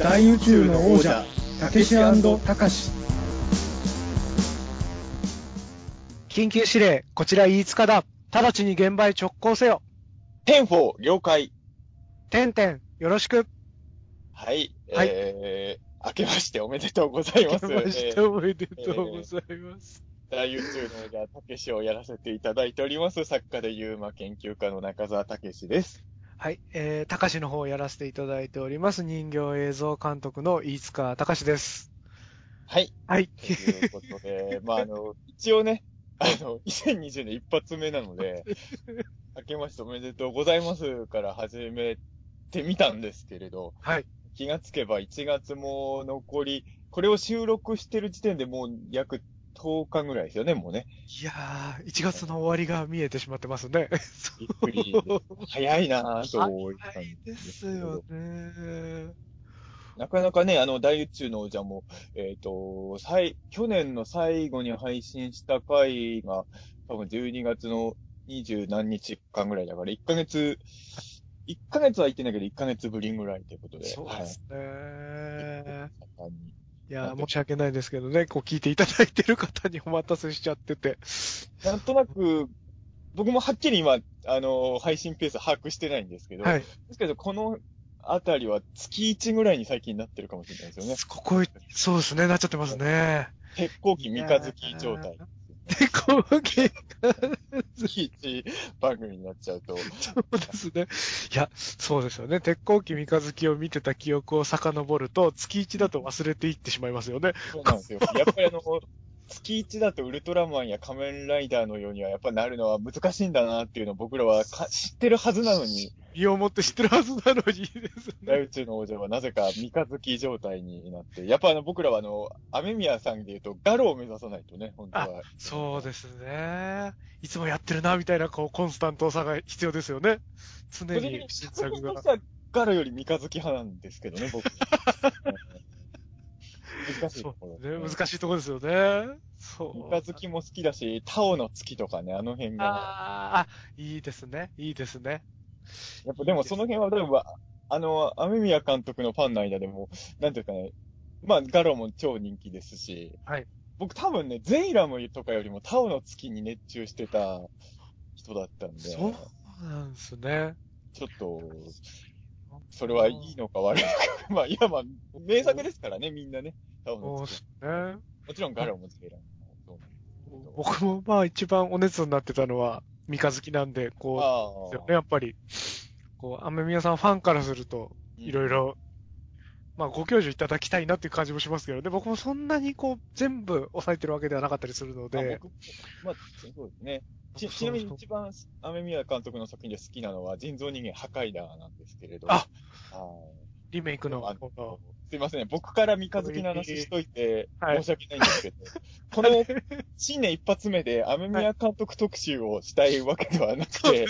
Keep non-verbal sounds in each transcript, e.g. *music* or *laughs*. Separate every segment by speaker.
Speaker 1: 大宇宙の王者たけしたかし
Speaker 2: 緊急指令、こちら飯塚だ。直ちに現場へ直行せよ。
Speaker 3: ten-four、了解。
Speaker 2: てんてん、よろしく。
Speaker 3: はい。
Speaker 2: はい
Speaker 3: えー、明けましておめでとうございます。
Speaker 2: 明けましておめでとうございます。
Speaker 3: えー大宇宙の王者、たけしをやらせていただいております。作家で UMA 研究家の中澤たけしです。
Speaker 2: はい、えー、たかしの方をやらせていただいております。人形映像監督の飯塚たかしです。
Speaker 3: はい。
Speaker 2: はい。
Speaker 3: ということで、*laughs* まあ、あの、一応ね、あの、2020年一発目なので、*laughs* 明けましておめでとうございますから始めてみたんですけれど、
Speaker 2: はい。
Speaker 3: 気がつけば1月も残り、これを収録してる時点でもう約10日ぐらいですよね、もうね。
Speaker 2: いやー、1月の終わりが見えてしまってますね。
Speaker 3: びっくり。早いなぁと思った
Speaker 2: はい
Speaker 3: ん
Speaker 2: で
Speaker 3: です
Speaker 2: よね。
Speaker 3: なかなかね、あの、大宇宙の王者も、えっ、と、最、去年の最後に配信した回が、多分12月の20何日間ぐらいだから、1ヶ月、1ヶ月は言ってないけど、1ヶ月ぶりぐらいということで。
Speaker 2: そうですね。
Speaker 3: はい。
Speaker 2: いやー、申し訳ないですけどね、こう聞いていただいてる方にお待たせしちゃってて。
Speaker 3: なんとなく、僕もはっきり今、あの、配信ペース把握してないんですけど、
Speaker 2: はい。
Speaker 3: ですけど、このあたりは月1ぐらいに最近なってるかもしれないですよね。
Speaker 2: ここ、そうですね、なっちゃってますね。
Speaker 3: 鉄鋼機三日月状態。
Speaker 2: で、こう、月
Speaker 3: 月1番組になっちゃうと。
Speaker 2: そうですね。いや、そうですよね。鉄鋼機三日月を見てた記憶を遡ると、月1だと忘れていってしまいますよね。
Speaker 3: そうなんですよ。やっぱりあの、月1だとウルトラマンや仮面ライダーのようにはやっぱなるのは難しいんだなっていうのを僕らはか知ってるはずなのに、
Speaker 2: 身をもって知ってるはずなのにですね。
Speaker 3: 大宇宙の王者はなぜか三日月状態になって、やっぱあの僕らはあの、アメミヤさんで言うとガロを目指さないとね、本当は。
Speaker 2: そうですね。いつもやってるな、みたいな、こう、コンスタントさが必要ですよね。常に新作が
Speaker 3: ガロより三日月派なんですけどね、僕。難しいところ
Speaker 2: ね、難しいところですよね。そう。
Speaker 3: 三日月も好きだし、タオの月とかね、あの辺が。
Speaker 2: あーあ、いいですね。いいですね。
Speaker 3: やっぱでもその辺は、例えば、あの、アメミヤ監督のファンの間でも、なんていうかね、まあ、ガロも超人気ですし、
Speaker 2: はい。
Speaker 3: 僕多分ね、ゼイラムとかよりもタオの月に熱中してた人だったんで、
Speaker 2: そうなんですね。
Speaker 3: ちょっと、それはいいのか悪いのか。まあ、いやまあ、名作ですからね、みんなね。タオ
Speaker 2: そうで
Speaker 3: の月
Speaker 2: すね。
Speaker 3: もちろんガロもゼイラムもそうなんですけど。
Speaker 2: 僕もまあ一番お熱になってたのは三日月なんで、こう、
Speaker 3: あ
Speaker 2: ですよね、やっぱり。こう、アメミヤさんファンからすると、いろい。ろ、まあご教授いただきたいなっていう感じもしますけどね、僕もそんなにこう、全部抑えてるわけではなかったりするの
Speaker 3: まあ
Speaker 2: で、
Speaker 3: まあ、そうですね。ちちなみに一番、アメミヤ監督の作品で好きなのは、人造人間破壊ダーなんですけれど。
Speaker 2: あ
Speaker 3: はい
Speaker 2: リメイクの、の
Speaker 3: すいません。僕から三日月の話しといて、
Speaker 2: はい
Speaker 3: 申し訳ないんですけど、この、新年一発目で、アメミヤ監督特集をしたいわけではなくて、いや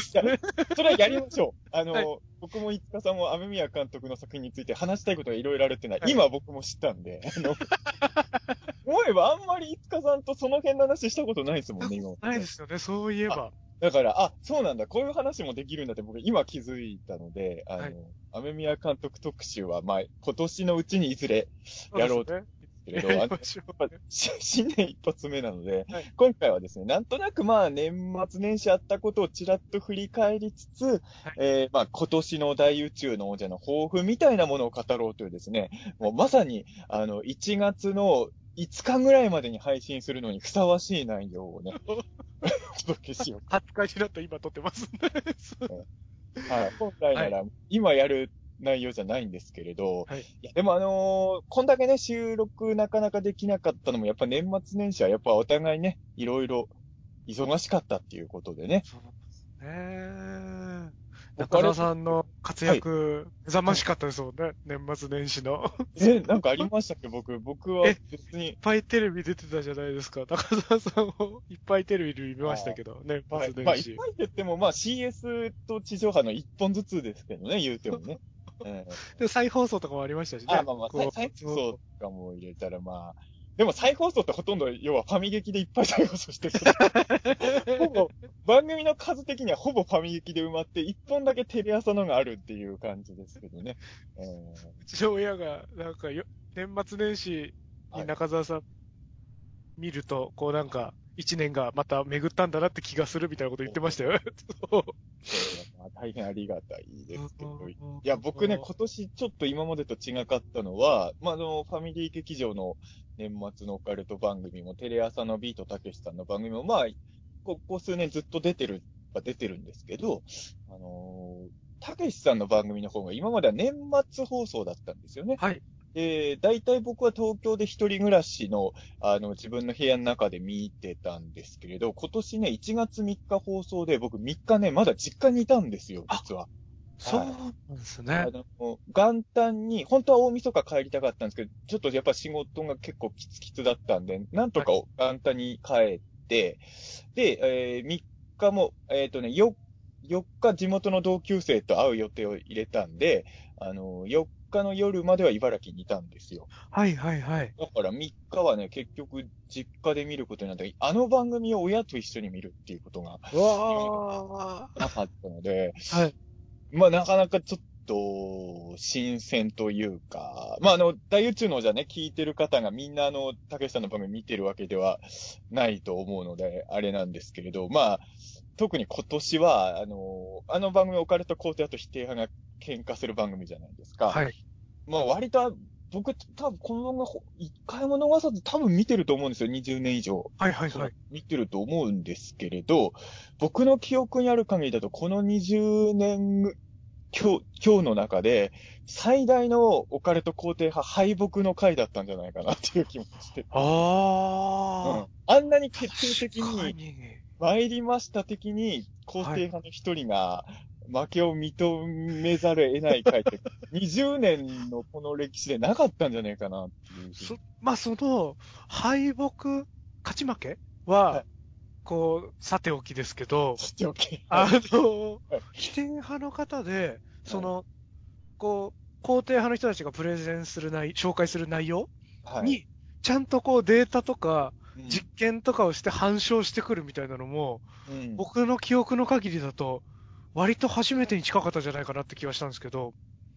Speaker 3: それはやりましょう。あの、
Speaker 2: はい
Speaker 3: 僕も五日さんもアメミヤ監督の作品について話したいことがいろいろあるっていうのは、
Speaker 2: はい
Speaker 3: 今僕も知ったんで、あの、*laughs* 思えばあんまり五日さんとその辺の話したことないですもんね、今。
Speaker 2: ないですよね、そういえば。
Speaker 3: だから、あ、そうなんだ、こういう話もできるんだって僕今気づいたので、あの、
Speaker 2: はい。
Speaker 3: アメミヤ監督特集は、まあ、今年のうちにいずれやろうとけれど、*laughs* 新年一発目なので、
Speaker 2: はい。
Speaker 3: 今回はですね、なんとなくまあ年末年始あったことをちらっと振り返りつつ、えーまあ今年の大宇宙の王者の抱負みたいなものを語ろうというですね、もうまさにあの1月の5日ぐらいまでに配信するのにふさわしい内容をね、*laughs* お届けしよ
Speaker 2: う。20日になった今撮ってますんで。
Speaker 3: う。はい、今回なら今やる内容じゃないんですけれど、
Speaker 2: はい。
Speaker 3: いや、でもあのーこんだけね、収録なかなかできなかったのも、やっぱ年末年始はやっぱお互いね、いろいろ忙しかったっていうことでね。
Speaker 2: そうですね。中田さんの活躍、目覚ましかったですもんね。年末年始の。いっ
Speaker 3: え、なんかありましたっけ？僕、僕は
Speaker 2: え
Speaker 3: 別に、
Speaker 2: ぱいテレビ出てたじゃないですか。中田さんもいっぱいテレビ見ましたけど、年
Speaker 3: はい
Speaker 2: 末年始。
Speaker 3: まあいっぱいって言っても、まあ CS と地上波の一本ずつですけどね、言うてもね。え *laughs* え
Speaker 2: で、再放送とかもありましたしね。
Speaker 3: あ、まあまあ、再放送とかも入れたらまあ、でも再放送ってほとんど、要はファミ劇でいっぱい再放送してる。ほぼ、番組の数的にはほぼファミ劇で埋まって、一本だけテレ朝のがあるっていう感じですけどね。え
Speaker 2: うちの親が、なんかよ、年末年始に中澤さん見ると、こうなんか、一年がまた巡ったんだなって気がするみたいなこと言ってましたよ。*laughs*
Speaker 3: 大変ありがたいですけど。い
Speaker 2: い
Speaker 3: や、僕ね、今年ちょっと今までと違かったのは、まあ、あの、ファミリー劇場の年末のオカルト番組も、テレ朝のビートたけしさんの番組も、まあ、ここ数年ずっと出てる、は出てるんですけど、あのーたけしさんの番組の方が今までは年末放送だったんですよね。
Speaker 2: はい。
Speaker 3: で、大体僕は東京で一人暮らしの、あの、自分の部屋の中で見てたんですけれど、今年ね、1月3日放送で、僕3日ね、まだ実家にいたんですよ、実は。
Speaker 2: そうなんですね。
Speaker 3: あの、元旦に、本当は大晦日帰りたかったんですけど、ちょっとやっぱ仕事が結構キツキツだったんで、なんとか元旦に帰って、で、えー3日も、えっ、とね、4、4日地元の同級生と会う予定を入れたんで、あの、4日の夜までは茨城にいたんですよ。
Speaker 2: はいはいはい。
Speaker 3: だから3日はね、結局実家で見ることになったあの番組を親と一緒に見るっていうことが
Speaker 2: うわ
Speaker 3: なかったので、
Speaker 2: ー。はい。
Speaker 3: まあなかなかちょっと、新鮮というか、まああの、大宇宙のじゃね、聞いてる方がみんなあの、竹下さんの番組見てるわけではないと思うので、あれなんですけれど、まあ、特に今年は、あの、あの番組オカルト肯定派と否定派が喧嘩する番組じゃないですか。
Speaker 2: はい。
Speaker 3: まあ割と、僕、多分この番組一回も逃さず多分見てると思うんですよ、20年以上。
Speaker 2: はいはいはい。
Speaker 3: 見てると思うんですけれど、僕の記憶にある限りだと、この20年、今日、今日の中で、最大のオカルト肯定派敗北の回だったんじゃないかなっていう気もして。うん
Speaker 2: あ
Speaker 3: あんなに決
Speaker 2: ー。
Speaker 3: 定的に参りました的に、肯定派の一人が負けを認めざるを得ない回って、*laughs* 20年のこの歴史でなかったんじゃないかなっていう。
Speaker 2: そまあ、その、敗北、勝ち負けは、
Speaker 3: はい。
Speaker 2: こう、さておきですけど、
Speaker 3: して OK
Speaker 2: あの
Speaker 3: はい、
Speaker 2: 否定派の方で、その、こう、肯定派の人たちがプレゼンする内、紹介する内容
Speaker 3: はい。
Speaker 2: に、ちゃんとこうデータとか
Speaker 3: うん。
Speaker 2: 実験とかをして反証してくるみたいなのも、
Speaker 3: うん。
Speaker 2: 僕の記憶の限りだと、割と初めてに近かったんじゃないかなって気がしたんですけど、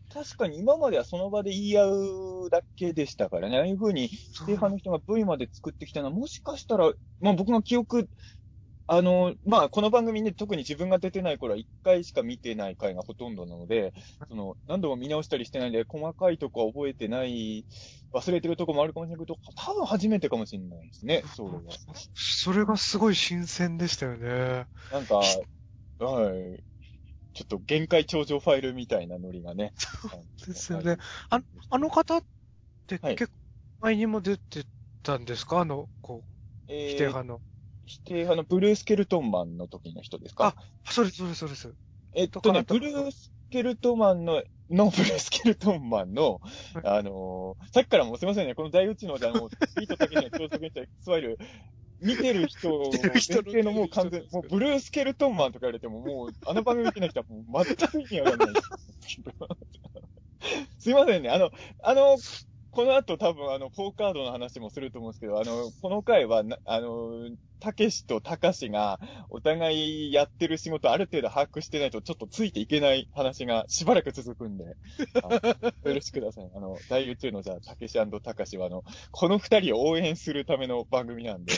Speaker 3: 確かに今まではその場で言い合うだけでしたからね。ああいう風に否定派の人が V まで作ってきたのは、もしかしたら、まあ僕の記憶、あの、まあこの番組ね、特に自分が出てない頃は1回しか見てない回がほとんどなので、その、何度も見直したりしてないんで、細かいとこは覚えてない、忘れてるとこもあるかもしれないけど、多分初めてかもしれないですね、それは。
Speaker 2: それがすごい新鮮でしたよね。
Speaker 3: なんか、はい。ちょっと限界頂上ファイルみたいなノリがね。
Speaker 2: ですよね。ああの方って
Speaker 3: はい
Speaker 2: 結構前にも出てたんですか？あの、こう、
Speaker 3: えー
Speaker 2: 否定派の。
Speaker 3: 否定派のブルースケルトンマンの時の人ですか？
Speaker 2: そうです、そうです、そうです。
Speaker 3: えっとね、ブルースケルトマンの、のブルースケルトンマンの、
Speaker 2: はい
Speaker 3: あのーさっきからもうすいませんね、この大宇宙のあもう、ビートだけには超速にした X ファイル、見てる人 *laughs* を、
Speaker 2: 見てる人の
Speaker 3: もう完全、もうブルースケルトンマンとか言われても、もう、あの番組見てない人はもう全く意味わかんない。すいませんね、あの、あの、この後多分あの、ポーカードの話もすると思うんですけど、あの、この回はな、あの、たけしとたかしが、お互いやってる仕事ある程度把握してないとちょっとついていけない話がしばらく続くんで、*laughs* よろしくください。あの、大宇宙のじゃあ、たけしたかしはあの、この二人を応援するための番組なんで、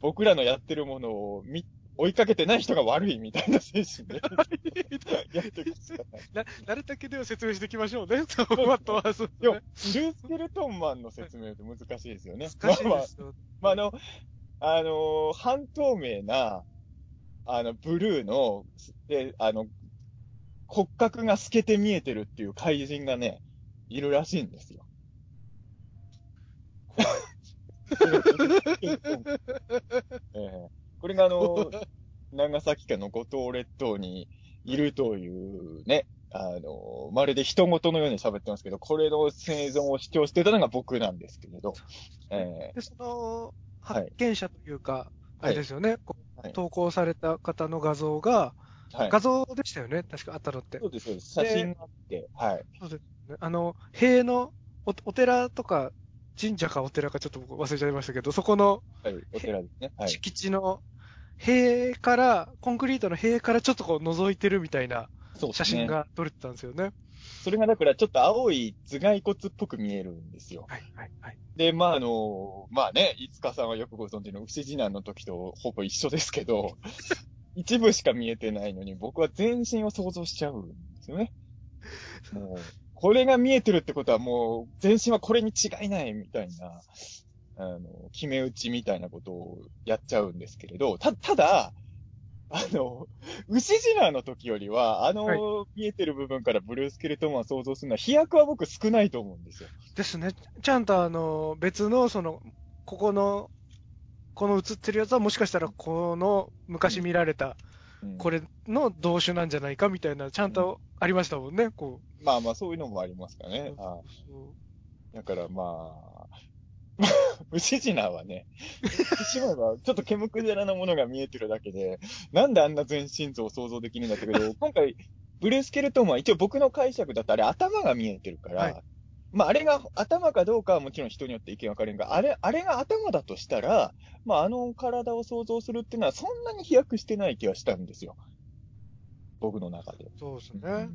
Speaker 3: 僕らのやってるものをみ追いかけてない人が悪いみたいな精神で *laughs* やっていくしかない。
Speaker 2: な、なるだけでは説明していきましょうね。そ
Speaker 3: ルースケルトンマンの説明って難しいですよね。
Speaker 2: 難しいですよ。
Speaker 3: まあ、あの、あのー半透明な、あの、ブルーの、で、あの、骨格が透けて見えてるっていう怪人がね、いるらしいんですよ。*laughs* ええこれがあの、*laughs* 長崎県の五島列島にいるというね、あの、まるで人事のように喋ってますけど、これの生存を主張してたのが僕なんですけれど、え
Speaker 2: で、その、
Speaker 3: はい
Speaker 2: 発見者というか、あ
Speaker 3: はい
Speaker 2: れですよね、
Speaker 3: はい
Speaker 2: 投稿された方の画像が、
Speaker 3: えはい。
Speaker 2: 画像でしたよね、確かあったのって
Speaker 3: そ。うです、そうです。写真があって、はい。
Speaker 2: そうですね。あの、塀のお、お寺とか神社かお寺かちょっと僕忘れちゃいましたけど、そこの
Speaker 3: はい、お寺ですね。はい。
Speaker 2: 敷地の塀から、コンクリートの塀からちょっとこう覗いてるみたいな写真。が撮れてたんですよね。
Speaker 3: それがだからちょっと青い頭蓋骨っぽく見えるんですよ。
Speaker 2: はい、はい、はい。
Speaker 3: で、まああの、まあね、いつかさんはよくご存知の牛次男の時とほぼ一緒ですけど、*laughs* 一部しか見えてないのに僕は全身を想像しちゃうんですよね。もう、これが見えてるってことはもう全身はこれに違いないみたいな、あの、決め打ちみたいなことをやっちゃうんですけれど、た、ただ、あの、牛次男の時よりは、あの、
Speaker 2: はい
Speaker 3: 見えてる部分からブルースケルトンマンを想像するのは飛躍は僕少ないと思うんですよ。
Speaker 2: ですね。ちゃんとあの、別の、その、ここの、この写ってるやつはもしかしたらこの昔見られた、
Speaker 3: うん
Speaker 2: これの同種なんじゃないかみたいな、ちゃんとありましたもんね、こ
Speaker 3: まあまあ、そういうのもありますかね。
Speaker 2: うん
Speaker 3: は
Speaker 2: う。
Speaker 3: い。だからまあ、牛次男はね、言ってしまえば、ちょっと煙くじゃらなものが見えてるだけで、なんであんな全身像を想像できるんだったけど、*laughs* 今回、ブルースケルトンは一応僕の解釈だとあれ頭が見えてるから、
Speaker 2: はい
Speaker 3: まああれが頭かどうかはもちろん人によって意見分かれるが、あれ、あれが頭だとしたら、まああの体を想像するっていうのはそんなに飛躍してない気はしたんですよ。僕の中で。
Speaker 2: そうですね。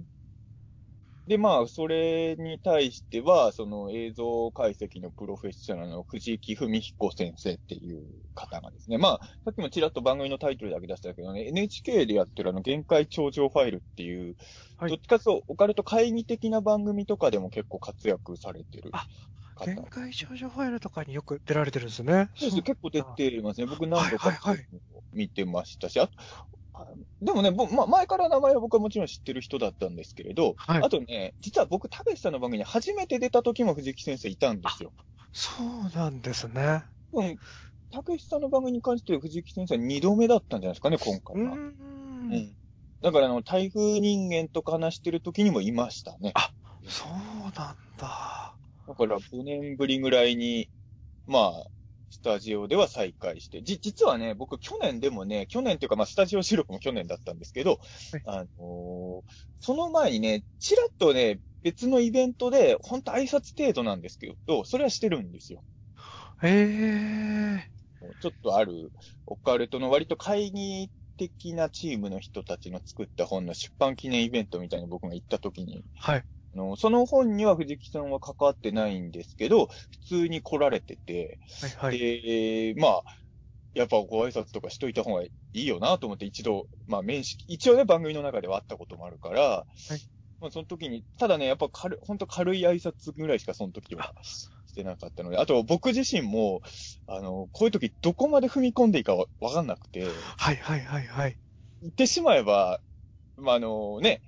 Speaker 3: で、まあ、それに対しては、その映像解析のプロフェッショナルの藤木文彦先生っていう方がですね、まあ、さっきもちらっと番組のタイトルだけ出したけどね、NHK でやってるあの、限界頂上ファイルっていう、
Speaker 2: はい
Speaker 3: どっちかというとオカルト会議的な番組とかでも結構活躍されてる。
Speaker 2: 限界少女ファイルとかによく出られてるんですね。
Speaker 3: そうです結構出てますね。僕何度か
Speaker 2: はいはいはい
Speaker 3: 見てましたし、あと、あでもね、ぼま、前から名前は僕はもちろん知ってる人だったんですけれど、
Speaker 2: はい
Speaker 3: あとね、実は僕、たけしさんの番組に初めて出た時も藤木先生いたんですよ。
Speaker 2: そうなんですね。
Speaker 3: うん。たけしさんの番組に関して藤木先生は2度目だったんじゃないですかね、今
Speaker 2: う
Speaker 3: 回は。
Speaker 2: ー。
Speaker 3: うんん。だから、あの、台風人間とか話してる時にもいましたね。
Speaker 2: あそうなんだ。
Speaker 3: だから、5年ぶりぐらいに、まあ、スタジオでは再開して。じ、実はね、僕去年でもね、去年っていうかまあスタジオ収録も去年だったんですけど、あのーその前にね、ちらっとね、別のイベントで、ほんと挨拶程度なんですけど、それはしてるんですよ。
Speaker 2: へえ。
Speaker 3: ちょっとある、オカルトの割と会議的なチームの人たちの作った本の出版記念イベントみたいに僕が行った時に、
Speaker 2: はい。
Speaker 3: あの、その本には藤木さんは関わってないんですけど、普通に来られてて、
Speaker 2: はい。はい。
Speaker 3: で、まあ、やっぱご挨拶とかしといた方がいいよなと思って一度、まあ面識、一応ね番組の中ではあったこともあるから、まあその時に、ただね、やっぱ軽、本当軽い挨拶ぐらいしかその時はしてなかったので、あと僕自身も、あの、こういう時どこまで踏み込んでいいかわわかんなくて、
Speaker 2: はい。はい。はい。はい。
Speaker 3: 言ってしまえば、まああのね、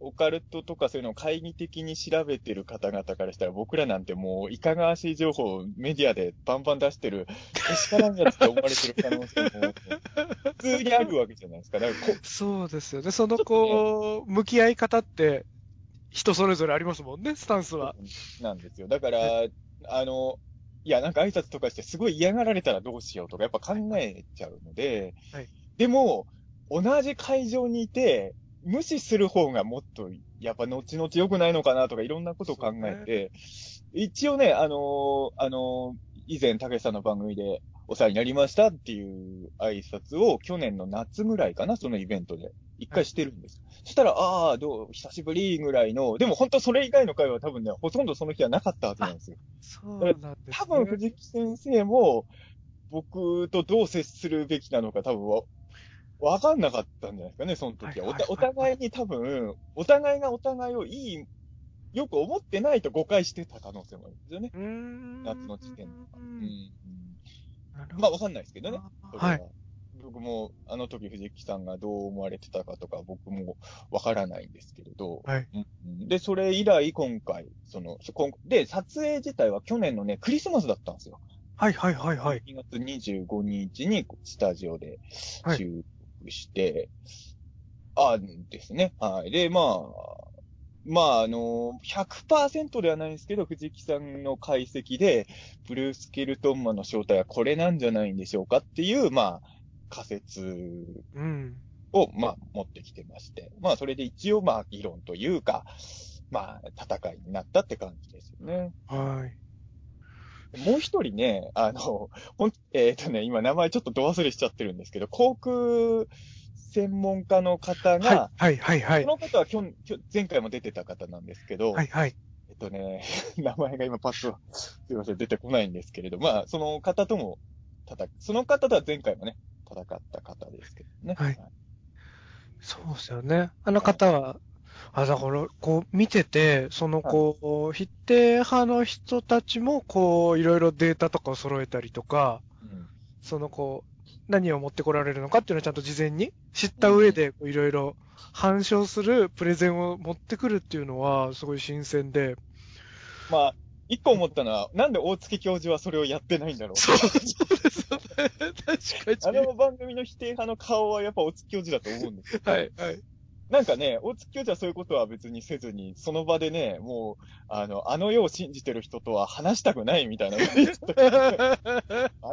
Speaker 3: オカルトとかそういうのを懐疑的に調べてる方々からしたら僕らなんてもういかがわしい情報をメディアでバンバン出してる、けしからんやつって思われてる可能性も普通にあるわけじゃないですか。だからこ
Speaker 2: そうですよね。そのこう、向き合い方って、人それぞれありますもんね、スタンスは。
Speaker 3: なんですよ。だから、あの、いや、なんか挨拶とかしてすごい嫌がられたらどうしようとかやっぱ考えちゃうので、
Speaker 2: はい
Speaker 3: でも、同じ会場にいて、無視する方がもっと、やっぱ後々良くないのかなとかいろんなことを考えて、一応ね、あのーあのー以前、たけしさんの番組でお世話になりましたっていう挨拶を去年の夏ぐらいかな、そのイベントで。一回してるんです。そしたら、ああ、どう、久しぶりぐらいの、でも本当それ以外の会話は多分ね、ほとんどその日はなかったはずなんですよ。
Speaker 2: そうなんです、ね。
Speaker 3: 多分藤木先生も、僕とどう接するべきなのか多分わ、わかんなかったんじゃないですかね、その時は。お互いに多分、お互いがお互いをいい、よく思ってないと誤解してた可能性もあるんですよね。夏の時点で
Speaker 2: う
Speaker 3: うんまあわかんないですけどね。それ
Speaker 2: はい。。
Speaker 3: 僕も、あの時藤木さんがどう思われてたかとか僕もわからないんですけれど。
Speaker 2: はい。
Speaker 3: うんうんで、それ以来今回、その、で、撮影自体は去年のね、クリスマスだったんですよ。
Speaker 2: はいはいはいはい。
Speaker 3: 2月25日にスタジオで
Speaker 2: はい
Speaker 3: 収録して、あですね。はい。で、まあ、まあ、あの、100%ではないんですけど、藤木さんの解析で、ブルース・ケルトンマンの正体はこれなんじゃないんでしょうかっていう、まあ、仮説
Speaker 2: うん。
Speaker 3: を、まあ、持ってきてまして。まあ、それで一応、まあ、議論というか、まあ、戦いになったって感じですよね。
Speaker 2: はい。
Speaker 3: もう一人ね、あの、ほん、えっ、とね、今名前ちょっとど忘れしちゃってるんですけど、航空専門家の方が、
Speaker 2: はい、はい、はい、
Speaker 3: この方は今日、今日前回も出てた方なんですけど、
Speaker 2: はい、はい。
Speaker 3: えっとね、*laughs* 名前が今パッと、すいません、出てこないんですけれど、まあ、その方とも戦く、その方とは前回もね、戦った方ですけどね。
Speaker 2: はいそうですよね。あの方は、あ、だから、こう、見てて、その、こう、否定派の人たちも、こう、いろいろデータとかを揃えたりとか、
Speaker 3: うん
Speaker 2: その、こう、何を持ってこられるのかっていうのをちゃんと事前に知った上で、いろいろ反証するプレゼンを持ってくるっていうのは、すごい新鮮で。
Speaker 3: まあ、一個思ったのは、なんで大月教授はそれをやってないんだろう。
Speaker 2: そう、そうですよね。確かに。
Speaker 3: あの番組の否定派の顔はやっぱ大月教授だと思うんですよ。
Speaker 2: はい、はい。
Speaker 3: なんかね、大月教授はそういうことは別にせずに、その場でね、もう、あの、あの世を信じてる人とは話したくないみたいな。あ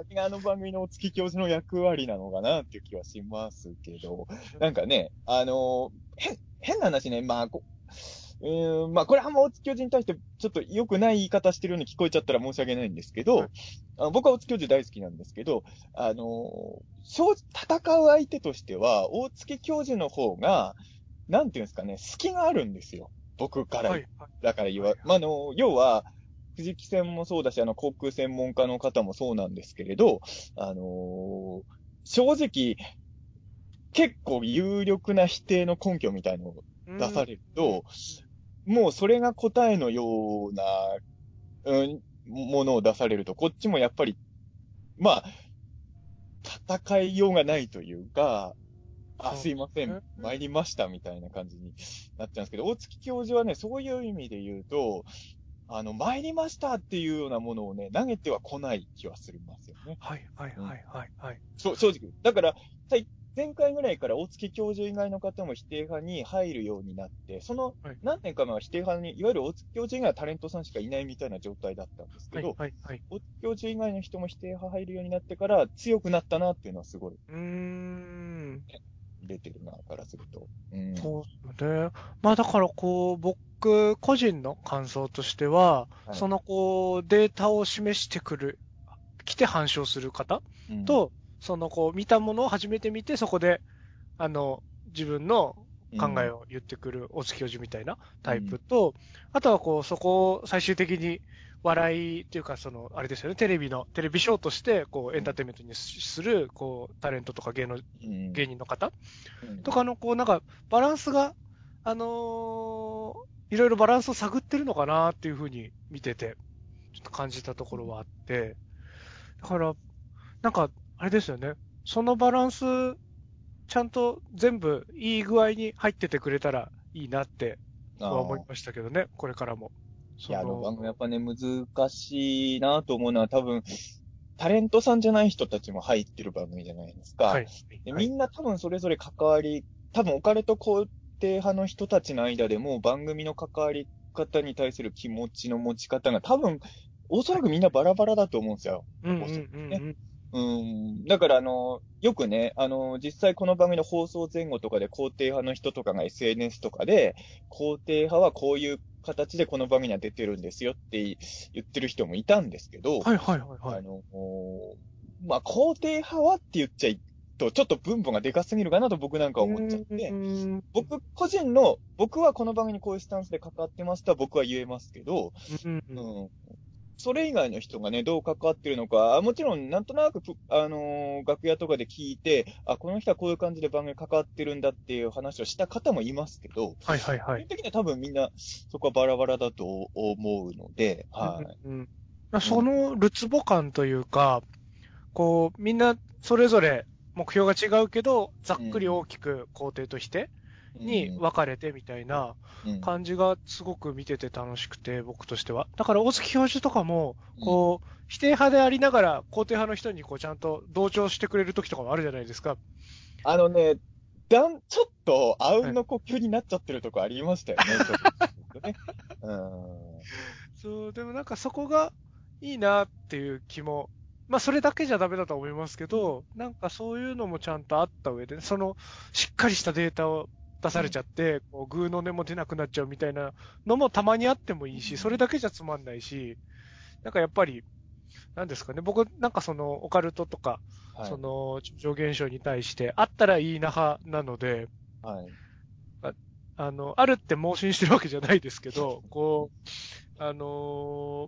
Speaker 3: れがあの番組の大月教授の役割なのかなっていう気はしますけど、なんかね、あの、へ、変な話ね、まあ、こうーん、まあ、これはもう大月教授に対してちょっと良くない言い方してるように聞こえちゃったら申し訳ないんですけど、
Speaker 2: はい。
Speaker 3: あの僕は大月教授大好きなんですけど、あの、正戦う相手としては、大月教授の方が、なんていうんですかね、隙があるんですよ。僕から、
Speaker 2: はい、はい。
Speaker 3: だから言わ、
Speaker 2: はい
Speaker 3: まあ、あの、要は、藤木戦もそうだし、あの、航空専門家の方もそうなんですけれど、あのー正直、結構有力な否定の根拠みたいのを出されると、もうそれが答えのような、うん、ものを出されると、こっちもやっぱり、まあ、戦いようがないというか、あ、すいませ
Speaker 2: ね
Speaker 3: ん、参りましたみたいな感じになっちゃうんですけど、大月教授はね、そういう意味で言うと、あの、参りましたっていうようなものをね、投げては来ない気はするんですよね。
Speaker 2: はい、はい、はい、はい、はい。
Speaker 3: そう正直。だから、前回ぐらいから大月教授以外の方も否定派に入るようになって、その
Speaker 2: はい
Speaker 3: 何年か前は否定派に、いわゆる大月教授以外はタレントさんしかいないみたいな状態だったんですけど、
Speaker 2: はい、はい、はい。
Speaker 3: 大月教授以外の人も否定派入るようになってから強くなったなっていうのはすごいう
Speaker 2: ーん。
Speaker 3: 出てるな、からすると。うん。
Speaker 2: そうね。まあだからこう、僕個人の感想としては、
Speaker 3: はい
Speaker 2: そのこう、データを示してくる、来て反証する方
Speaker 3: うん、
Speaker 2: と、そのこう、見たものを初めて見て、そこで、あの、自分の考えを言ってくる大月教授みたいなタイプと、あとはこう、そこを最終的に笑いっていうか、その、あれですよね、テレビの、テレビショーとして、こう、エンターテインメントにする、こう、タレントとか芸能、
Speaker 3: うん、
Speaker 2: 芸人の方
Speaker 3: うん。
Speaker 2: とかの、こう、なんか、バランスが、あのーいろいろバランスを探ってるのかなっていうふうに見てて、ちょっと感じたところはあって、だから、なんか、あれですよね、そのバランス、ちゃんと全部いい具合に入っててくれたらいいなって
Speaker 3: あ
Speaker 2: は思い
Speaker 3: ー
Speaker 2: ましたけどね、これからも。
Speaker 3: いや、あの
Speaker 2: そ
Speaker 3: 番組やっぱね、難しいなと思うのは多分、タレントさんじゃない人たちも入ってる番組じゃないですか。
Speaker 2: はい。はい
Speaker 3: でみんな多分それぞれ関わり、多分オカルト肯定派の人たちの間でも番組の関わり方に対する気持ちの持ち方が多分、おそらくみんなバラバラだと思うんですよ。
Speaker 2: うんうんうんうん。
Speaker 3: うん。だからあの、よくね、あの、実際この番組の放送前後とかで肯定派の人とかが SNS とかで、肯定派はこういう形でこの番組には出てるんですよって言ってる人もいたんですけど、
Speaker 2: はいはいはいはい。
Speaker 3: あの、まあ、肯定派はって言っちゃいと、ちょっと分母がでかすぎるかなと僕なんか思っちゃって
Speaker 2: う、ん
Speaker 3: 僕個人の、僕はこの番組にこういうスタンスで関わってますとは僕は言えますけど、
Speaker 2: うん。
Speaker 3: それ以外の人がね、どう関わってるのか、あもちろんなんとなくぷ、あのー楽屋とかで聞いて、あ、この人はこういう感じで番組に関わってるんだっていう話をした方もいますけど、
Speaker 2: はいはいはい
Speaker 3: 基本。的には多分みんなそこはバラバラだと思うので、はい。
Speaker 2: うんうんそのるつぼ感というか、こう、みんなそれぞれ目標が違うけど、ざっくり大きく工程としてに分かれてみたいな
Speaker 3: うん
Speaker 2: 感じがすごく見てて楽しくて、僕としては。だから大月教授とかも、こう、否定派でありながら肯定派の人にこうちゃんと同調してくれる時とかもあるじゃないですか。
Speaker 3: あのね、だん、ちょっと、あうんの呼吸になっちゃってるとこありましたよね、*laughs* ちょっとね。うん。
Speaker 2: そう、でもなんかそこがいいなっていう気も、まあそれだけじゃダメだと思いますけど、なんかそういうのもちゃんとあった上で、そのしっかりしたデータを出されちゃって、こうグーの音も出なくなっちゃうみたいなのもたまにあってもいいし、それだけじゃつまんないし、なんかやっぱり、なんですかね、僕なんかそのオカルトとか、
Speaker 3: はい。
Speaker 2: その超常現象に対して、あったらいいな派なので、
Speaker 3: はい。
Speaker 2: あの、あるって盲信してるわけじゃないですけど、*laughs* こう、あの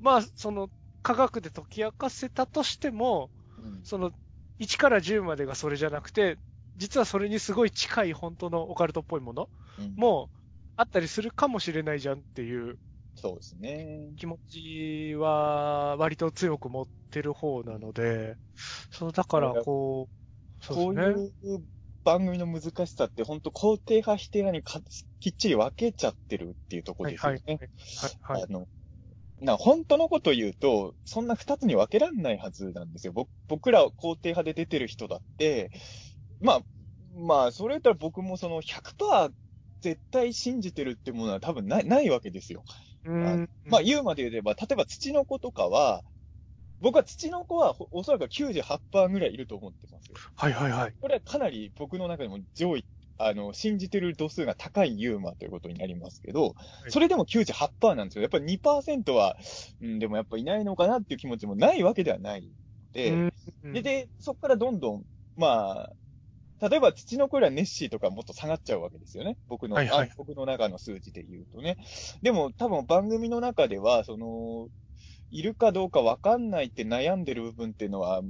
Speaker 2: ーまあ、その、科学で解き明かせたとしても、
Speaker 3: うん
Speaker 2: その、1から10までがそれじゃなくて、実はそれにすごい近い本当のオカルトっぽいもの
Speaker 3: うん
Speaker 2: もあったりするかもしれないじゃんっていう
Speaker 3: そうですね。
Speaker 2: 気持ちは割と強く持ってる方なので、そう、だからこう、
Speaker 3: こ
Speaker 2: そううですね。
Speaker 3: いう番組の難しさって、本当肯定派、否定派にかきっちり分けちゃってるっていうところですよね。
Speaker 2: はいはい。はいはい。
Speaker 3: あの、な、本当のこと言うと、そんな二つに分けられないはずなんですよ。僕僕ら肯定派で出てる人だって、まあ、まあ、それ言ったら僕もその100%絶対信じてるってものは多分ない、ないわけですよ。
Speaker 2: うーん。
Speaker 3: まあ、言うまで言えば、例えば土の子とかは、僕は土の子はほおそらく98%ぐらいいると思ってますよ。
Speaker 2: はいはいはい。
Speaker 3: これはかなり僕の中でも上位、あの、信じてる度数が高いユーマということになりますけど、
Speaker 2: い
Speaker 3: それでも98%なんですよ。やっぱり2%は、うん、でもやっぱいないのかなっていう気持ちもないわけではないので、
Speaker 2: うん
Speaker 3: で、で、そこからどんどん、まあ、例えば土の子よりはネッシーとかもっと下がっちゃうわけですよね。僕の、
Speaker 2: はいはい
Speaker 3: あ僕の中の数字で言うとね。でも多分番組の中では、その、いるかどうかわかんないって悩んでる部分っていうのは、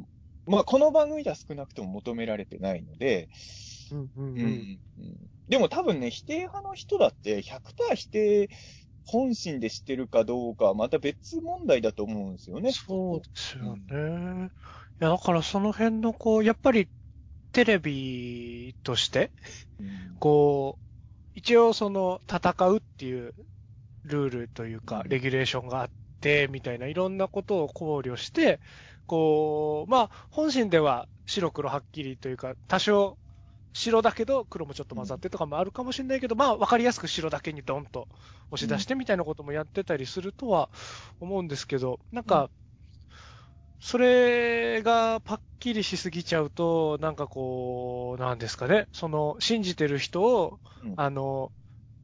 Speaker 3: まあこの番組では少なくとも求められてないので、
Speaker 2: うんうんうん。
Speaker 3: うんうんでも多分ね、否定派の人だって100%否定本心でしてるかどうかはまた別問題だと思うんですよね。
Speaker 2: そうですよね。いや、だからその辺のこう、やっぱりテレビとして、
Speaker 3: うん。
Speaker 2: こう、一応その戦うっていうルールというか
Speaker 3: う、ん。
Speaker 2: レギュレーションがあって、みたいないろんなことを考慮して、こう、まあ、本心では白黒はっきりというか、多少白だけど黒もちょっと混ざってとかもあるかもしれないけど、まあ、わかりやすく白だけにドンと押し出してみたいなこともやってたりするとは思うんですけど、なんか、それがパッキリしすぎちゃうと、なんかこう、なんですかね、その、信じてる人を、
Speaker 3: うん。
Speaker 2: あの、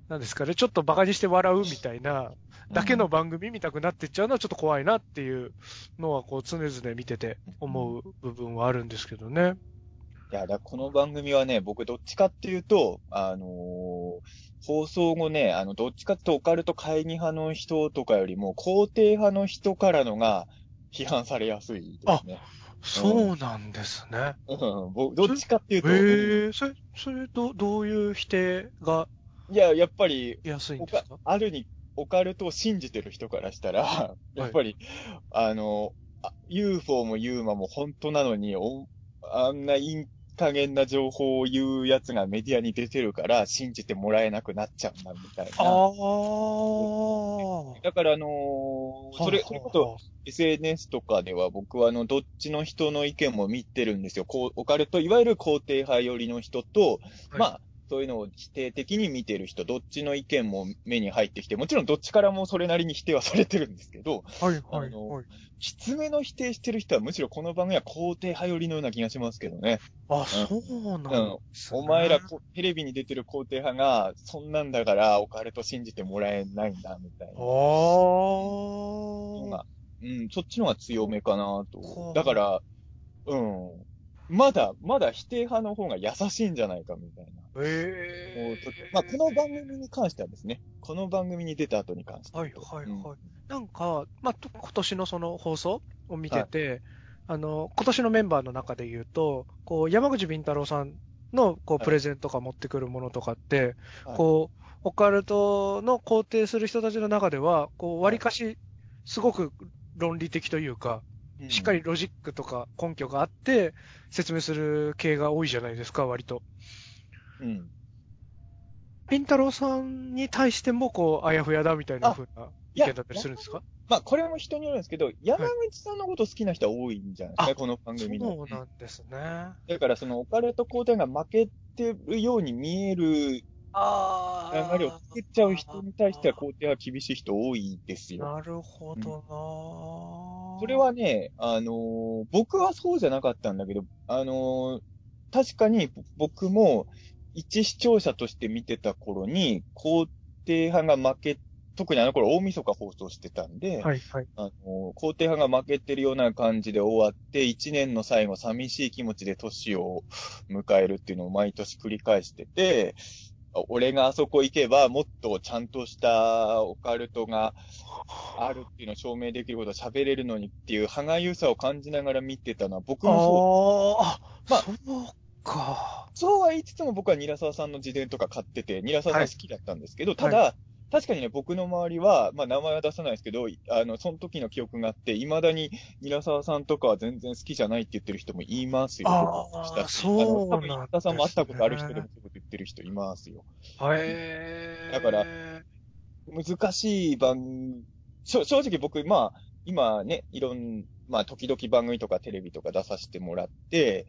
Speaker 2: なんですかね、ちょっと馬鹿にして笑うみたいな、だけの番組見たくなってっちゃうのはちょっと怖いなっていうのは、こう、常々見てて思う部分はあるんですけどね。
Speaker 3: いや、だこの番組はね、僕どっちかっていうと、あのー放送後ね、あの、どっちかっていうとオカルト会議派の人とかよりも、肯定派の人からのが批判されやすいですね。
Speaker 2: そうなんですね。
Speaker 3: うん、僕どっちかっていうと、
Speaker 2: へえ、それ、それ、ど、どういう否定が
Speaker 3: いや、やっぱり、
Speaker 2: 安いん
Speaker 3: オカ
Speaker 2: ですか？
Speaker 3: あるに、オカルトを信じてる人からしたら、やっぱり、あの、あ UFO も UMA も本当なのに、おあんないい加減な情報を言うやつがメディアに出てるから、信じてもらえなくなっちゃうんだ、みたい
Speaker 2: あ
Speaker 3: な。
Speaker 2: あ。
Speaker 3: だから、あのーそれ、それこそ、SNS とかでは僕はあの、どっちの人の意見も見てるんですよ。こう、オカルト、いわゆる肯定派寄りの人と、
Speaker 2: はい
Speaker 3: まあ、そういうのを否定的に見てる人、どっちの意見も目に入ってきて、もちろんどっちからもそれなりに否定はされてるんですけど、
Speaker 2: はい、はい、はい。
Speaker 3: きつめの否定してる人はむしろこの番組は肯定派寄りのような気がしますけどね。
Speaker 2: あ、そうなんですね。
Speaker 3: お前らこテレビに出てる肯定派が、そんなんだからオカルト信じてもらえないんだ、みたいな。
Speaker 2: ああ。
Speaker 3: のが、うん、そっちの方が強めかな
Speaker 2: ほ
Speaker 3: と。
Speaker 2: う
Speaker 3: だから、うん。まだ、まだ否定派の方が優しいんじゃないかみたいな。
Speaker 2: ええ
Speaker 3: まあ、この番組に関してはですね、この番組に出た後に関して。は。
Speaker 2: はいはい
Speaker 3: うん
Speaker 2: はい。なんか、まあ、と今年のその放送を見てて、あの、今年のメンバーの中で言うと、こう、山口敏太郎さんの、こう、
Speaker 3: はい。
Speaker 2: プレゼンとか持ってくるものとかって、
Speaker 3: はい。
Speaker 2: こう、オカルトの肯定する人たちの中では、こう、割かし、すごく論理的というか、
Speaker 3: うん。
Speaker 2: しっかりロジックとか根拠があって、説明する系が多いじゃないですか、割と。
Speaker 3: うん。
Speaker 2: ピンタロウさんに対しても、こう、あやふやだみたいな風な意見だったりするんですか？
Speaker 3: まあ、これも人によるんですけど、山口さんのこと好きな人は多いんじゃないですか、
Speaker 2: あ
Speaker 3: この番組の。
Speaker 2: そうなんですね。
Speaker 3: だから、その、オカルト肯定が負けてるように見える
Speaker 2: あ
Speaker 3: 流れを作っちゃう人に対しては肯定は厳しい人多いですよ。
Speaker 2: なるほどな、
Speaker 3: それ、はね、あのー僕はそうじゃなかったんだけど、あのー確かに僕も一視聴者として見てた頃に、肯定派が負け特にあの頃大晦日放送してたんで、
Speaker 2: はい、はい。
Speaker 3: あの、肯定派が負けてるような感じで終わって、一年の最後寂しい気持ちで年を迎えるっていうのを毎年繰り返してて、俺があそこ行けばもっとちゃんとしたオカルトがあるっていうのを証明できることを喋れるのにっていう歯がゆさを感じながら見てたのは僕もそう
Speaker 2: ああ、
Speaker 3: まあ
Speaker 2: そうか。
Speaker 3: そうは言いつつも僕はニラサワさんの自伝とか買ってて、ニラサワさん好きだったんですけど、ただ、確かにね、僕の周りは、まあ名前は出さないですけど、あの、その時の記憶があって、未だにニラサワさんとかは全然好きじゃないって言ってる人もいますよ。
Speaker 2: ああそうなんですね
Speaker 3: 多分、ニラサワさんも会ったことある人でもそういうこと言ってる人いますよ。
Speaker 2: へえ。
Speaker 3: だから難しい番、正直僕、まあ、今ね、いろん、まあ、時々番組とかテレビとか出させてもらって、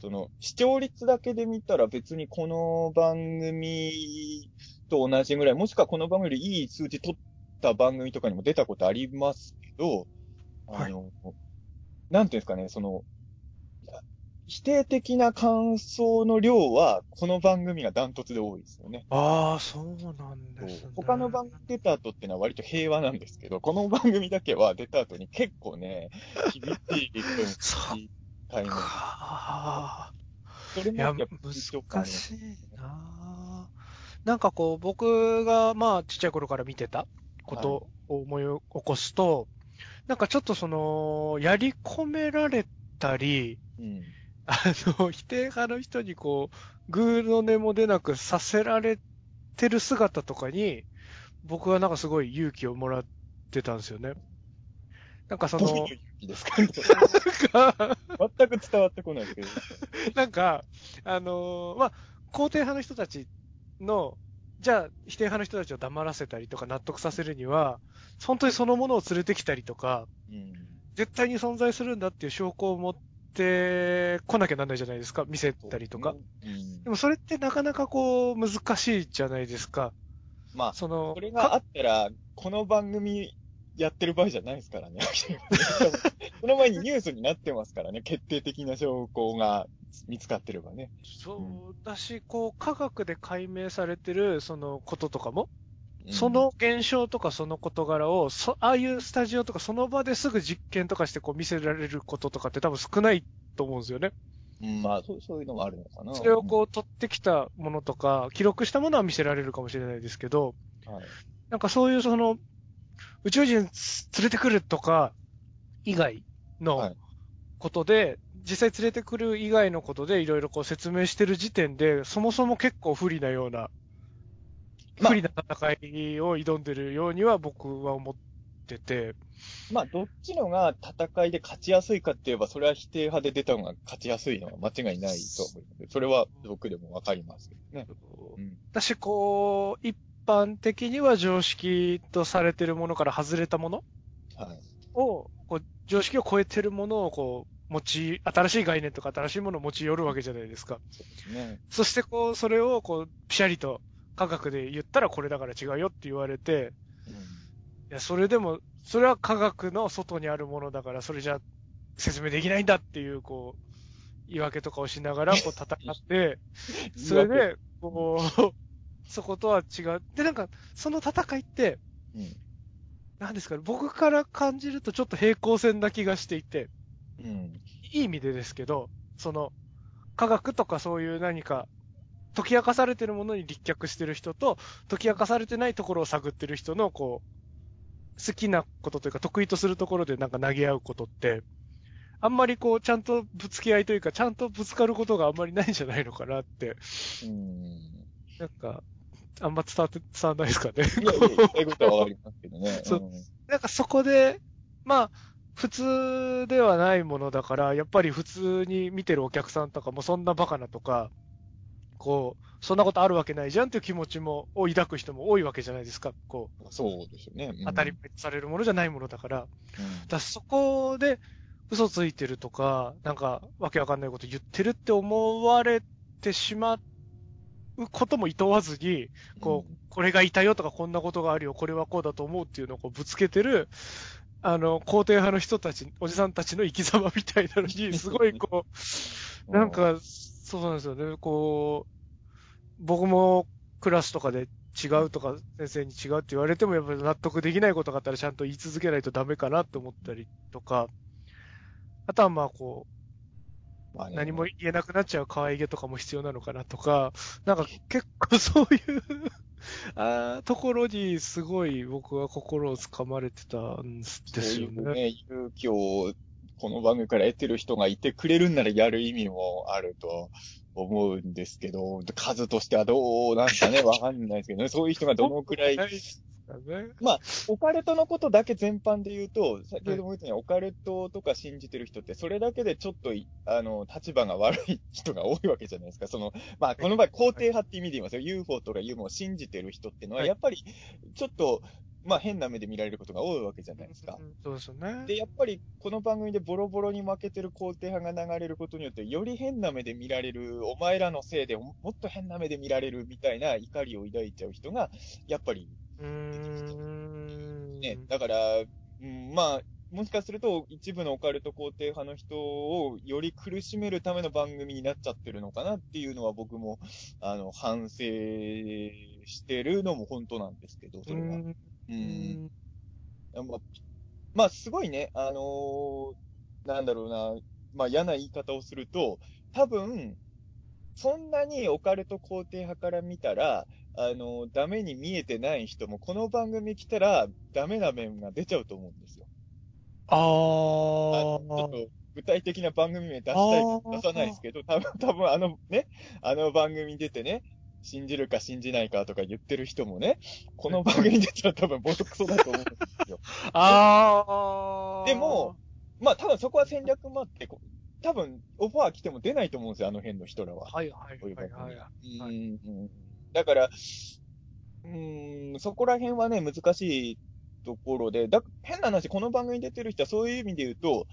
Speaker 3: その、視聴率だけで見たら別にこの番組と同じぐらい、もしくはこの番組よりいい数字取った番組とかにも出たことありますけど、あの、なんていうんですかね、その、否定的な感想の量は、この番組がダントツで多いですよね。
Speaker 2: ああ、そうなんですね。
Speaker 3: 他の番組出た後ってのは割と平和なんですけど、この番組だけは出た後に結構ね、*laughs* 厳しい人に
Speaker 2: そっ
Speaker 3: タイム。
Speaker 2: か。いや、
Speaker 3: それもやっぱ
Speaker 2: 難しいななんかこう、僕がまあ、ちっちゃい頃から見てたことを思い起こすと、なんかちょっとその、やり込められたり、
Speaker 3: うん。
Speaker 2: あの、否定派の人にこう、グーの音も出なくさせられてる姿とかに、僕はなんかすごい勇気をもらってたんですよね。なんかその、
Speaker 3: どういう意味ですか *laughs* 全く伝わってこないですけど。*laughs*
Speaker 2: なんか、あのーまあ、肯定派の人たちの、じゃあ、否定派の人たちを黙らせたりとか納得させるには、本当にそのものを連れてきたりとか、
Speaker 3: うん。
Speaker 2: 絶対に存在するんだっていう証拠を持ってこなきゃなんないじゃないですか。見せたりとか。
Speaker 3: うん
Speaker 2: で。もそれってなかなかこう、難しいじゃないですか。
Speaker 3: まあ、
Speaker 2: その、
Speaker 3: これがあったら、この番組やってる場合じゃないですからね。*laughs* その前にニュースになってますからね。決定的な証拠が見つかってればね。
Speaker 2: そうだし、こう、科学で解明されてる、そのこととかも、
Speaker 3: うん
Speaker 2: そ、の現象とかその事柄を、そああいうスタジオとかその場ですぐ実験とかしてこう見せられることとかって多分少ないと思うんですよね。
Speaker 3: うんまあそう、そういうのもあるのかな。
Speaker 2: それをこう取ってきたものとか、記録したものは見せられるかもしれないですけど、
Speaker 3: うん、はい。
Speaker 2: なんかそういうその、宇宙人連れてくるとか以外
Speaker 3: はい。
Speaker 2: のことで、実際連れてくる以外のことでいろいろこう説明してる時点で、そもそも結構不利なような、
Speaker 3: まあ。
Speaker 2: 不利な戦いを挑んでるようには僕は思ってて、
Speaker 3: まあ、どっちのが戦いで勝ちやすいかって言えば、それは否定派で出た方が勝ちやすいのは間違いないと思うので、それは僕でもわかりますけどね。うん。
Speaker 2: 私こう、一般的には常識とされてるものから外れたもの
Speaker 3: はい。
Speaker 2: を、こう常識を超えてるものをこう、持ち、新しい概念とか新しいものを持ち寄るわけじゃないですか。
Speaker 3: そね。
Speaker 2: そしてこう、それをこう、ピシャリと科学で言ったらこれだから違うよって言われて、
Speaker 3: うん。
Speaker 2: いや、それでも、それは科学の外にあるものだから、それじゃ説明できないんだっていう、こう、言い訳とかをしながら、こう戦って、*laughs* それで、こう、そことは違う。で、なんか、その戦いって、
Speaker 3: うん。
Speaker 2: なんですかね、僕から感じるとちょっと平行線な気がしていて、
Speaker 3: うん。
Speaker 2: いい意味でですけど、その、科学とかそういう何か、解き明かされてるものに立脚してる人と、解き明かされてないところを探ってる人の、こう、好きなことというか得意とするところでなんか投げ合うことって、あんまりこう、ちゃんとぶつけ合いというか、ちゃんとぶつかることがあんまりないんじゃないのかなって、
Speaker 3: うん。
Speaker 2: なんか、あんま伝わって、伝わんないですかね。
Speaker 3: いやいや、言いたいことはわかりますけどね。
Speaker 2: そうんなんかそこで、まあ、普通ではないものだから、やっぱり普通に見てるお客さんとかもそんなバカなとか、こう、そんなことあるわけないじゃんっていう気持ちも、を抱く人も多いわけじゃないですか。こう、
Speaker 3: そうですよね。うん
Speaker 2: 当たり前とされるものじゃないものだから。
Speaker 3: うん
Speaker 2: だそこで嘘ついてるとか、なんかわけわかんないこと言ってるって思われてしまうことも厭わずに、こう、これがいたよとか、こんなことがあるよ、これはこうだと思うっていうのをこうぶつけてる、あの、肯定派の人たち、おじさんたちの生き様みたいなのに、*laughs* すごいこう、
Speaker 3: う
Speaker 2: なん、か、そうなんですよね、こう、僕もクラスとかで違うとか、先生に違うって言われても、やっぱり納得できないことがあったらちゃんと言い続けないとダメかなって思ったりとか、あとはまあこ
Speaker 3: まあ
Speaker 2: 何も言えなくなっちゃう可愛げとかも必要なのかなとか、*laughs* なんか結構そういう *laughs* あーところにすごい僕は心をつかまれてたんです
Speaker 3: そうい
Speaker 2: よね。
Speaker 3: うね、勇気をこの番組から得てる人がいてくれるんならやる意味もあると思うんですけど、数としてはどうなんかね、*laughs* わかんないですけどね、そういう人がどのくらい
Speaker 2: ないですかね。
Speaker 3: オカルトのことだけ全般で言うと、先ほども言ったように、オカルトとか信じてる人って、それだけでちょっとい、あの、立場が悪い人が多いわけじゃないですか。その、まあ、この場合、肯定派って意味で言いますよ。UFO とか UFO を信じてる人っていうのは、
Speaker 2: はい
Speaker 3: やっぱり、ちょっと、まあ、変な目で見られることが多いわけじゃないですか。
Speaker 2: うんそうですよね。
Speaker 3: で、やっぱり、この番組でボロボロに負けてる肯定派が流れることによって、より変な目で見られる、お前らのせいでももっと変な目で見られるみたいな怒りを抱いちゃう人が、やっぱり
Speaker 2: うーん。
Speaker 3: ね、だから、うん、まあ、もしかすると一部のオカルト肯定派の人をより苦しめるための番組になっちゃってるのかなっていうのは僕も、あの、反省してるのも本当なんですけど、それは。
Speaker 2: うん
Speaker 3: う。
Speaker 2: うんん
Speaker 3: まあ、まあ、すごいね、あのーなんだろうな、まあ嫌な言い方をすると、多分、そんなにオカルト肯定派から見たら、あのダメに見えてない人も、この番組来たら、ダメな面が出ちゃうと思うんですよ。
Speaker 2: あ
Speaker 3: あのちょ
Speaker 2: あ
Speaker 3: っ。と具体的な番組名出したい出さないですけど、多分、多分あのね、あの番組に出てね、信じるか信じないかとか言ってる人もね、この番組に出たら多分ボトクソだと思うんですよ。*laughs*
Speaker 2: ああ。
Speaker 3: でも、まあ多分そこは戦略もあって、多分オファー来ても出ないと思うんですよ、あの辺の人らは。
Speaker 2: はいはいはいはい。
Speaker 3: は
Speaker 2: はい
Speaker 3: うんうんだから、うん、そこら辺はね、難しいところで、だ変な話、この番組に出てる人はそういう意味で言うと、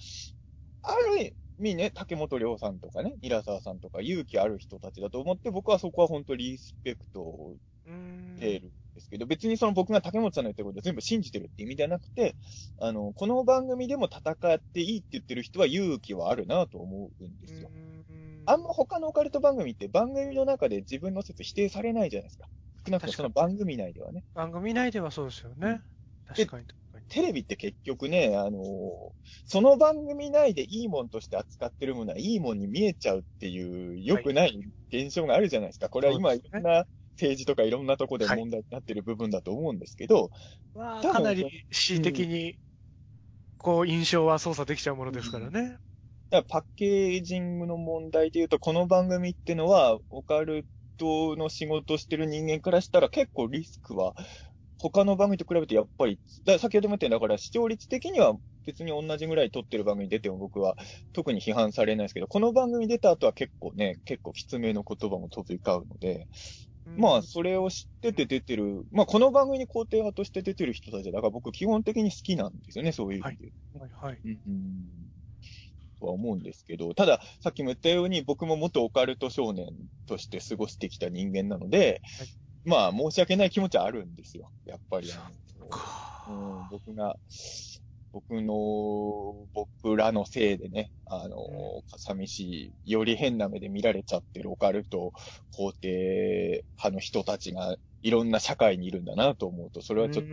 Speaker 3: ある意味ね、竹本涼さんとかね、平沢さんとか勇気ある人たちだと思って、僕はそこは本当リスペクトをしるんですけど、別にその僕が竹本さんの言ってることを全部信じてるって意味ではなくて、あの、この番組でも戦っていいって言ってる人は勇気はあるなと思うんですよ。あんま他のオカルト番組って番組の中で自分の説否定されないじゃないですか。少なくともその番組内ではね。
Speaker 2: 番組内ではそうですよね。
Speaker 3: で
Speaker 2: 確かに確かに。
Speaker 3: テレビって結局ね、あのーその番組内でいいもんとして扱ってるものはいいもんに見えちゃうっていう良くない現象があるじゃないですか。これは今いろんな政治とかいろんなところで問題になってる部分だと思うんですけど、
Speaker 2: まあ、
Speaker 3: 多分
Speaker 2: かなり恣意的に、こう、印象は操作できちゃうものですからね。
Speaker 3: だからパッケージングの問題で言うと、この番組ってのは、オカルトの仕事してる人間からしたら結構リスクは、他の番組と比べてやっぱり、だ先ほども言ったように、だから視聴率的には別に同じぐらい撮ってる番組に出ても僕は特に批判されないですけど、この番組出た後は結構ね、結構きつめの言葉も飛び交うので、まあ、それを知ってて出てる、まあ、この番組に肯定派として出てる人たちだから僕基本的に好きなんですよね、そういう意味で。
Speaker 2: はいはい。
Speaker 3: うんとは思うんですけど、ただ、さっきも言ったように、僕も元オカルト少年として過ごしてきた人間なので、
Speaker 2: はい。
Speaker 3: まあ、申し訳ない気持ちはあるんですよ。やっぱり、うん、僕が、僕の、僕らのせいでね、あの、寂しい、より変な目で見られちゃってるオカルト肯定派の人たちが、いろんな社会にいるんだなと思うと、それはちょっ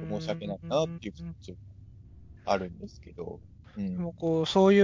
Speaker 3: と申し訳ないなっていう気持ちあるんですけど、うん
Speaker 2: でもこう、そうい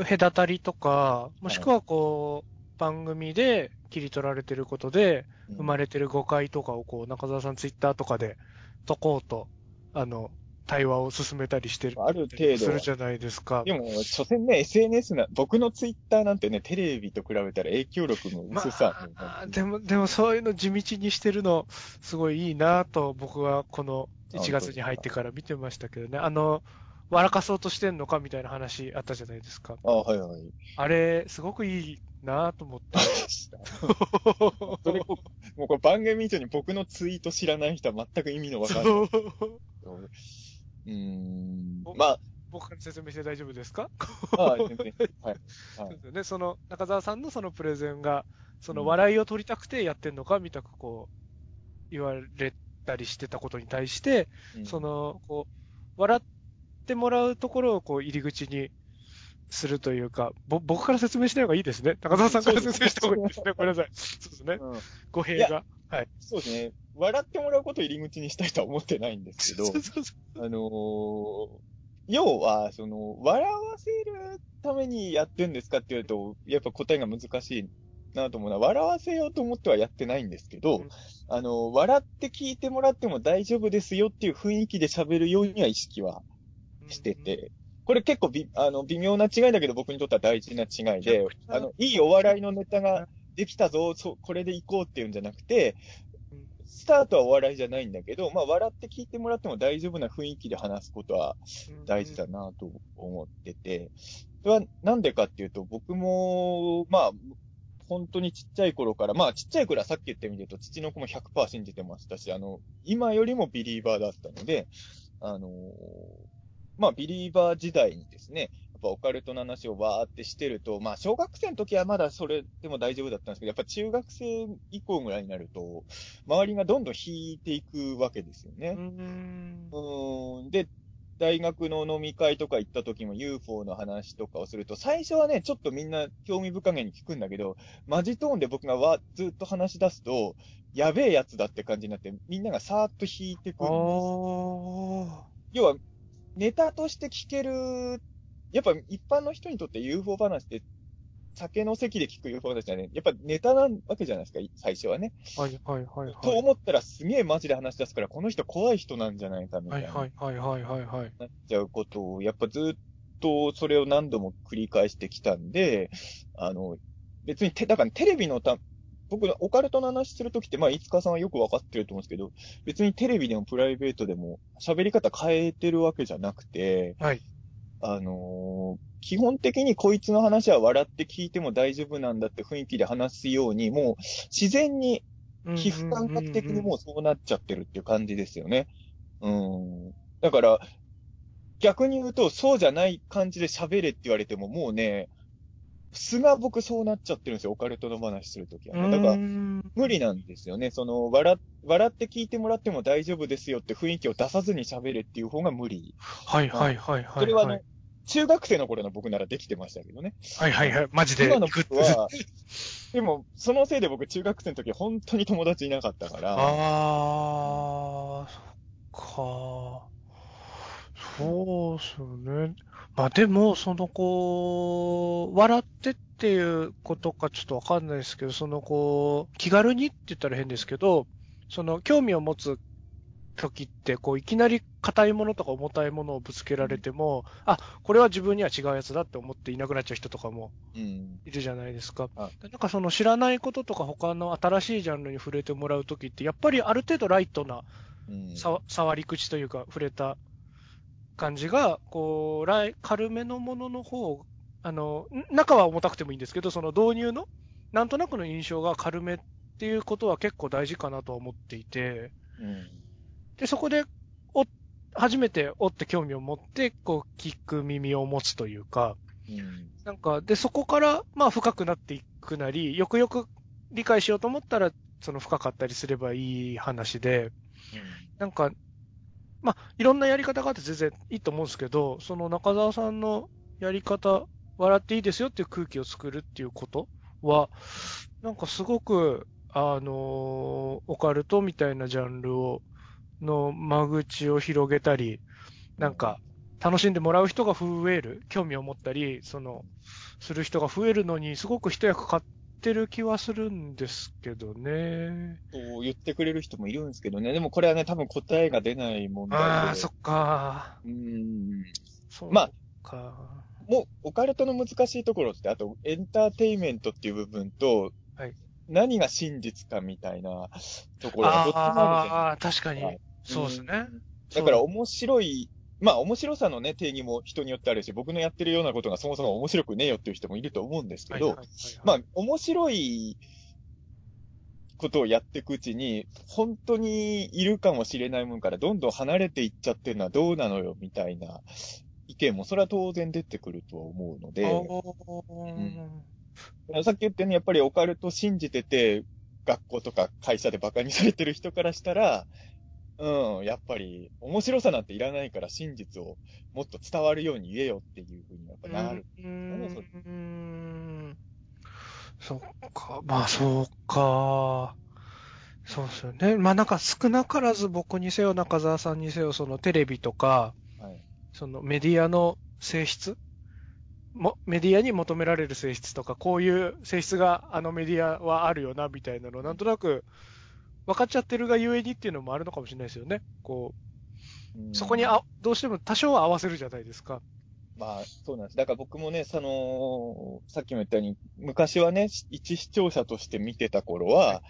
Speaker 2: う隔たりとか、もしくはこう、番組で切り取られてることで、生まれてる誤解とかをこう、中澤さんツイッターとかで解こうと、あの、対話を進めたりしてる。
Speaker 3: ある程度
Speaker 2: するじゃないですか。
Speaker 3: でも、所詮ね、SNS な、僕のツイッターなんてね、テレビと比べたら影響力の薄さ。
Speaker 2: まあ、でも、でもそういうの地道にしてるの、すごいいいなと、僕はこの1月に入ってから見てましたけどね。あの、笑かそうとしてんのかみたいな話あったじゃないですか。
Speaker 3: あはいはい。
Speaker 2: あれ、すごくいいなと思って。*laughs*
Speaker 3: それこもうこれ番組以上に僕のツイート知らない人は全く意味のわかんない。
Speaker 2: そう
Speaker 3: ん
Speaker 2: お。
Speaker 3: まあ、
Speaker 2: 僕から説明して大丈夫ですか？
Speaker 3: あ全然。はい。
Speaker 2: そうですよね。その、中澤さんのそのプレゼンが、その
Speaker 3: うん
Speaker 2: 笑いを取りたくてやってんのか、みたくこう、言われたりしてたことに対して、
Speaker 3: うん
Speaker 2: そ、の、こう、笑ってもらうところをこう入り口にするというか、ぼ僕から説明しない方がいいですね。中澤さんから説明した方がいいですね。ごめんなさい。そうですね。
Speaker 3: うん
Speaker 2: 語弊が。はい
Speaker 3: そうですね。笑ってもらうことを入り口にしたいとは思ってないんですけど
Speaker 2: そ、うそうそう
Speaker 3: あのー要は、その、笑わせるためにやってんですかって言うと、やっぱ答えが難しいなと思うのは、笑わせようと思ってはやってないんですけど、
Speaker 2: うん
Speaker 3: あの、笑って聞いてもらっても大丈夫ですよっていう雰囲気で喋るようには意識はしてて、これ結構び、あの、微妙な違いだけど僕にとっては大事な違いで、あの、いいお笑いのネタができたぞ、そう、これで行こうっていうんじゃなくて
Speaker 2: うん、
Speaker 3: スタートはお笑いじゃないんだけど、まあ、笑って聞いてもらっても大丈夫な雰囲気で話すことは大事だなと思ってて、それはなんでかっていうと、僕も、まあ、本当にちっちゃい頃から、まあちっちゃい頃はさっき言った意味で言うと、父の子も100%信じてましたし、あの、今よりもビリーバーだったので、あのまあビリーバー時代にですね、やっぱオカルトの話をわーってしてると、まあ小学生の時はまだそれでも大丈夫だったんですけど、やっぱ中学生以降ぐらいになると、周りがどんどん引いていくわけですよね。
Speaker 2: うん。
Speaker 3: うーん。で、大学の飲み会とか行った時も UFO の話とかをすると、最初はね、ちょっとみんな興味深げに聞くんだけど、マジトーンで僕がわずっと話し出すと、やべえやつだって感じになって、みんながさーっと引いてく
Speaker 2: あ
Speaker 3: るんです。
Speaker 2: あ。
Speaker 3: 要は、ネタとして聞ける、やっぱ一般の人にとって UFO 話って、酒の席で聞く UFO 話じゃね、やっぱネタなわけじゃないですか、最初はね。
Speaker 2: はいはいはいはい。
Speaker 3: と思ったらすげえマジで話し出すから、この人怖い人なんじゃないかみた
Speaker 2: はいい
Speaker 3: な。
Speaker 2: はいはいはいはいはい。
Speaker 3: なっちゃうことを、やっぱずっとそれを何度も繰り返してきたんで、あの、別にて、だからテレビのた、僕、オカルトの話するときって、まあ、いつかさんはよくわかってると思うんですけど、別にテレビでもプライベートでも喋り方変えてるわけじゃなくて、
Speaker 2: はい。
Speaker 3: あのー基本的にこいつの話は笑って聞いても大丈夫なんだって雰囲気で話すように、もう自然に皮膚感覚的にもうそうなっちゃってるっていう感じですよね。うん。だから、逆に言うと、そうじゃない感じで喋れって言われても、もうね、素が僕そうなっちゃってるんですよ、オカルトの話するときはね。だから、無理なんですよね。その、笑、笑って聞いてもらっても大丈夫ですよって雰囲気を出さずに喋れっていう方が無理。
Speaker 2: はいはいはいはい。
Speaker 3: それはあの、中学生の頃の僕ならできてましたけどね。
Speaker 2: はいはいはい。マジで。
Speaker 3: 今の僕は、でも、そのせいで僕中学生の時本当に友達いなかったから、
Speaker 2: ああ、そっか。そうっすよね。まあでも、そのこう、笑ってっていうことかちょっとわかんないですけど、そのこう、気軽にって言ったら変ですけど、その興味を持つ時って、こう、いきなり硬いものとか重たいものをぶつけられても、あ、これは自分には違うやつだって思っていなくなっちゃう人とかも
Speaker 3: うん。
Speaker 2: いるじゃないですか。
Speaker 3: は
Speaker 2: なんかその知らないこととか他の新しいジャンルに触れてもらうときって、やっぱりある程度ライトな
Speaker 3: うん。
Speaker 2: さ触り口というか触れた感じが、こう、ライ軽めのものの方、あの、ん中は重たくてもいいんですけど、その導入のなんとなくの印象が軽めっていうことは結構大事かなとは思っていて、
Speaker 3: うん。
Speaker 2: で、そこで、お、初めておって興味を持って、こう、聞く耳を持つというか、
Speaker 3: うん。
Speaker 2: なんか、で、そこから、まあ、深くなっていくなり、よくよく理解しようと思ったら、その深かったりすればいい話で、なんか、まあ、いろんなやり方があって全然いいと思うんですけど、その中澤さんのやり方、笑っていいですよっていう空気を作るっていうことは、なんかすごく、あのオカルトみたいなジャンルを、の間口を広げたり、なんか、楽しんでもらう人が増える、興味を持ったり、その、する人が増えるのに、すごく一役買ってる気はするんですけどね。
Speaker 3: そう言ってくれる人もいるんですけどね。でもこれはね、多分答えが出ない問題で。
Speaker 2: ああ、そっか。
Speaker 3: うん。
Speaker 2: そう
Speaker 3: まあ
Speaker 2: か。
Speaker 3: もう、オカルトの難しいところって、あと、エンターテイメントっていう部分と、
Speaker 2: はい
Speaker 3: 何が真実かみたいなところがどっちもあるじゃない
Speaker 2: ああ、確かに
Speaker 3: はい。
Speaker 2: そうですね。
Speaker 3: だから面白い、まあ面白さのね、定義も人によってあるし、僕のやってるようなことがそもそも面白くねえよっていう人もいると思うんですけど、まあ面白いことをやっていくうちに、本当にいるかもしれないもんからどんどん離れていっちゃってるのはどうなのよみたいな意見もそれは当然出てくるとは思うので、
Speaker 2: あ
Speaker 3: さっき言ったようにやっぱりオカルト信じてて、学校とか会社でバカにされてる人からしたら、うん、やっぱり面白さなんていらないから真実をもっと伝わるように言えよっていうふうにやっぱなる。
Speaker 2: うーん。そっか、まあそうか。そうですよね。まあなん。か少なからず僕にせよ中澤さん。にせよ、そのテレビとか、
Speaker 3: はい。
Speaker 2: そのメディアの性質も、メディアに求められる性質とか、こういう性質があのメディアはあるよな、みたいなのなん。となく分かっちゃってるがゆえにっていうのもあるのかもしれないですよね。こ
Speaker 3: う
Speaker 2: そこにあ、どうしても多少は合わせるじゃないですか。
Speaker 3: まあ、そうなんです。だから僕もね、その、さっきも言ったように、昔はね、一視聴者として見てた頃は、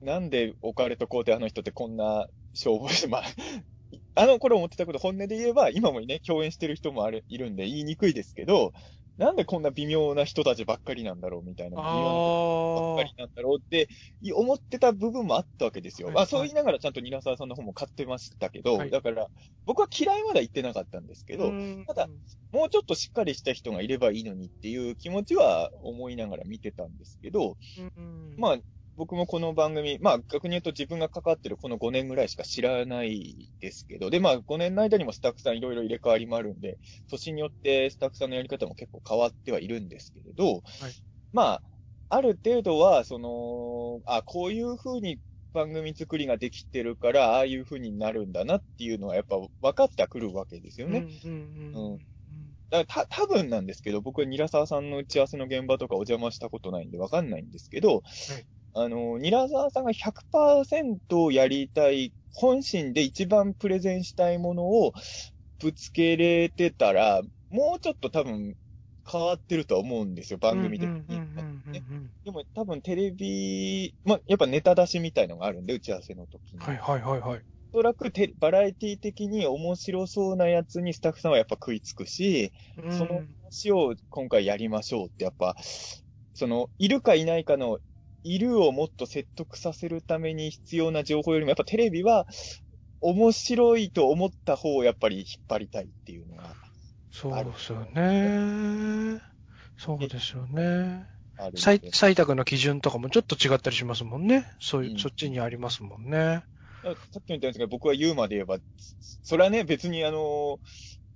Speaker 3: なんでオカルト皇帝あの人ってこんな消防して、まあ、*laughs* あの頃思ってたこと本音で言えば、今もね、共演してる人もある、いるんで言いにくいですけど、なんでこんな微妙な人たちばっかりなんだろうみたいな、微妙な人ばっかりなんだろうって思ってた部分もあったわけですよ。
Speaker 2: はい
Speaker 3: まあそう言いながらちゃんとニラ沢さんの方も買ってましたけど、
Speaker 2: はい。
Speaker 3: だから僕は嫌いまでは言ってなかったんですけど、
Speaker 2: うん。
Speaker 3: ただもうちょっとしっかりした人がいればいいのにっていう気持ちは思いながら見てたんですけど、
Speaker 2: うん。
Speaker 3: まあ僕もこの番組、まあ逆に言うと自分が関わってるこの5年ぐらいしか知らないですけど、でまあ5年の間にもスタッフさんいろいろ入れ替わりもあるんで、年によってスタッフさんのやり方も結構変わってはいるんですけれど、まあ、ある程度は、その、あ、こういう風に番組作りができてるから、ああいう風になるんだなっていうのはやっぱ分かってはくるわけですよね。
Speaker 2: うんうんうん
Speaker 3: うん。だた、多分なんですけど、僕はニラ沢さんの打ち合わせの現場とかお邪魔したことないんでわかんないんですけど、あの、ニラ沢さんが100%やりたい、本心で一番プレゼンしたいものをぶつけれてたら、もうちょっと多分変わってるとは思うんですよ、番組的に。
Speaker 2: うんうんうんうん
Speaker 3: ね
Speaker 2: うん
Speaker 3: でも多分テレビ、まあ、やっぱネタ出しみたいのがあるんで、打ち合わせの時に。
Speaker 2: はいはいはいはい。
Speaker 3: おそらくテバラエティ的に面白そうなやつにスタッフさんはやっぱ食いつくし、その話を今回やりましょうってやっぱ、その、いるかいないかの、いるをもっと説得させるために必要な情報よりも、やっぱテレビは面白いと思った方をやっぱり引っ張りたいっていうのが
Speaker 2: そうですよね。そうですよね。採採択の基準とかもちょっと違ったりしますもんね。そういう、
Speaker 3: うん
Speaker 2: そっちにありますもんね。
Speaker 3: さっきも言ったんですけど、僕は言うまで言えば、それはね、別にあの、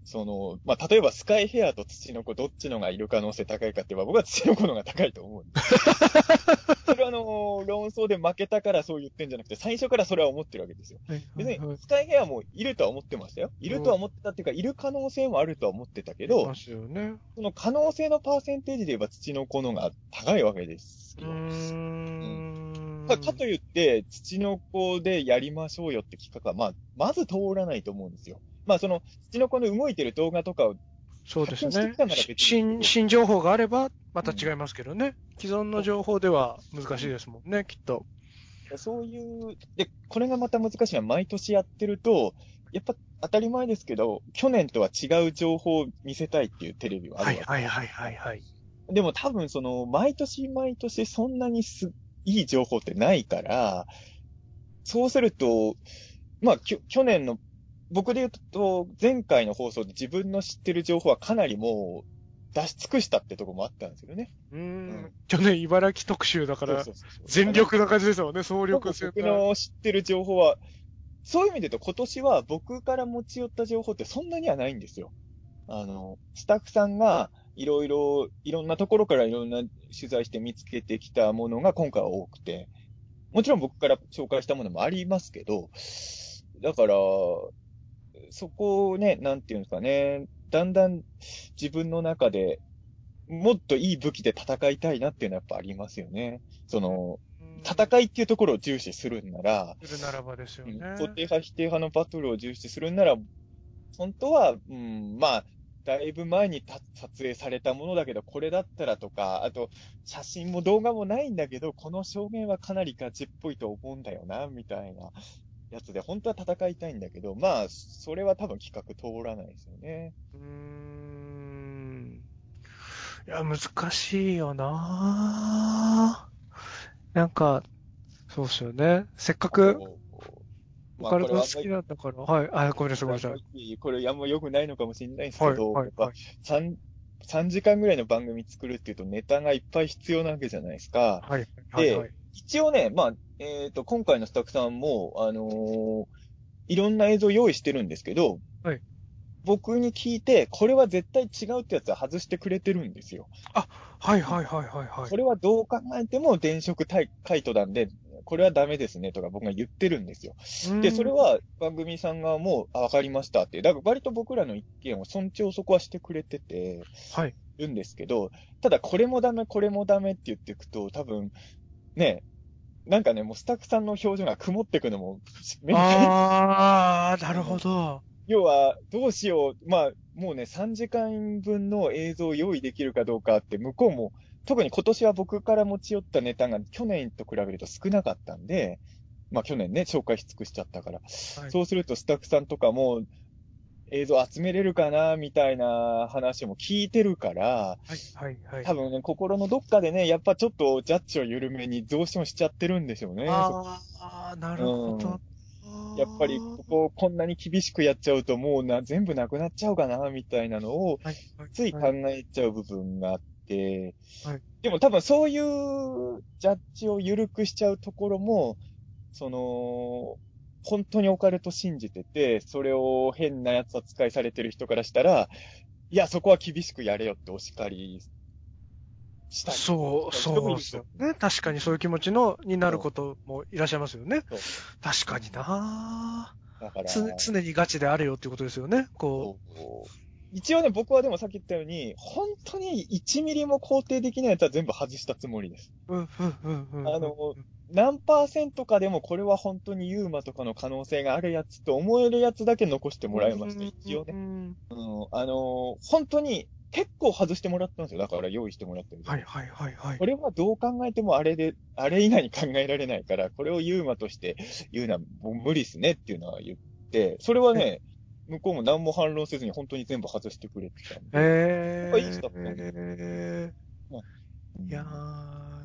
Speaker 3: その、まあ、例えばスカイヘアと土の子どっちのがいる可能性高いかって言えば、僕は土の子の方が高いと思うんです。*laughs* それはあの、論争で負けたからそう言ってんじゃなくて、最初からそれは思ってるわけですよ。別に、スカイヘアもいるとは思ってましたよ。いるとは思ってたっていうか、いる可能性もあるとは思ってたけど
Speaker 2: ね。
Speaker 3: その可能性のパーセンテージで言えば土の子の方が高いわけですよ。
Speaker 2: うーん。
Speaker 3: かかと言って、土の子でやりましょうよって企画は、まあ、まず通らないと思うんですよ。まあ、その、土の子の動いてる動画とかを、
Speaker 2: そうですね。新、新情報があれば、また違いますけどね。既存の情報では難しいですもんね、きっと。
Speaker 3: そういう、で、これがまた難しいのは、毎年やってると、やっぱ当たり前ですけど、去年とは違う情報を見せたいっていうテレビはあるわけ
Speaker 2: はいはいはいはいはい。
Speaker 3: でも多分その、毎年毎年そんなにす、いい情報ってないから、そうすると、まあ、きょ去年の、僕で言うと、前回の放送で自分の知ってる情報はかなりもう出し尽くしたってとこもあったんですよね。
Speaker 2: うー
Speaker 3: うん
Speaker 2: ん。去年茨城特集だから
Speaker 3: そう、そうそうそう
Speaker 2: 全力な感じですもんね、総力戦
Speaker 3: 僕の知ってる情報は、そういう意味で言うと今年は僕から持ち寄った情報ってそんなにはないんですよ。あの、スタッフさんがいろいろ、いろんなところからいろんな取材して見つけてきたものが今回は多くて、もちろん僕から紹介したものもありますけど、だから、そこをね、なんていうんですかね、だんだん自分の中でもっといい武器で戦いたいなっていうのはやっぱありますよね。その、戦いっていうところを重視するんなら、
Speaker 2: するならばですよね。
Speaker 3: 肯定派、否定派のバトルを重視するんなら、本当は、うん、まあ、だいぶ前にた撮影されたものだけど、これだったらとか、あと、写真も動画もないんだけど、この証言はかなりガチっぽいと思うんだよな、みたいなやつで、本当は戦いたいんだけど、まあ、それは多分企画通らないですよね。
Speaker 2: うーん。いや、難しいよななんか、そうっすよね。せっかく、オカルト好きなんだから。はい。あ、ごめんなさい、ごめんなさい。
Speaker 3: これあんま良くないのかもしれないですけ
Speaker 2: はい、
Speaker 3: ど、
Speaker 2: はい
Speaker 3: やっ、ぱ
Speaker 2: はい。
Speaker 3: 3、3時間ぐらいの番組作るっていうとネタがいっぱい必要なわけじゃないですか。
Speaker 2: はい、はい、はい。
Speaker 3: 一応ね、まあ、えっ、と、今回のスタッフさんも、あのーいろんな映像用意してるんですけど、
Speaker 2: はい
Speaker 3: 僕に聞いて、これは絶対違うってやつは外してくれてるんですよ。
Speaker 2: はい、はい、はい、はい、はい
Speaker 3: こ。れはどう考えても電飾タイカイトなんで、これはダメですねとか僕が言ってるんですよ。
Speaker 2: うん
Speaker 3: で、それ、は番組さん側も、あ、わかりましたって。だから割と僕らの意見を尊重そこはしてくれてて、
Speaker 2: はい。
Speaker 3: るんですけど、ただこれもダメ、これもダメって言っていくと、多分、ね、なんかね、もうスタッフさんの表情が曇ってくのも、
Speaker 2: あー、*laughs* なるほど。
Speaker 3: 要は、どうしよう。まあ、もうね、3時間分の映像を用意できるかどうかって、向こうも、特に今年は僕から持ち寄ったネタが去年と比べると少なかったんで、まあ去年ね、紹介し尽くしちゃったから。
Speaker 2: はい
Speaker 3: そうするとスタッフさんとかも、映像集めれるかな、みたいな話も聞いてるから、
Speaker 2: はい、はい、はい。
Speaker 3: 多分ね、心のどっかでね、やっぱちょっとジャッジを緩めにどうしてもしちゃってるんでしょうね。
Speaker 2: あー、なるほど。
Speaker 3: やっぱりここをこんなに厳しくやっちゃうともうな、全部なくなっちゃうかな、みたいなのを、つい考えちゃう部分があって、
Speaker 2: はい
Speaker 3: でも多分そういうジャッジを緩くしちゃうところも、その、本当にオカルト信じてて、それを変なやつ扱いされてる人からしたら、いや、そこは厳しくやれよってお叱りしたり。
Speaker 2: そう、
Speaker 3: 人もいう
Speaker 2: ですよね。確かにそういう気持ちの、になることもいらっしゃいますよね。確かにな
Speaker 3: だから、
Speaker 2: つ常にガチであれよっていうことですよね。こ
Speaker 3: そう一応ね、僕はでもさっき言ったように、本当に1ミリも肯定できないやつは全部外したつもりです。
Speaker 2: う。うん、うん、うん、うん。
Speaker 3: あの何パーセントかでもこれは本当にユーマとかの可能性があるやつと思えるやつだけ残してもらいました、一応ね。
Speaker 2: ね。
Speaker 3: うん、あのー本当に結構外してもらったんですよ。だから用意してもらってる。
Speaker 2: はい、はい、はい、はい
Speaker 3: こ。れはどう考えてもあれで、あれ以外に考えられないから、これをユーマとして言うのはもう無理っすねっていうのは言って、それはね、向こうも何も反論せずに本当に全部外してくれてたんで。
Speaker 2: え
Speaker 3: やっぱいい人だったね
Speaker 2: え
Speaker 3: うん
Speaker 2: ー、いやー、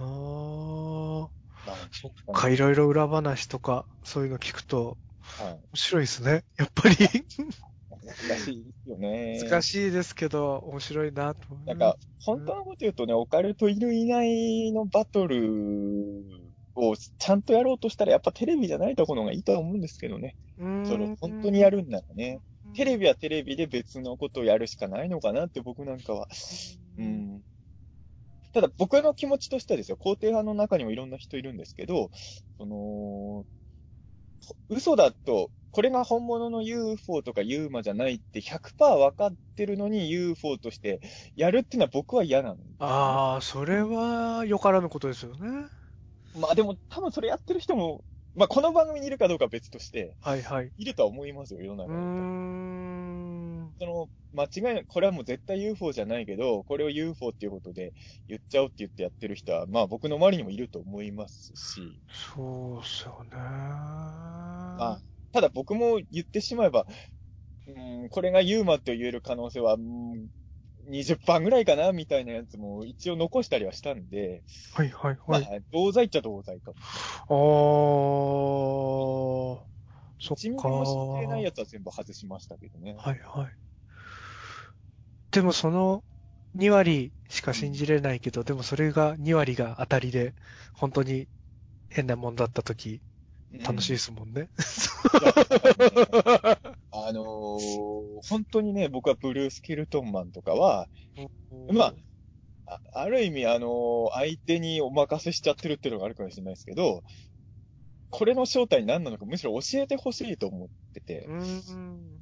Speaker 2: な
Speaker 3: あ
Speaker 2: そっか、いろいろ裏話とか、そういうの聞くと、
Speaker 3: はい。
Speaker 2: 面白いですね。やっぱり。
Speaker 3: 難しいですよね。
Speaker 2: 難しいですけど、面白いなと思う。
Speaker 3: なんか、本当のこと言うとね、オカルトいるいないのバトルをちゃんとやろうとしたら、やっぱテレビじゃないところがいいとは思うんですけどね。それ本当にやるんならね。テレビはテレビで別のことをやるしかないのかなって僕なんかは。う。ん。ただ僕の気持ちとしてはですよ、肯定派の中にもいろんな人いるんですけど、その、嘘だと、これが本物の UFO とか UMA じゃないって100%分かってるのに UFO としてやるっていうのは僕は嫌なの。
Speaker 2: ああ、それは、よからぬことですよね。
Speaker 3: まあでも多分それやってる人も、まあこの番組にいるかどうかは別として、
Speaker 2: はいはい。
Speaker 3: いるとは思いますよ、世の
Speaker 2: うー
Speaker 3: 中に。
Speaker 2: ん。
Speaker 3: その、間違いこれはもう絶対 UFO じゃないけど、これを UFO っていうことで言っちゃおうって言ってやってる人は、まあ僕の周りにもいると思いますし、
Speaker 2: そうっすよね。
Speaker 3: あただ僕も言ってしまえば、うん、これが UMA と言える可能性は、うん、20%ぐらいかなみたいなやつも一応残したりはしたんで、
Speaker 2: はいはい
Speaker 3: まあ
Speaker 2: はい。、
Speaker 3: 同罪っちゃ同罪かも。
Speaker 2: あー、そっ
Speaker 3: 1ミリ
Speaker 2: か
Speaker 3: も知ってないやつは全部外しましたけどね。
Speaker 2: はいはい。でもその2割しか信じれないけど、でもそれが2割が当たりで、本当に変なもんだった時、楽しいですもんね。*laughs*
Speaker 3: あのー本当にね、僕はブルース・キルトンマンとかは、まあ、あある意味、あのー相手にお任せしちゃってるっていうのがあるかもしれないですけど、これの正体何なのかむしろ教えてほしいと思ってて。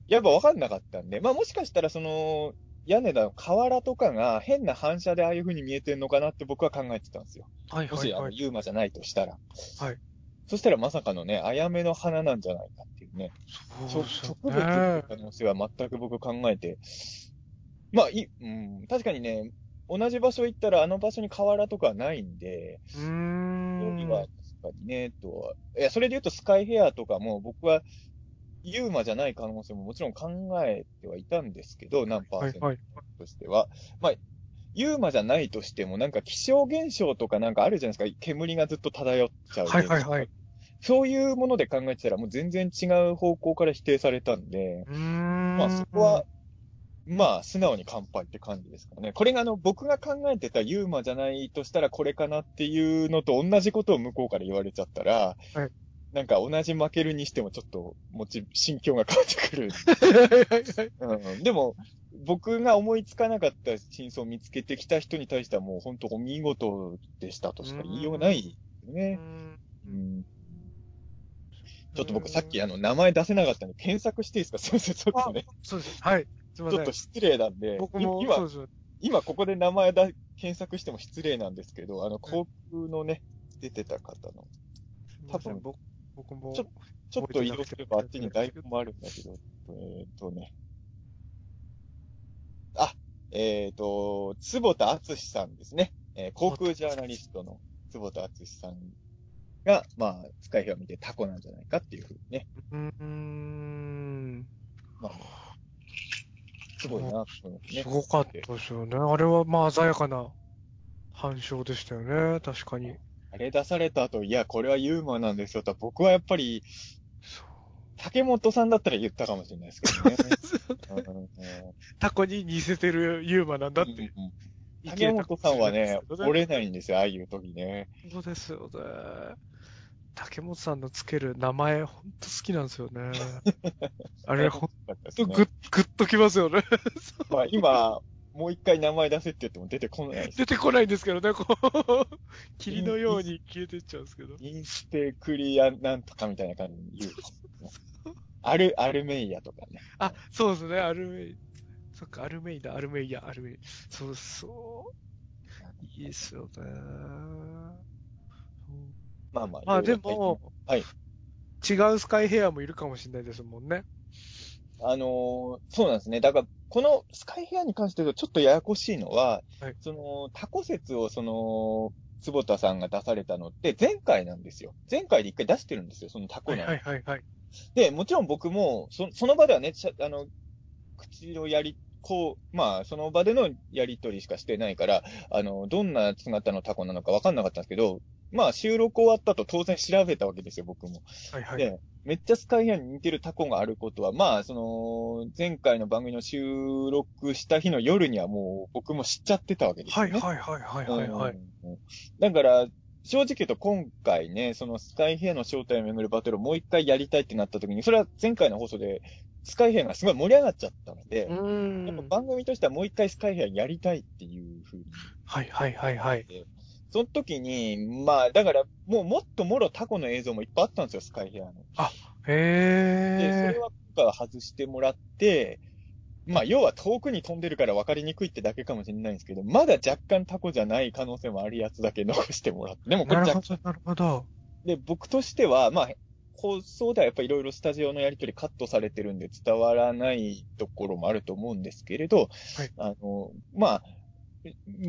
Speaker 3: やっぱ分かんなかったんで、まあもしかしたらその、屋根の瓦とかが変な反射でああいう風に見えてんのかなって僕は考えてたんですよ。
Speaker 2: はい
Speaker 3: もし、あの、
Speaker 2: はいはい。
Speaker 3: ユーマじゃないとしたら。
Speaker 2: はい。
Speaker 3: そしたらまさかのね、あやめの花なんじゃないかっていうね。
Speaker 2: そうですよ
Speaker 3: 植物って
Speaker 2: ね。
Speaker 3: 可能性は全く僕考えて。まあ、い、うん、確かにね、同じ場所行ったらあの場所に河原とかはないんで、
Speaker 2: うん。
Speaker 3: かにね、とは。いや、それで言うとスカイヘアとかも僕はユーマじゃない可能性ももちろん考えてはいたんですけど、何パーセント
Speaker 2: はいはい。
Speaker 3: としては。まあ、ユーマじゃないとしても、なんか気象現象とかなんかあるじゃないですか。煙がずっと漂っちゃう。
Speaker 2: はいはいはい。
Speaker 3: そういうもので考えてたらもう全然違う方向から否定されたんで、
Speaker 2: ん。
Speaker 3: まあそこは、まあ素直に乾杯って感じですかね。これがあの僕が考えてたユーマじゃないとしたらこれかなっていうのと同じことを向こうから言われちゃったら、
Speaker 2: はい
Speaker 3: なんか同じ負けるにしてもちょっともち、心境が変わってくる。*laughs* うん、でも、僕が思いつかなかった真相を見つけてきた人に対してはもう本当お見事でしたとしか言いようがないね。
Speaker 2: ん
Speaker 3: うんちょっと僕さっきあの名前出せなかったんで検索していいですか？すいません、ちょっとね。
Speaker 2: そうです。はい。
Speaker 3: ちょっと。失礼なんで、
Speaker 2: 僕も、
Speaker 3: 今。今ここで名前だ検索しても失礼なんですけど、あの、航空のね、出てた方の、多分
Speaker 2: 僕僕も、
Speaker 3: ちょちょっと移動すればあっちに台本もあるんだけど、えっ、とね。あ、えっ、と、坪田敦さんですね。えー航空ジャーナリストの坪田敦さんが、まあ、使い表を見てタコなんじゃないかっていうふうにね。
Speaker 2: うーん。
Speaker 3: まあ、すごいなね
Speaker 2: す。ごかったですよね。あれは、まあ、鮮やかな反証でしたよね。確かに。
Speaker 3: あれ出された後、いや、これはユーモアなんですよと、僕はやっぱり、
Speaker 2: そう
Speaker 3: 竹本さんだったら言ったかもしれないですけどね。*laughs*
Speaker 2: タコに似せてるユーマなんだって。
Speaker 3: うんうん竹本さんはね、折
Speaker 2: 俺
Speaker 3: れないんですよ、ああいう時ね。
Speaker 2: そうですよね。竹本さんのつける名前、ほんと好きなんですよね。*laughs* あれ、ほんとグッ、グッときますよね。*laughs*
Speaker 3: まあ今、もう一回名前出せって言っても出てこないです。
Speaker 2: 出てこないんですけどね、こう、*laughs* 霧のように消えてっちゃうんですけど。
Speaker 3: インスペクリアなんとかみたいな感じに言う。アル、アルメイヤとかね。
Speaker 2: あ、そうですね、アルメイ。そっか、アルメイだ、アルメイヤ、アルメイ。そうそう。いいですよね。
Speaker 3: まあまあ。
Speaker 2: まあでも、
Speaker 3: はい。
Speaker 2: 違うスカイヘアもいるかもしれないですもんね。
Speaker 3: あのーそうなんですね。だから、このスカイヘアに関して言うとちょっとややこしいのは、
Speaker 2: はい
Speaker 3: その、タコ説をその、坪田さんが出されたのって前回なんですよ。前回で一回出してるんですよ、そのタコの。
Speaker 2: はいはいはいはい。
Speaker 3: で、もちろん僕も、そその場ではね、あの、口のやり、こう、まあ、その場でのやりとりしかしてないから、あの、どんな姿のタコなのかわかんなかったんですけど、まあ、収録終わったと当然調べたわけですよ、僕も。
Speaker 2: はいはい。
Speaker 3: で、めっちゃスカイヘアに似てるタコがあることは、まあ、その、前回の番組の収録した日の夜にはもう僕も知っちゃってたわけですよね。
Speaker 2: はいはいはいはいはいはい。
Speaker 3: うんだから、正直言うと今回ね、そのスカイヘアの正体をめぐるバトルをもう一回やりたいってなった時に、それは前回の放送でスカイヘアがすごい盛り上がっちゃったので、
Speaker 2: うー
Speaker 3: やっぱ
Speaker 2: ん。
Speaker 3: 番組としてはもう一回スカイヘアやりたいっていうふうに。
Speaker 2: はいはいはいはい。
Speaker 3: その時に、まあ、だから、もうもっともろタコの映像もいっぱいあったんですよ、スカイヘアの。で、そ
Speaker 2: へ
Speaker 3: れは今回は外してもらって、まあ、要は遠くに飛んでるから分かりにくいってだけかもしれないんですけど、まだ若干タコじゃない可能性もあるやつだけ残してもらって。でも
Speaker 2: ー。
Speaker 3: これ若
Speaker 2: なるほどなるほど。
Speaker 3: で、僕としては、まあ、放送ではやっぱりいろいろスタジオのやりとりカットされてるんで伝わらないところもあると思うんですけれど、
Speaker 2: はい
Speaker 3: あの、まあ、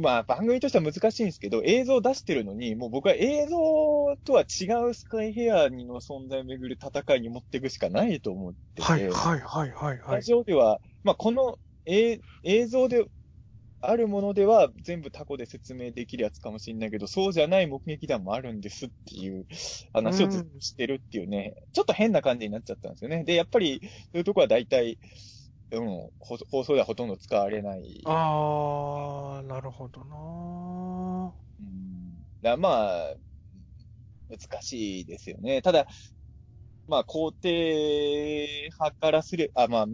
Speaker 3: まあ、番組としては難しいんですけど、映像を出してるのに、もう僕は映像とは違うスカイヘアの存在をめぐる戦いに持っていくしかないと思ってて、
Speaker 2: はいはいはいはい
Speaker 3: スタ
Speaker 2: はい。
Speaker 3: ジオでは、まあ、この映映像であるものでは全部タコで説明できるやつかもしれないけど、そうじゃない目撃談もあるんですっていう話をずっとしてるっていうね、ちょっと変な感じになっちゃったんですよね。で、やっぱり、そういうとこは大体、うん、放放送ではほとんど使われない。
Speaker 2: あー、なるほどな
Speaker 3: うん、だまあ、難しいですよね。ただ、まあ、肯定派からすれば、あ、まあ、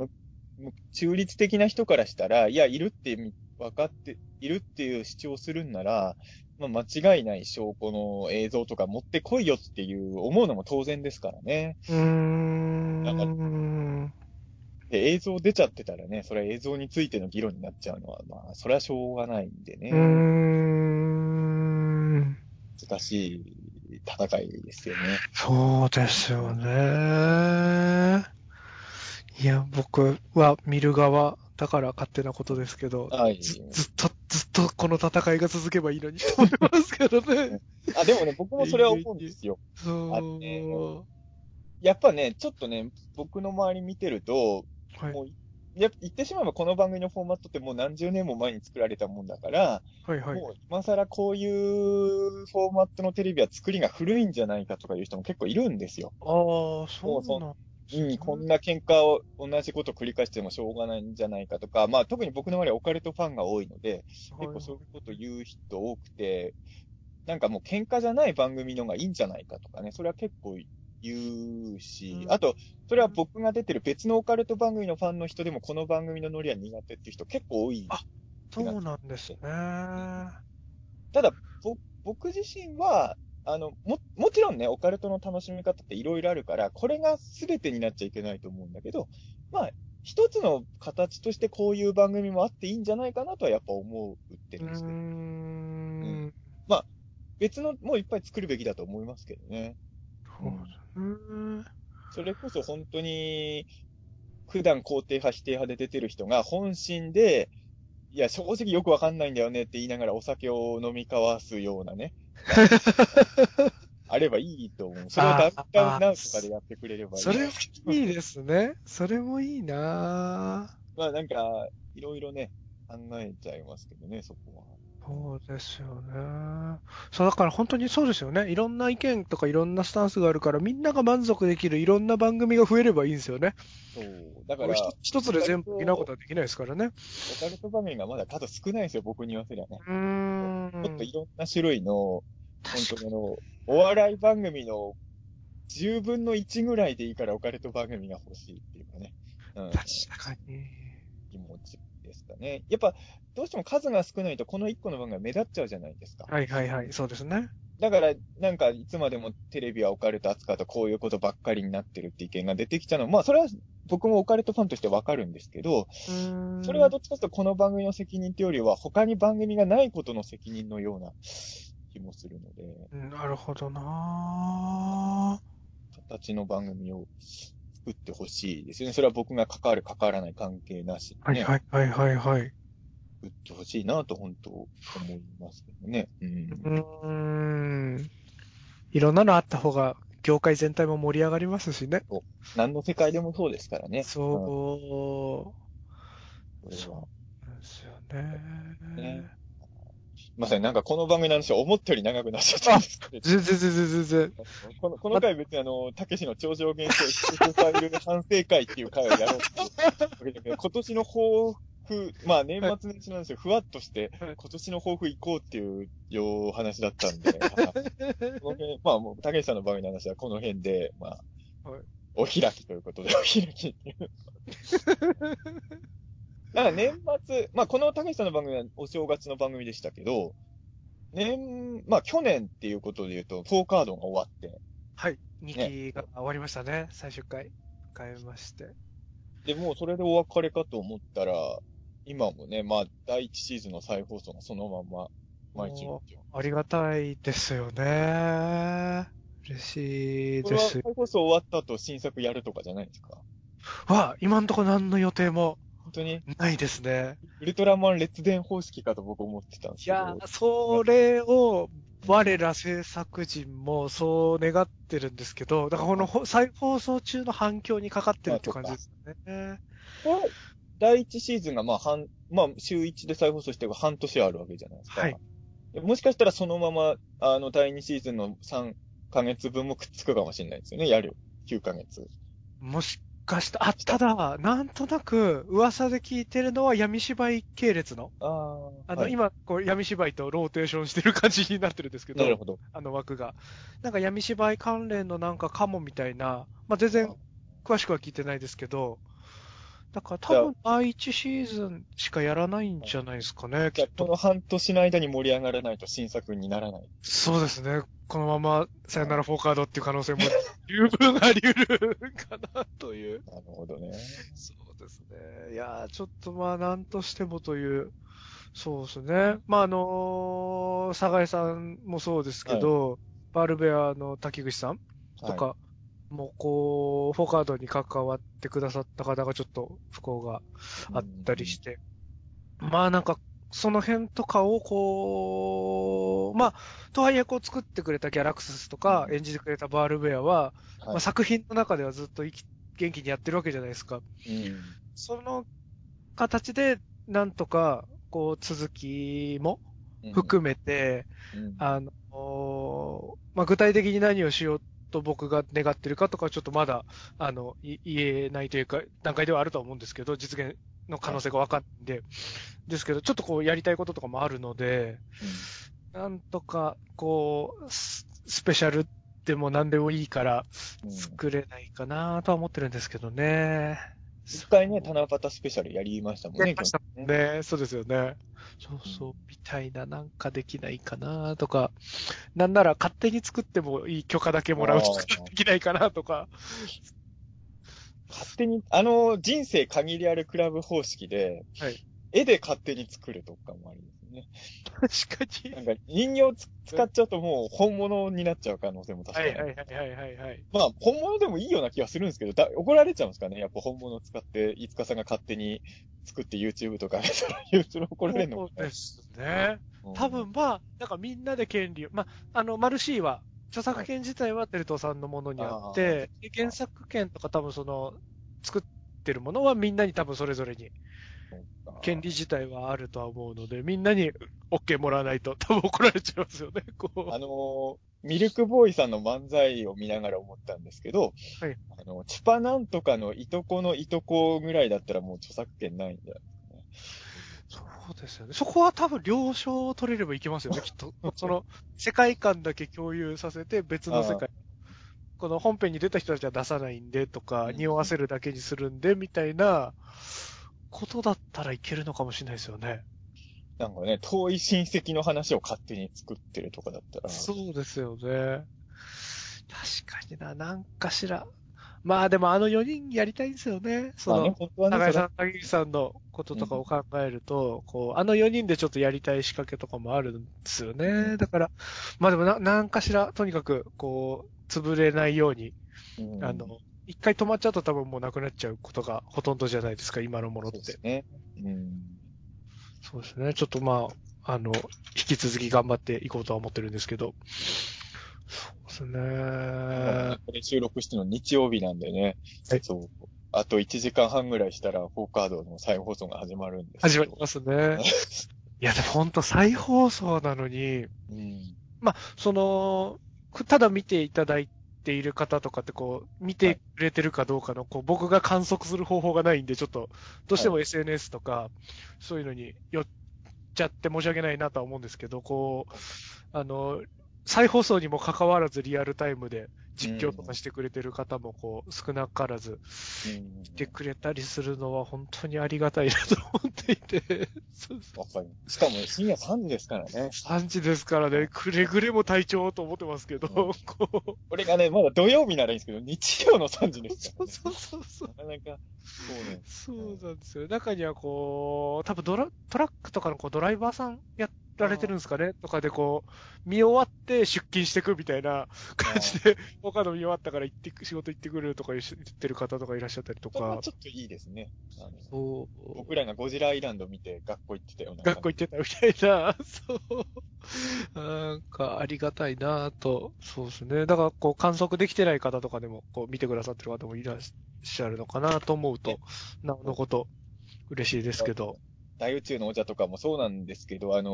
Speaker 3: 中立的な人からしたら、いや、いるってみ分かって、いるっていう主張をするんなら、まあ、間違いない証拠の映像とか持ってこいよっていう思うのも当然ですからね。
Speaker 2: うーん。
Speaker 3: だからで、映像出ちゃってたらね、それは映像についての議論になっちゃうのは、まあ、それはしょうがないんでね。
Speaker 2: うーん。
Speaker 3: 難しい戦いですよね。
Speaker 2: そうですよね。いや、僕は見る側だから勝手なことですけど、
Speaker 3: はい。
Speaker 2: ずずっと、ずっとこの戦いが続けばいいのにと思いますけどね。
Speaker 3: あ、でもね、僕もそれは思うんですよ。あ
Speaker 2: そう。
Speaker 3: ねやっぱね、ちょっとね、僕の周り見てると、
Speaker 2: はい
Speaker 3: もう、や言ってしまえばこの番組のフォーマットってもう何十年も前に作られたもんだから、
Speaker 2: はいはい。
Speaker 3: もう今更こういうフォーマットのテレビは作りが古いんじゃないかとかいう人も結構いるんですよ。
Speaker 2: ああ、そうなん
Speaker 3: うん、こんな喧嘩を同じこと繰り返してもしょうがないんじゃないかとか、まあ特に僕の周りはオカルトファンが多いので、結構そういうこと言う人多くて、なんかもう喧嘩じゃない番組のがいいんじゃないかとかね、それは結構言うし、
Speaker 2: うん
Speaker 3: あと、それは僕が出てる別のオカルト番組のファンの人でもこの番組のノリは苦手っていう人結構多い。
Speaker 2: あそうなんですね。
Speaker 3: ただ、ぼ僕自身は、あの、も、もちろんね、オカルトの楽しみ方っていろいろあるから、これが全てになっちゃいけないと思うんだけど、まあ、一つの形としてこういう番組もあっていいんじゃないかなとはやっぱ思うって
Speaker 2: う
Speaker 3: るんですけど、
Speaker 2: ーん。
Speaker 3: 別のもういっぱい作るべきだと思いますけどね。
Speaker 2: そうですね。
Speaker 3: それこそ本当に、普段肯定派、否定派で出てる人が本心で、いや、正直よくわかんないんだよねって言いながらお酒を飲み交わすようなね。*laughs* あればいいと思う。それをダウンタウンナウとかでやってくれればいい。
Speaker 2: それもいいですね。それもいいな
Speaker 3: まあなんか、いろいろね、考えちゃいますけどね、そこは。
Speaker 2: そうですよね。そう、だから本当にそうですよね。いろんな意見とかいろんなスタンスがあるから、みんなが満足できるいろんな番組が増えればいいんですよね。
Speaker 3: そう。だから、
Speaker 2: 一つで全部補うことはできないですからね。
Speaker 3: オカルト場面がまだ数少ないんですよ、僕に言わせりゃね。
Speaker 2: うーん。
Speaker 3: もっといろんな種類の、本当にあの、お笑い番組の10分の1ぐらいでいいからオカルト番組が欲しいっていうかね。うん。
Speaker 2: 確かに。
Speaker 3: 気持ちですかね。やっぱ、どうしても数が少ないとこの1個の番組が目立っちゃうじゃないですか。
Speaker 2: はいはいはい。そうですね。
Speaker 3: だから、なんか、いつまでもテレビはオカルト扱うとこういうことばっかりになってるって意見が出てきたのは、まあ、それは僕もオカルトファンとしてわかるんですけど、それはどっちかというとこの番組の責任というよりは、他に番組がないことの責任のような気もするので、
Speaker 2: うんなるほどな
Speaker 3: 形の番組を作ってほしいですよね。それは僕が関わる関わらない関係なし
Speaker 2: はいはいはいはいはい。
Speaker 3: 作ってほしいなと本当思いますけどね。うん。
Speaker 2: うーん。いろんなのあった方が、業界全体も盛り上がりますしね。
Speaker 3: 何の世界でもそうですからね。
Speaker 2: そう。
Speaker 3: うん
Speaker 2: そうなんですよね。
Speaker 3: ねまさになんかこの番組の話は思ったより長くなっちゃったんですけど。
Speaker 2: 全然全然全然。
Speaker 3: この、この回別にあの、たけしの超常現象スファイル反省会っていう回をやろうって今年の抱負、まあ年末年始なんですよ。ふわっとして
Speaker 2: はい、
Speaker 3: 今年の抱負行こうっていうよ話だったんで、*laughs* この辺、まあもう、たけしさんの番組の話はこの辺で、まあ、
Speaker 2: はい
Speaker 3: お開きということで、お開きっていう。だから年末、まあこのたけしさんの番組はお正月の番組でしたけど、年、まあ去年っていうことで言うと、4カードが終わって、
Speaker 2: はい。2期が終わりましたね。最終回。変えまして。
Speaker 3: で、もうそれでお別れかと思ったら、今もね、まあ、第一シーズンの再放送がそのまま、毎日
Speaker 2: おありがたいですよね。嬉しい
Speaker 3: これは
Speaker 2: です。
Speaker 3: 再放送終わった後新作やるとかじゃないですか
Speaker 2: わ、今んとこ何の予定も
Speaker 3: 本当に、
Speaker 2: ないですね。
Speaker 3: ウルトラマン列伝方式かと僕思ってたんですけど。
Speaker 2: いやー、それを、我ら制作陣もそう願ってるんですけど、だからこのほ再放送中の反響にかかってるって感じですね。
Speaker 3: 第一シーズンがまあ半、まあ週1で再放送してるから半年あるわけじゃないですか。
Speaker 2: はい
Speaker 3: でもしかしたらそのまま、あの、第二シーズンの3ヶ月分もくっつくかもしれないですよね。やる。9ヶ月。
Speaker 2: もしか。したあ、ただ、なんとなく噂で聞いてるのは闇芝居系列の、
Speaker 3: ああ。
Speaker 2: の、
Speaker 3: はい、
Speaker 2: 今、こう闇芝居とローテーションしてる感じになってるんですけど、
Speaker 3: なるほど。
Speaker 2: あの枠が。なんか。闇芝居関連のなんかか。もみたいな、まあ、全然詳しくは聞いてないですけど、だか。ら多分第1シーズンしか。やらないんじゃないですか。ね、きっ、
Speaker 3: じゃあこの半年の間に盛り上がらないと新作にならない。
Speaker 2: そうですね。このままさよならフォーカードっていう可能性も十分あり得るかなという。
Speaker 3: なるほどね。
Speaker 2: そうですね。いやー、ちょっとまあ、なんとしてもという、そうですね。まあ、あのー、坂井さんもそうですけど、バルベアの滝口さんとか、
Speaker 3: は
Speaker 2: もうこう、フォーカードに関わってくださった方がちょっと不幸があったりして、まあなんか、その辺とかをこう、まあ、とはいえこう作ってくれたギャラクススとか演じてくれたバールベアは、
Speaker 3: い。
Speaker 2: まあ、作品の中ではずっと生き元気にやってるわけじゃないですか。
Speaker 3: うん
Speaker 2: その形で、なんとか、こう、続きも含めて、
Speaker 3: うん
Speaker 2: あの、まあ、具体的に何をしようと僕が願ってるかとかはちょっとまだ、あの、い言えないというか、段階ではあるとは思うんですけど、実現の可能性がわかんないんで、ですけど、ちょっとこう、やりたいこととかもあるので、なんとか、こう、ススペシャルでも何でもいいから、
Speaker 3: うん
Speaker 2: 作れないかなとは思ってるんですけどね。
Speaker 3: 一回ね、七夕スペシャルやりましたもんね。
Speaker 2: やりましたもんね。そうですよね。そうそう、みたいな、なんかできないかなとか、なんなら勝手に作ってもいい許可だけもらうとかできないかなとか。
Speaker 3: 勝手に、あの、人生限りあるクラブ方式で、
Speaker 2: はい
Speaker 3: 絵で勝手に作るとかもありですね。
Speaker 2: 確かに。
Speaker 3: なんか人形つ使っちゃうともう本物になっちゃう可能性も確かに。
Speaker 2: はいはいはいはいはいはい。
Speaker 3: まあ、本物でもいいような気がするんですけど、だ怒られちゃうんですかねやっぱ本物使って、いつかさんが勝手に作って YouTube とか上げたら、*laughs* YouTube 怒られるの
Speaker 2: そうですね。
Speaker 3: うん
Speaker 2: 多分まあ、なんかみんなで権利を、まあ、あの、マルシーは、著作権自体はテルトさんのものにあって、で原作権とか多分その、作ってるものはみんなに多分それぞれに権利自体はあるとは思うので、みんなに OK もらわないと *laughs* 多分怒られちゃいますよね、こう。
Speaker 3: あのーミルクボーイさんの漫才を見ながら思ったんですけど、
Speaker 2: はい。
Speaker 3: あの、チュパなんとかのいとこのいとこぐらいだったらもう著作権ないんじゃない
Speaker 2: そうですよね。そこは多分了承を取れればいけますよね、*laughs* きっと。その、世界観だけ共有させて別の世界。この本編に出た人たちは出さないんでとか、
Speaker 3: うん
Speaker 2: 匂わせるだけにするんで、みたいなことだったらいけるのかもしれないですよね。
Speaker 3: なんかね、遠い親戚の話を勝手に作ってるとかだったら。
Speaker 2: そうですよね。確かにな、なんかしら。まあでもあの4人やりたいんですよね。その、
Speaker 3: まあね、本当はね、
Speaker 2: 高井さん、高木さんのこととかを考えると、こう、あの4人でちょっとやりたい仕掛けとかもあるんですよね。だから、まあでもな、なんかしら、とにかく、こう、潰れないように、
Speaker 3: うん
Speaker 2: あの、一回止まっちゃうと多分もうなくなっちゃうことがほとんどじゃないですか、今のものって
Speaker 3: そうです。ね。うん。
Speaker 2: そうですね。ちょっとまあ、あの、引き続き頑張っていこうとは思ってるんですけど。そうですね。
Speaker 3: これ収録してるの日曜日なんでね。
Speaker 2: はい
Speaker 3: そう。あと1時間半ぐらいしたら、フォーカードの再放送が始まるんです。
Speaker 2: 始まりますね。*laughs* いや、でも本当再放送なのに、
Speaker 3: うん。
Speaker 2: まあ、その、くただ見ていただいている方とかってこう、見てくれてるかどうかの、こう、僕が観測する方法がないんで、ちょっと、どうしても SNS とか、そういうのに寄っちゃって申し訳ないなとは思うんですけど、こう、あの、再放送にも関わらずリアルタイムで実況とかしてくれてる方もこう、少なからず
Speaker 3: うん
Speaker 2: 来てくれたりするのは本当にありがたいなと思っていて、*laughs* そうそう
Speaker 3: わかる。しかも深夜3時ですからね。
Speaker 2: 3時ですからね、くれぐれも体調と思ってますけど、
Speaker 3: うん
Speaker 2: こう、
Speaker 3: これがね、まだ土曜日ならいいんですけど、日曜の3時ですから、ね。
Speaker 2: そうそうそう。
Speaker 3: なかなか、そうね。
Speaker 2: そうなんですよ。中にはこう、多分ドラトラックとかのこうドライバーさんやられてるんですかね？とかでこう、見終わって出勤してくみたいな感じで、他の見終わったから行ってく、仕事行ってくるとか言ってる方とかいらっしゃったりとか、
Speaker 3: ちょっといいですね。
Speaker 2: そう、
Speaker 3: 僕らがゴジラアイランド見て学校行ってたような。
Speaker 2: 学校行ってたみたいな、*laughs* そう。なんかありがたいなと。そうですね。だからこう観測できてない方とかでもこう見てくださってる方もいらっしゃるのかなと思うと、なおのこと嬉しいですけど。
Speaker 3: 大宇宙の王者とかもそうなんですけど、あの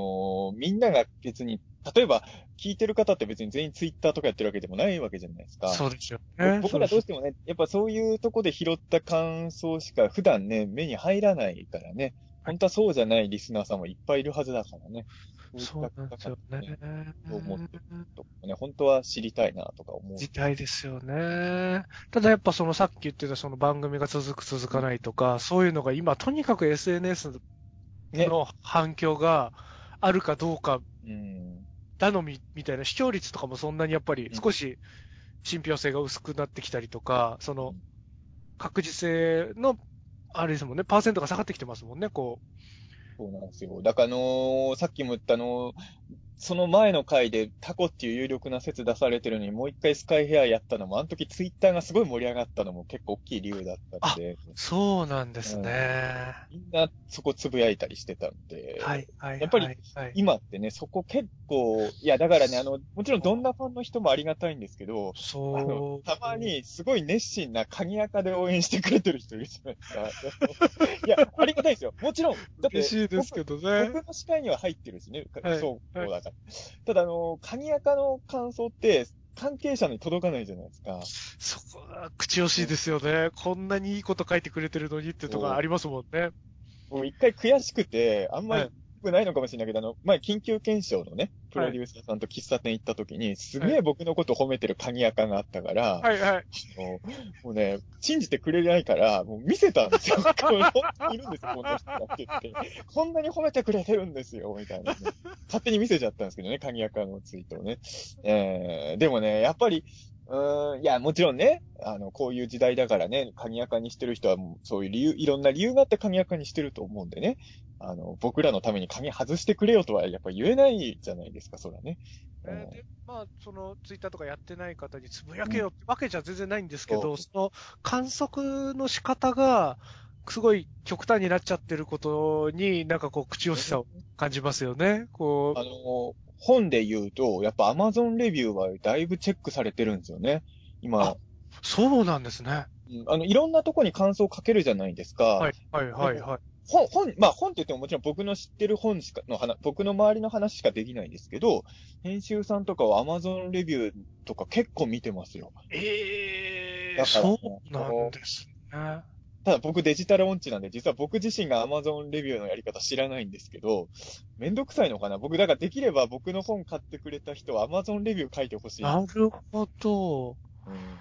Speaker 3: ーみんなが別に、例えば、聞いてる方って別に全員ツイッターとかやってるわけでもないわけじゃないですか。
Speaker 2: そうですよね。
Speaker 3: 僕らどうしてもね、やっぱそういうとこで拾った感想しか普段ね、目に入らないからね。本当はそうじゃないリスナーさんもいっぱいいるはずだからね。
Speaker 2: そうなんですよね。
Speaker 3: そう思ってとかね、本当は知りたいなとか思う。
Speaker 2: 時代ですよね。ただやっぱそのさっき言ってたその番組が続く続かないとか、そういうのが今とにかく SNS
Speaker 3: ね。
Speaker 2: の反響があるかどうか
Speaker 3: うん。
Speaker 2: 頼みみたいな視聴率とかもそんなにやっぱり少し信憑性が薄くなってきたりとか、その確実性の、あれですもんね、パーセントが下がってきてますもんね、こ
Speaker 3: そうなんですよ。だからあのーさっきも言ったあのーその前の回でタコっていう有力な説出されてるのにもう一回スカイヘアやったのも、あの時ツイッターがすごい盛り上がったのも結構大きい理由だったんで、
Speaker 2: う。そうなんですね。
Speaker 3: みんなそこつぶやいたりしてたんで、
Speaker 2: はい、はい。
Speaker 3: やっぱり今ってね、そこ結構、いやだからね、あの、もちろんどんなファンの人もありがたいんですけど、あ
Speaker 2: そ
Speaker 3: の
Speaker 2: う。
Speaker 3: たまにすごい熱心な鍵垢で応援してくれてる人いるじゃないですか。*laughs* いや、ありがたいですよ。もちろん。だって
Speaker 2: 嬉しいですけどね。
Speaker 3: 僕の視界には入ってるしね、
Speaker 2: はい
Speaker 3: そう、そうだから。*laughs* ただ、あの、鍵垢の感想って、関係者に届かないじゃないですか。
Speaker 2: そこが口惜しいですよね。こんなにいいこと書いてくれてるのにってとこありますもんね。
Speaker 3: もう一回悔しくて、あんまり、
Speaker 2: はい
Speaker 3: くないのかもしれないけど、あの、前、緊急検証のね、プロデューサーさんと喫茶店行った時に、すげえ僕のこと褒めてる鍵垢があったから、
Speaker 2: はいはい。
Speaker 3: もうもうね、信じてくれないから、もう見せたんですよ。*laughs* これ本当にいるんですよ、この人がって言って。こんなに褒めてくれてるんですよ、みたいなね、勝手に見せちゃったんですけどね、鍵垢のツイートをね。えー、でもね、やっぱり、うーん、いや、もちろんね、あの、こういう時代だからね、鍵垢にしてる人はもうそういう理由、いろんな理由があって鍵垢にしてると思うんでね。あの、僕らのために鍵外してくれよとはやっぱ言えないじゃないですか、そらね。
Speaker 2: えーで、まあ、その、ツイッターとかやってない方につぶやけよってわけじゃ全然ないんですけど、
Speaker 3: そ
Speaker 2: その、観測の仕方が、すごい極端になっちゃってることに、なんかこう、口惜しさを感じますよね。こ
Speaker 3: あの、本で言うと、やっぱ Amazon レビューはだいぶチェックされてるんですよね。今
Speaker 2: あ、そうなんですね。
Speaker 3: うんあの、いろんなとこに感想を書けるじゃないですか。
Speaker 2: はい、はい、はい、はい。
Speaker 3: 本、本、まあ本って言ってももちろん僕の知ってる本しか、の話、僕の周りの話しかできないんですけど、編集さんとかは Amazon レビューとか結構見てますよ。
Speaker 2: ええ
Speaker 3: だから
Speaker 2: そうなんですね。
Speaker 3: ただ僕デジタル音痴なんで、実は僕自身が Amazon レビューのやり方知らないんですけど、めんどくさいのかな？僕、だからできれば僕の本買ってくれた人は Amazon レビュー書いてほしい。
Speaker 2: なるほど。
Speaker 3: うん。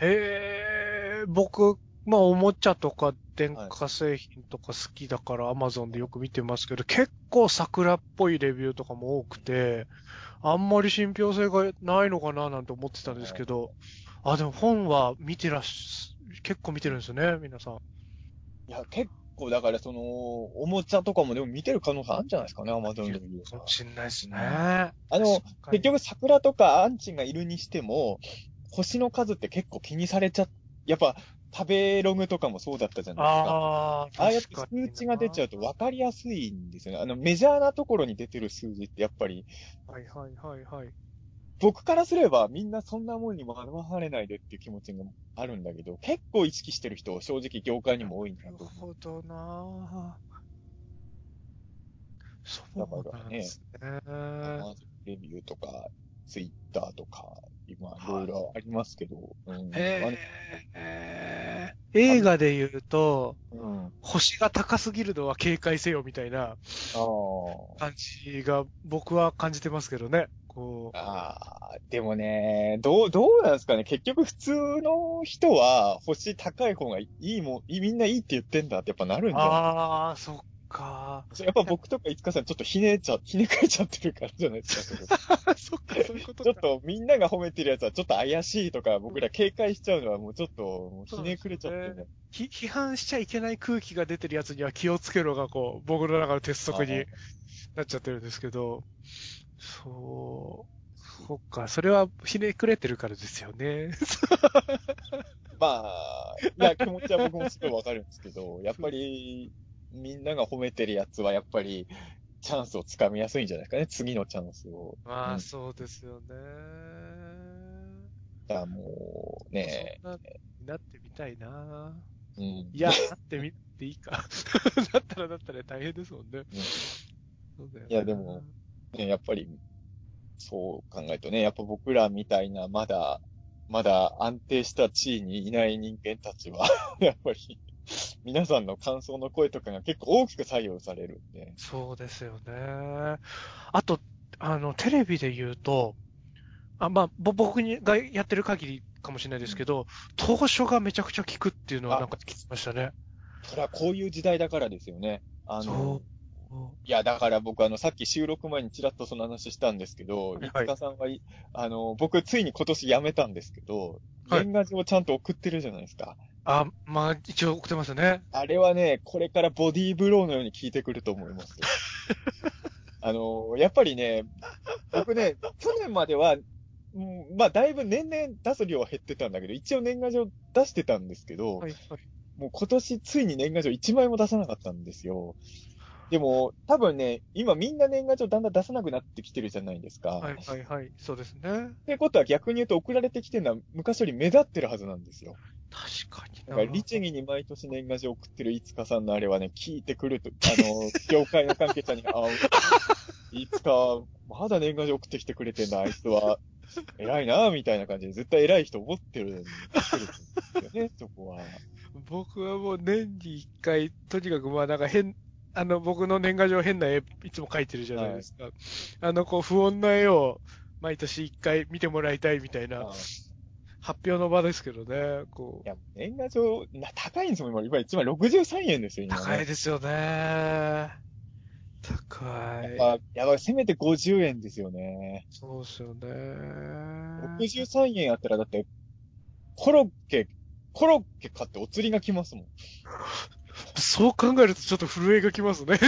Speaker 2: ええ僕、まあ、おもちゃとか電化製品とか好きだから Amazon でよく見てますけど、結構桜っぽいレビューとかも多くて、あんまり信憑性がないのかななんて思ってたんですけど、あ、でも本は見てらっし、結構見てるんですよね、皆さん。
Speaker 3: いや、結構だからその、おもちゃとかもでも見てる可能性あるんじゃないですかね、Amazon レビュー
Speaker 2: かもしんないですね。
Speaker 3: あの、結局桜とかアンチがいるにしても、星の数って結構気にされちゃ、やっぱ食べログとかもそうだったじゃないですか。
Speaker 2: ああ、
Speaker 3: ああやって数値が出ちゃうと分かりやすいんですよね。あの、メジャーなところに出てる数字ってやっぱり、
Speaker 2: はいはいはいはい。
Speaker 3: 僕からすればみんなそんなもんに惑われないでっていう気持ちがあるんだけど、結構意識してる人、正直業界にも多いんだ
Speaker 2: なる。ほどなぁ。そうなんですね。
Speaker 3: まずレビューとか、ツイッターとか、今、いろいろありますけど、うん。
Speaker 2: えー映画で言うと、
Speaker 3: うん。
Speaker 2: 星が高すぎるのは警戒せよみたいな。感じが僕は感じてますけどね。こう。
Speaker 3: ああ、でもね、どう、どうなんですかね。結局普通の人は星高い方がいいもん、いみんないいって言ってんだってやっぱなるんじゃない？
Speaker 2: ああ、そっか。
Speaker 3: やっぱ僕とかいつかさんちょっとひねっちゃ、ひねくれちゃってるからじゃないですか。*laughs* そ
Speaker 2: っか、そういうこと
Speaker 3: ちょっ
Speaker 2: か。
Speaker 3: とみんなが褒めてるやつはちょっと怪しいとか僕ら警戒しちゃうのはもうちょっとひねくれちゃって
Speaker 2: そうで
Speaker 3: ね。
Speaker 2: ひ批判しちゃいけない空気が出てるやつには気をつけろが、こう、僕の中の鉄則になっちゃってるんですけど、そう、そっか、それはひねくれてるからですよね。*laughs*
Speaker 3: まあ、いや、気持ちは僕もすごいわかるんですけど、やっぱりみんなが褒めてるやつはやっぱりチャンスをつかみやすいんじゃないですかね。次のチャンスを。
Speaker 2: まあ、
Speaker 3: うん
Speaker 2: そうですよね。
Speaker 3: だからもうね、
Speaker 2: そんなってみたいな
Speaker 3: うん。
Speaker 2: いや、なってみていいか。*laughs* だったらだったら大変ですもんね。そうだよね
Speaker 3: いやでも、ね、やっぱり、そう考えるとね、やっぱ僕らみたいな、まだ、まだ安定した地位にいない人間たちは、*laughs* やっぱり、皆さんの感想の声とかが結構大きく左右されるんで。
Speaker 2: そうですよね。あと、あの、テレビで言うと、あまあ、ぼ僕にがやってる限りかもしれないですけど、当初がめちゃくちゃ効くっていうのはなんか聞きましたね。
Speaker 3: それはこういう時代だからですよね。あ
Speaker 2: そ
Speaker 3: の、いや、だから僕あの、さっき収録前にちらっとその話したんですけど、
Speaker 2: はい
Speaker 3: いつかさんはい、あの、僕ついに今年辞めたんですけど、
Speaker 2: はい
Speaker 3: 年賀状ちゃんと送ってるじゃないですか。
Speaker 2: あ、まあ、一応送ってますね。
Speaker 3: あれはね、これからボディーブローのように効いてくると思いますよ。*laughs* あの、やっぱりね、僕ね、去年までは、うんまあ、だいぶ年々出す量は減ってたんだけど、一応年賀状出してたんですけど、
Speaker 2: はい、はい。
Speaker 3: もう今年ついに年賀状1枚も出さなかったんですよ。でも、多分ね、今みんな年賀状だんだん出さなくなってきてるじゃないですか。
Speaker 2: はい、はい、はい。そうですね。
Speaker 3: ってことは逆に言うと送られてきてるのは昔より目立ってるはずなんですよ。
Speaker 2: 確かにな。
Speaker 3: だから、律儀に毎年年賀状送ってるいつかさんのあれはね、聞いてくると、あの、*laughs* 業界の関係者に、あ、いつか、まだ年賀状送ってきてくれてんだ、あいつは。偉いな、みたいな感じで、絶対偉い人思ってるんですよね、そこは。
Speaker 2: 僕はもう年に一回、とにかくまあなんか変、あの、僕の年賀状変な絵、いつも描いてるじゃないですか。あの、こう、不穏な絵を、毎年一回見てもらいたいみたいな、発表の場ですけどね、こ
Speaker 3: いや、年賀状、な高いんですもん、今。今1枚63円ですよ、
Speaker 2: う。
Speaker 3: 今、ね。
Speaker 2: 高いですよね。高い。
Speaker 3: やばい、やばい、せめて50円ですよね。
Speaker 2: そうですよね。
Speaker 3: 63円あったら、だって、コロッケ、コロッケ買ってお釣りが来ますもん。*laughs*
Speaker 2: そう考えるとちょっと震えがきますね。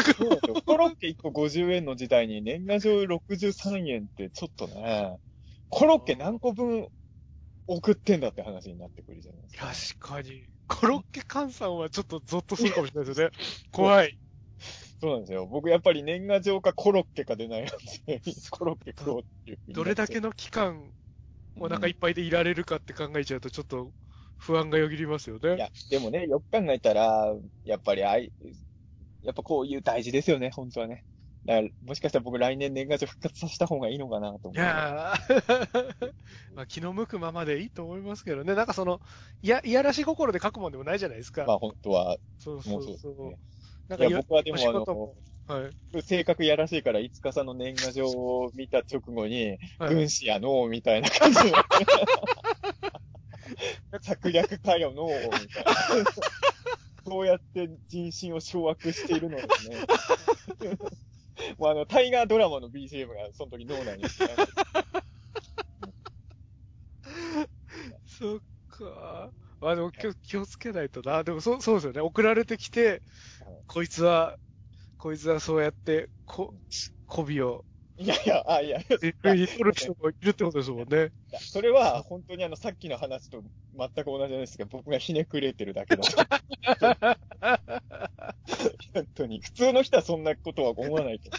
Speaker 3: コロッケ1個50円の時代に年賀状63円ってちょっとね、コロッケ何個分送ってんだって話になってくるじゃないですか。
Speaker 2: 確かに。コロッケ換算はちょっとゾッとするかもしれないですよね。*laughs* 怖い。
Speaker 3: そうなんですよ。僕やっぱり年賀状かコロッケかで悩んで、コロッケ食おうっていう
Speaker 2: どれだけ
Speaker 3: の
Speaker 2: の期間、お腹いっぱいでいられるかって考えちゃうと、ちょっと不安がよぎりますよね。
Speaker 3: いや、でもね、よく考えたら、やっぱりあい、やっぱこういう大事ですよね、本当はね。だから、もしかしたら僕来年年賀状復活させた方がいいのかなと思う。
Speaker 2: いやー *laughs* まあ気の向くままでいいと思いますけどね。なんかその、いや、いやらしい心で書くもんでもないじゃないですか。
Speaker 3: まあ本当は、
Speaker 2: そう
Speaker 3: も
Speaker 2: そううそ。
Speaker 3: そうですね。
Speaker 2: なん
Speaker 3: いや、僕はでもあの、
Speaker 2: はい。
Speaker 3: 性格やらしいから、いつかさんの年賀状を見た直後に、
Speaker 2: はい
Speaker 3: 軍師やのう、みたいな感じで。*laughs* *laughs* 策略かよのう、みたいな。そうやって人心を掌握しているのですね。*laughs* もうあの、タイガードラマの BGM がその時脳内に *laughs*
Speaker 2: そっか。まあでも気を気をつけないとな。でもそう、そうですよね。送られてきて
Speaker 3: はい、
Speaker 2: こいつは、こいつはそうやって、こ、媚びを、
Speaker 3: いやいや、あ、いや、いや
Speaker 2: 絶対に取る人もいるってことですもんね。
Speaker 3: それは本当にあの、さっきの話と全く同じなんですが、僕がひねくれてるだけだと。本当に。普通の人はそんなことは思わないと。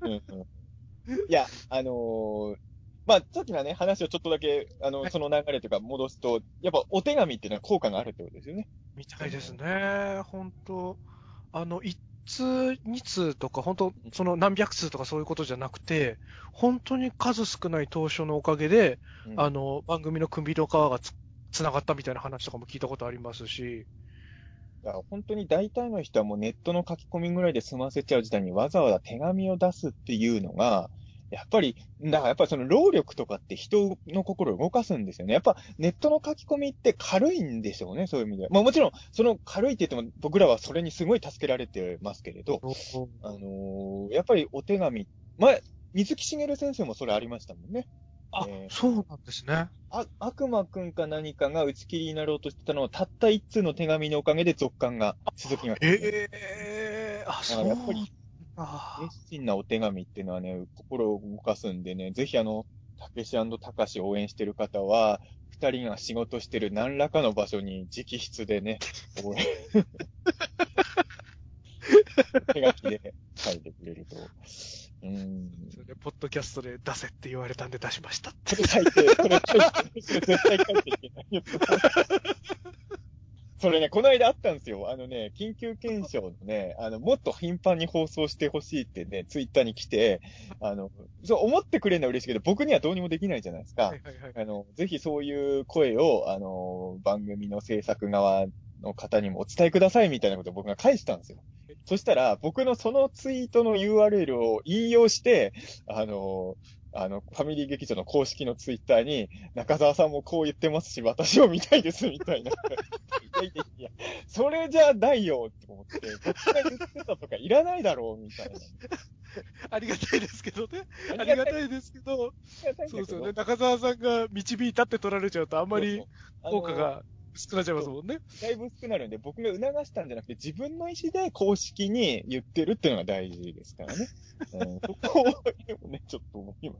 Speaker 3: うんうん、いや、あのーまあ、さっきのね、話をちょっとだけ、あの、
Speaker 2: はい
Speaker 3: その流れというか戻すと、やっぱお手紙っていうのは効果があるってことですよね。
Speaker 2: みたいですね。本当あの、一通、二通とか、本当その何百通とかそういうことじゃなくて、本当に数少ない当初のおかげで、
Speaker 3: うん。
Speaker 2: あの、番組の首の皮がつ、つながったみたいな話とかも聞いたことありますし、
Speaker 3: 本当に大体の人はもうネットの書き込みぐらいで済ませちゃう時代にわざわざ手紙を出すっていうのが、やっぱり、だからやっぱりその労力とかって人の心を動かすんですよね。やっぱネットの書き込みって軽いんでしょうね、そういう意味では。まあもちろん、その軽いって言っても僕らはそれにすごい助けられてますけれど、あのーやっぱりお手紙、前、水木しげる先生もそれありましたもんね。
Speaker 2: あ、
Speaker 3: えー
Speaker 2: そうなんですね。
Speaker 3: あ、悪魔くんか何かが打ち切りになろうとしてたのを、たった一通の手紙のおかげで続刊が、続きが。
Speaker 2: ええあ、そう
Speaker 3: やっぱり
Speaker 2: あ
Speaker 3: 熱心なお手紙っていうのはね、心を動かすんでね、ぜひあの、たけしたかし応援してる方は、二人が仕事してる何らかの場所に直筆でね、応援 *laughs* 手書きで書いてくれると。うーん。
Speaker 2: それで、ポッドキャストで出せって言われたんで出しました。
Speaker 3: それ書いて、それ書いて、絶対書いていけないよ。それね、この間あったんですよ。あのね、緊急検証のね、あの、もっと頻繁に放送してほしいってね、ツイッターに来て、あの、そう思ってくれるのは嬉しいけど、僕にはどうにもできないじゃないですか。
Speaker 2: はいはいはい。
Speaker 3: あの、ぜひそういう声を、あの、番組の制作側の方にもお伝えくださいみたいなことを僕が返したんですよ。そしたら、僕のそのツイートの URL を引用して、あの、あの、ファミリー劇場の公式のツイッターに、中澤さんもこう言ってますし、私を見たいです、みたいな。いやいやいや、それじゃないよ、って思って、僕が言ってたとかいらないだろう、みたいな。
Speaker 2: ありがたいですけどね。あ
Speaker 3: ありがたい
Speaker 2: ですけど、そうですよね。中澤さんが導いたって取られちゃうと、あんまり効果が薄くなっちゃいますもんね。
Speaker 3: だいぶ薄くなるんで、僕が促したんじゃなくて、自分の意思で公式に言ってるっていうのが大事ですからね。うん、そこを、ね、ちょっと思いま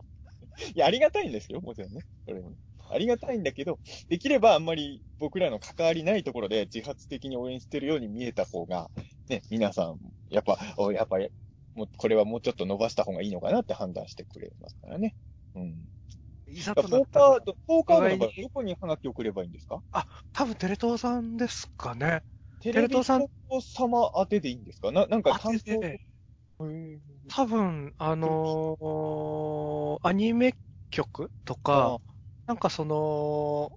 Speaker 3: す。いや、ありがたいんですよ、もちろんね。それもね。ありがたいんだけど、できればあんまり僕らの関わりないところで自発的に応援してるように見えた方が、ね、皆さん、やっぱ、おやっぱ、もう、これはもうちょっと伸ばした方がいいのかなって判断してくれますからね。うん。
Speaker 2: いざ
Speaker 3: ポ
Speaker 2: となったら
Speaker 3: ーカード、ポーカードの場合
Speaker 2: お互いに。
Speaker 3: どこにハガキ送ればいいんですか？
Speaker 2: 多分テレ東さんですかね。
Speaker 3: テ
Speaker 2: レ東さん。
Speaker 3: 様当てでいいんですか？な、なんか
Speaker 2: あ
Speaker 3: 担当。
Speaker 2: 多分、あのーアニメ曲とか、なんかその、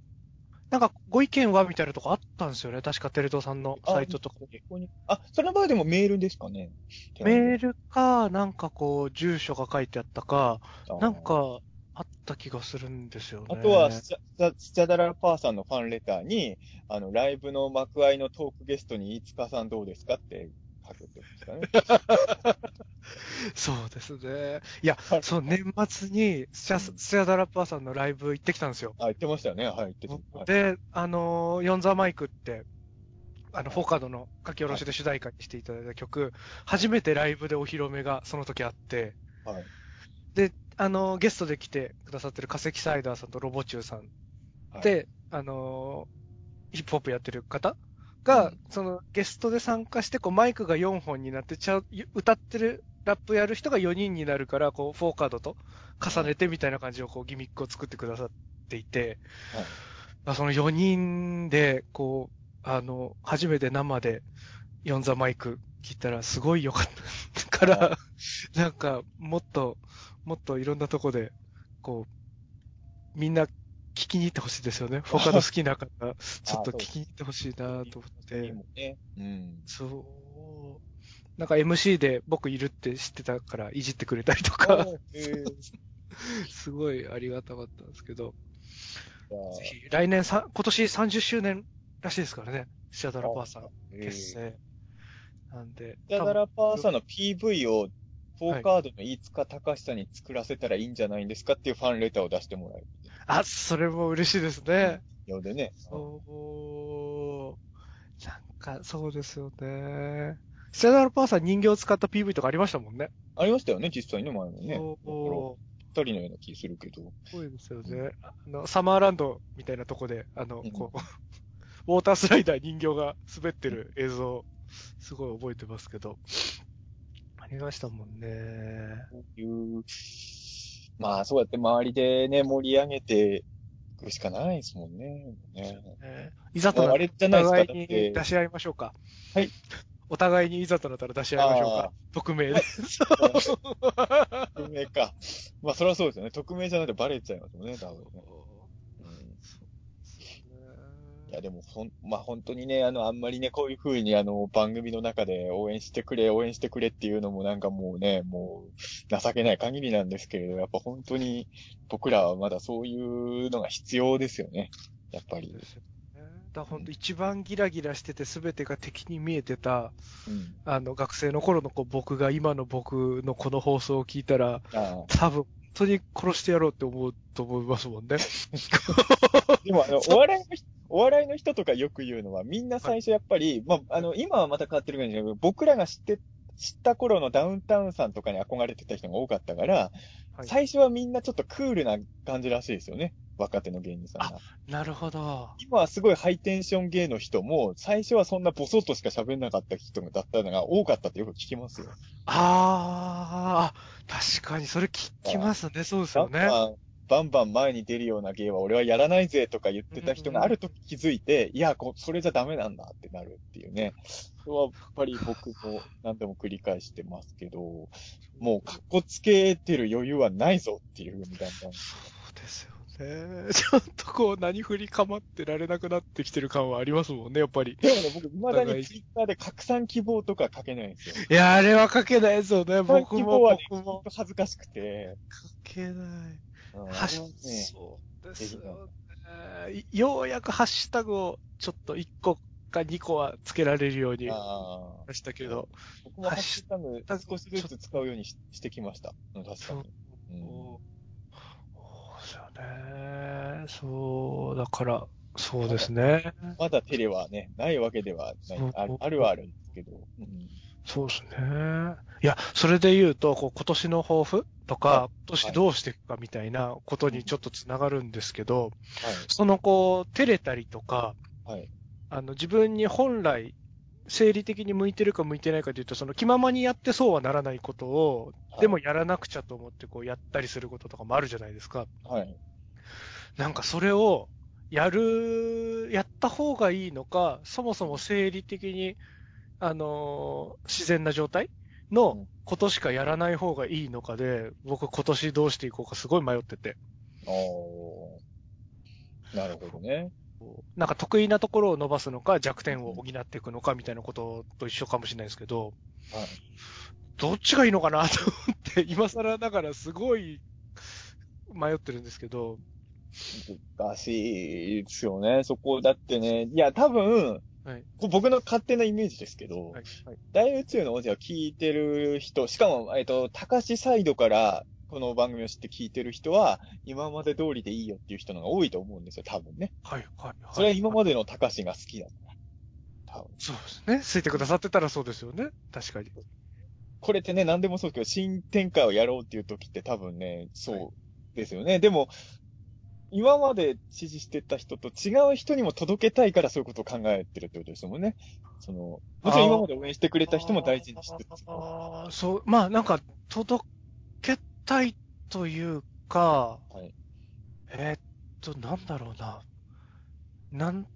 Speaker 2: なんかご意見はみたいなとこあったんですよね。確かテレ東さんのサイトとかに。
Speaker 3: あ、その場合でもメールですかね？
Speaker 2: メールか、なんかこう、住所が書いてあったか、なんか、あった気がするんですよね。
Speaker 3: あとは、スチャ、スチャダラパーさんのファンレターに、あの、ライブの幕間のトークゲストに、飯塚さんどうですかって書くってましたね。
Speaker 2: そうですね。いや
Speaker 3: はい、
Speaker 2: そう、年末にスチャ、スチャダラパーさんのライブ行ってきたんですよ。
Speaker 3: あ、言ってましたよね。はい、言ってた。はい、
Speaker 2: で、あのー、ヨンザマイクって、あの、フォーカードの書き下ろしで主題歌にしていただいた曲、初めてライブでお披露目がその時あって、
Speaker 3: はい。
Speaker 2: で、あのー、ゲストで来てくださってる化石サイダーさんとロボチューさん。
Speaker 3: はい、
Speaker 2: で、あのー、ヒップホップやってる方が、
Speaker 3: うん。
Speaker 2: そのゲストで参加して、こうマイクが4本になって、ちゃう歌ってるラップやる人が4人になるから、こう、フォーカードと重ねてみたいな感じを、こう、ギミックを作ってくださっていて、
Speaker 3: はい。
Speaker 2: まあ、その4人で、こう、あの、初めて生で、ヨンザマイク聞いたら、すごい良かったから、*laughs* なんか、もっと、もっといろんなとこで、こう、みんな聞きに行ってほしいですよね。フォーカード好きな方、ちょっと聞きに行ってほしいなと思って。
Speaker 3: うん。
Speaker 2: そう。なんか MC で僕いるって知ってたからいじってくれたりとか、
Speaker 3: えー、*laughs*
Speaker 2: すごいありがたかったんですけど、ぜひ来年さ、今年30周年らしいですからね。シアダラパーさん
Speaker 3: えー
Speaker 2: 結成。なんで。
Speaker 3: スチャダラパーさんの PV を、フォ
Speaker 2: はい
Speaker 3: ーカードの飯塚隆さんに作らせたらいいんじゃないんですかっていうファンレターを出してもらえる。
Speaker 2: あ、それも嬉しいですね。
Speaker 3: ようでね。
Speaker 2: そう。なんか、そうですよね。シアダラパーさん人形を使った PV とかありましたもんね。
Speaker 3: ありましたよね、実際の前のね。
Speaker 2: そう。
Speaker 3: 二人のような気するけど。
Speaker 2: すごいですよね。あの、サマーランドみたいなとこで、あの
Speaker 3: うん、
Speaker 2: こう、ウォータースライダー人形が滑ってる映像、すごい覚えてますけど。ありましたもんね。
Speaker 3: こういう、まあそうやって周りでね、盛り上げていくしかないですもんね。ね
Speaker 2: ねいざとな
Speaker 3: あ
Speaker 2: ったらお互いに。出し合いましょうか。
Speaker 3: はい。*laughs*
Speaker 2: お互いにいざとなったら出し合いましょう
Speaker 3: あ
Speaker 2: か。匿名で。
Speaker 3: 匿名か。まあそれはそうですよね。匿名じゃなくてバレちゃいますもんね、多分ね。うんいや、でも、ほん、まあ、本当にね、あの、あんまりね、こういう風に、あの、番組の中で応援してくれ、応援してくれっていうのもなんかもうね、もう、情けない限りなんですけれど、やっぱ本当に、僕らはまだそういうのが必要ですよね。やっぱり。
Speaker 2: ですよね。だから本当一番ギラギラしてて全てが敵に見えてた、
Speaker 3: うん。
Speaker 2: あの、学生の頃の僕が今の僕のこの放送を聞いたら、
Speaker 3: あ
Speaker 2: 多分、本当に殺してやろうって思うと思いますもんね。
Speaker 3: あ *laughs* でも、あの、*laughs* お笑いの人、お笑いの人とかよく言うのは、みんな最初やっぱり、まあ、あの、今はまた変わってるかもしれないけど、僕らが知って、知った頃のダウンタウンさんとかに憧れてた人が多かったから、
Speaker 2: はい
Speaker 3: 最初はみんなちょっとクールな感じらしいですよね。若手の芸人さんが。
Speaker 2: なるほど。
Speaker 3: 今はすごいハイテンション芸の人も、最初はそんなボソッとしか喋んなかった人だったのが多かったってよく聞きますよ。
Speaker 2: ああ、確かにそれ聞きますね。そうですよね。
Speaker 3: バンバン前に出るような芸は俺はやらないぜとか言ってた人がある時気づいて、いや、こそれじゃダメなんだってなるっていうね。それはやっぱり僕も何度も繰り返してますけど、もう格好つけてる余裕はないぞっていうふうにだんだん。
Speaker 2: そうですよね。*laughs* ちょっとこう、何振りかまってられなくなってきてる感はありますもんね、やっぱり。
Speaker 3: でもね、僕、未だにツイッターで拡散希望とか書けないんですよ。
Speaker 2: いや、あれは書けないですよね。僕
Speaker 3: 希
Speaker 2: も、
Speaker 3: 望はね、
Speaker 2: 僕も。
Speaker 3: 恥ずかしくて。
Speaker 2: 書けない。
Speaker 3: うん
Speaker 2: はし
Speaker 3: ね
Speaker 2: そうですよね。ようやくハッシュタグをちょっと1個か2個はつけられるようにましたけど。
Speaker 3: 僕もハッシュタグ少しずつ使うようにししてきました。うん確かに。うん
Speaker 2: そうですよね。そう、だから、そうですね。
Speaker 3: まだテレはね、ないわけではないあるはあるんですけど。うん
Speaker 2: そうですね。いや、それで言うと、こう今年の抱負とか、
Speaker 3: はい
Speaker 2: 今年どうしていくかみたいなことにちょっとつながるんですけど、
Speaker 3: はい。
Speaker 2: そのこう、照れたりとか、
Speaker 3: はい。
Speaker 2: あの、自分に本来、生理的に向いてるか向いてないかというと、その気ままにやってそうはならないことを、
Speaker 3: はい
Speaker 2: でもやらなくちゃと思ってこうやったりすることとかもあるじゃないですか。
Speaker 3: はい。
Speaker 2: なんかそれを、やる、やった方がいいのか、そもそも生理的に、あのー自然な状態
Speaker 3: う
Speaker 2: の
Speaker 3: ん
Speaker 2: ことしかやらない方がいいのかで、僕今年どうしていこうかすごい迷ってて。
Speaker 3: おー。なるほどね。
Speaker 2: なんか得意なところを伸ばすのか弱点を補っていくのかみたいなことと一緒かもしれないですけど、
Speaker 3: はい。
Speaker 2: どっちがいいのかなと思って、今更ながらすごい迷ってるんですけど、
Speaker 3: 難しいですよね。そこだってね。いや、多分、
Speaker 2: はい
Speaker 3: こ僕の勝手なイメージですけど、
Speaker 2: はい、はい。
Speaker 3: 大宇宙の王者を聞いてる人、しかも、えっと、高橋サイドからこの番組を知って聞いてる人は、今まで通りでいいよっていう人の方が多いと思うんですよ、多分ね。
Speaker 2: はい、はい。
Speaker 3: それは今までの高橋が好きだから。多分。
Speaker 2: そうですね。ついてくださってたらそうですよね。確かに。
Speaker 3: これってね、何でもそうですけど、新展開をやろうっていう時って多分ね、そうですよね。でも、今まで支持してた人と違う人にも届けたいからそういうことを考えてるってことですもんね。その、もちろん今まで応援してくれた人も大事にしつつ。
Speaker 2: ああ、そう、まあなんか、届けたいというか、
Speaker 3: はい
Speaker 2: えーっと、なんだろうな。なん、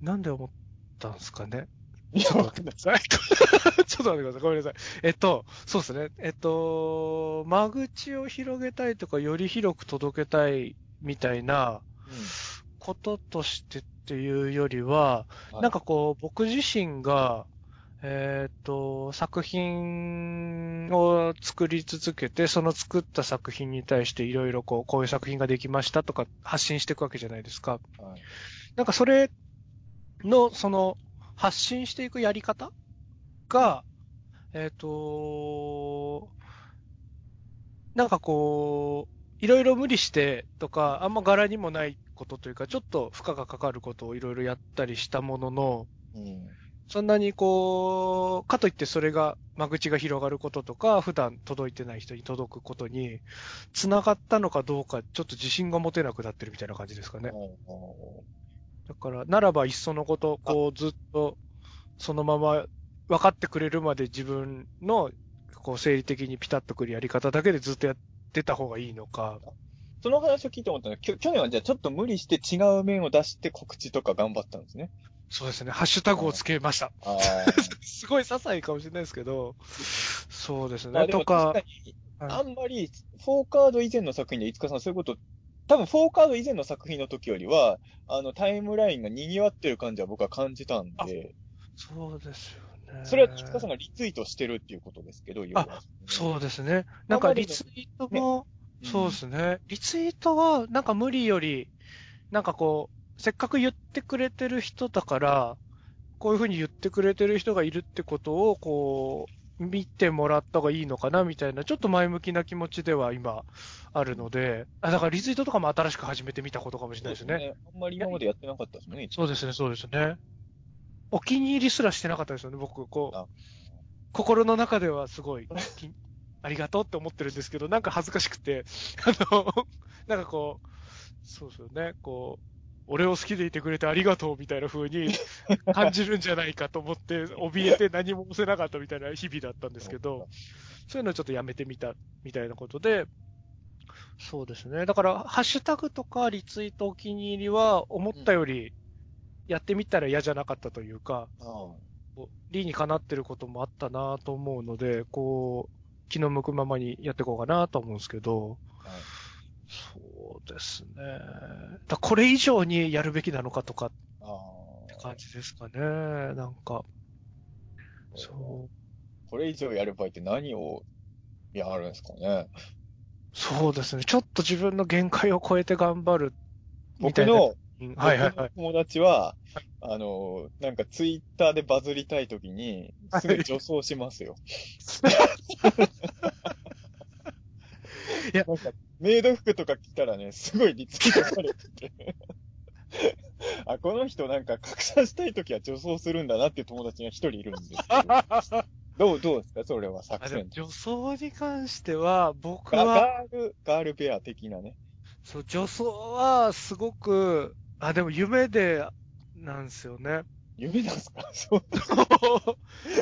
Speaker 2: なんで思ったんですかね？
Speaker 3: いや、
Speaker 2: ちょっと
Speaker 3: わかんない。
Speaker 2: 待ってください。ちょっと待ってください。ごめんなさい。えっと、そうですね。えっと、間口を広げたいとか、より広く届けたいみたいなこととしてっていうよりは、
Speaker 3: はい
Speaker 2: なんかこう、僕自身が、えっと、作品を作り続けて、その作った作品に対していろいろこう、こういう作品ができましたとか発信していくわけじゃないですか。
Speaker 3: うんはい
Speaker 2: なんかそれの、その、発信していくやり方が、えっ、と、なんかこう、いろいろ無理してとか、あんま柄にもないことというか、ちょっと負荷がかかることをいろいろやったりしたものの、
Speaker 3: うん
Speaker 2: そんなにこう、かといってそれが間口が広がることとか、普段届いてない人に届くことに、繋がったのかどうか、ちょっと自信が持てなくなってるみたいな感じですかね。だから、ならばいっそのこと、こう、ずっと、そのまま分かってくれるまで自分の、こう、生理的にピタッとくるやり方だけでずっとやってた方がいいのか。
Speaker 3: その話を聞いて思ったのは、去年はじゃあちょっと無理して違う面を出して告知とか頑張ったんですね。
Speaker 2: そうですね。ハッシュタグをつけました。
Speaker 3: あ *laughs*
Speaker 2: すごい些細かもしれないですけど、そうです
Speaker 3: あ。
Speaker 2: ね。とか
Speaker 3: あんまり、フォーカード以前の作品で、いつかさんそういうこと、多分フォーカード以前の作品の時よりは、あの、タイムラインが賑わってる感じは僕は感じたんで、
Speaker 2: そうですよね。
Speaker 3: それは菊川さんがリツイートしてるっていうことですけど、要は
Speaker 2: そうですね。なんかリツイートも、そうですね。リツイートは、なんか無理より、なんかこう、せっかく言ってくれてる人だから、こういうふうに言ってくれてる人がいるってことを、こう、見てもらった方がいいのかな、みたいな、ちょっと前向きな気持ちでは今、あるので、あ、だからリツイートとかも新しく始めてみたことかもしれないですね。
Speaker 3: あんまり今までやってなかったですね。
Speaker 2: そうですね、そうですね。お気に入りすらしてなかったですよね、僕、こ
Speaker 3: あ。
Speaker 2: う、心の中ではすごい、きありがとうって思ってるんですけど、なんか恥ずかしくて、あの、*laughs* なんかこう、そうですよね、こう、俺を好きでいてくれてありがとうみたいな風に感じるんじゃないかと思って、怯えて何も押せなかったみたいな日々だったんですけど、そういうのをちょっとやめてみた、みたいなことで、そうですね。だから、ハッシュタグとかリツイートお気に入りは、思ったより、やってみたら嫌じゃなかったというか、う理にかなってることもあったなと思うので、こう、気の向くままにやっていこうかなと思うんですけど、
Speaker 3: あはい
Speaker 2: そうですね。だこれ以上にやるべきなのかとか
Speaker 3: あ
Speaker 2: って
Speaker 3: あ。
Speaker 2: 感じですかね。なんか、そう。
Speaker 3: これ以上やる場合って何をやるんですかね。
Speaker 2: そうですね。ちょっと自分の限界を超えて頑張るみたいな。
Speaker 3: 僕の、
Speaker 2: はいはいはい。
Speaker 3: 友達は、あの、なんかツイッターでバズりたいときに、すぐ女装しますよ。
Speaker 2: いや
Speaker 3: なんか、メイド服とか着たらね、すごいリツイートされてて。あ、この人なんか拡散したいときは女装するんだなっていう友達が一人いるんですけど。どう、どうですか？それは作戦。
Speaker 2: 女装に関しては、僕
Speaker 3: ガ
Speaker 2: は、
Speaker 3: ガール、ガールベア的なね。
Speaker 2: そう、女装はすごく、あ、でも夢で、なんですよね。
Speaker 3: 夢なんですか？*laughs* そう。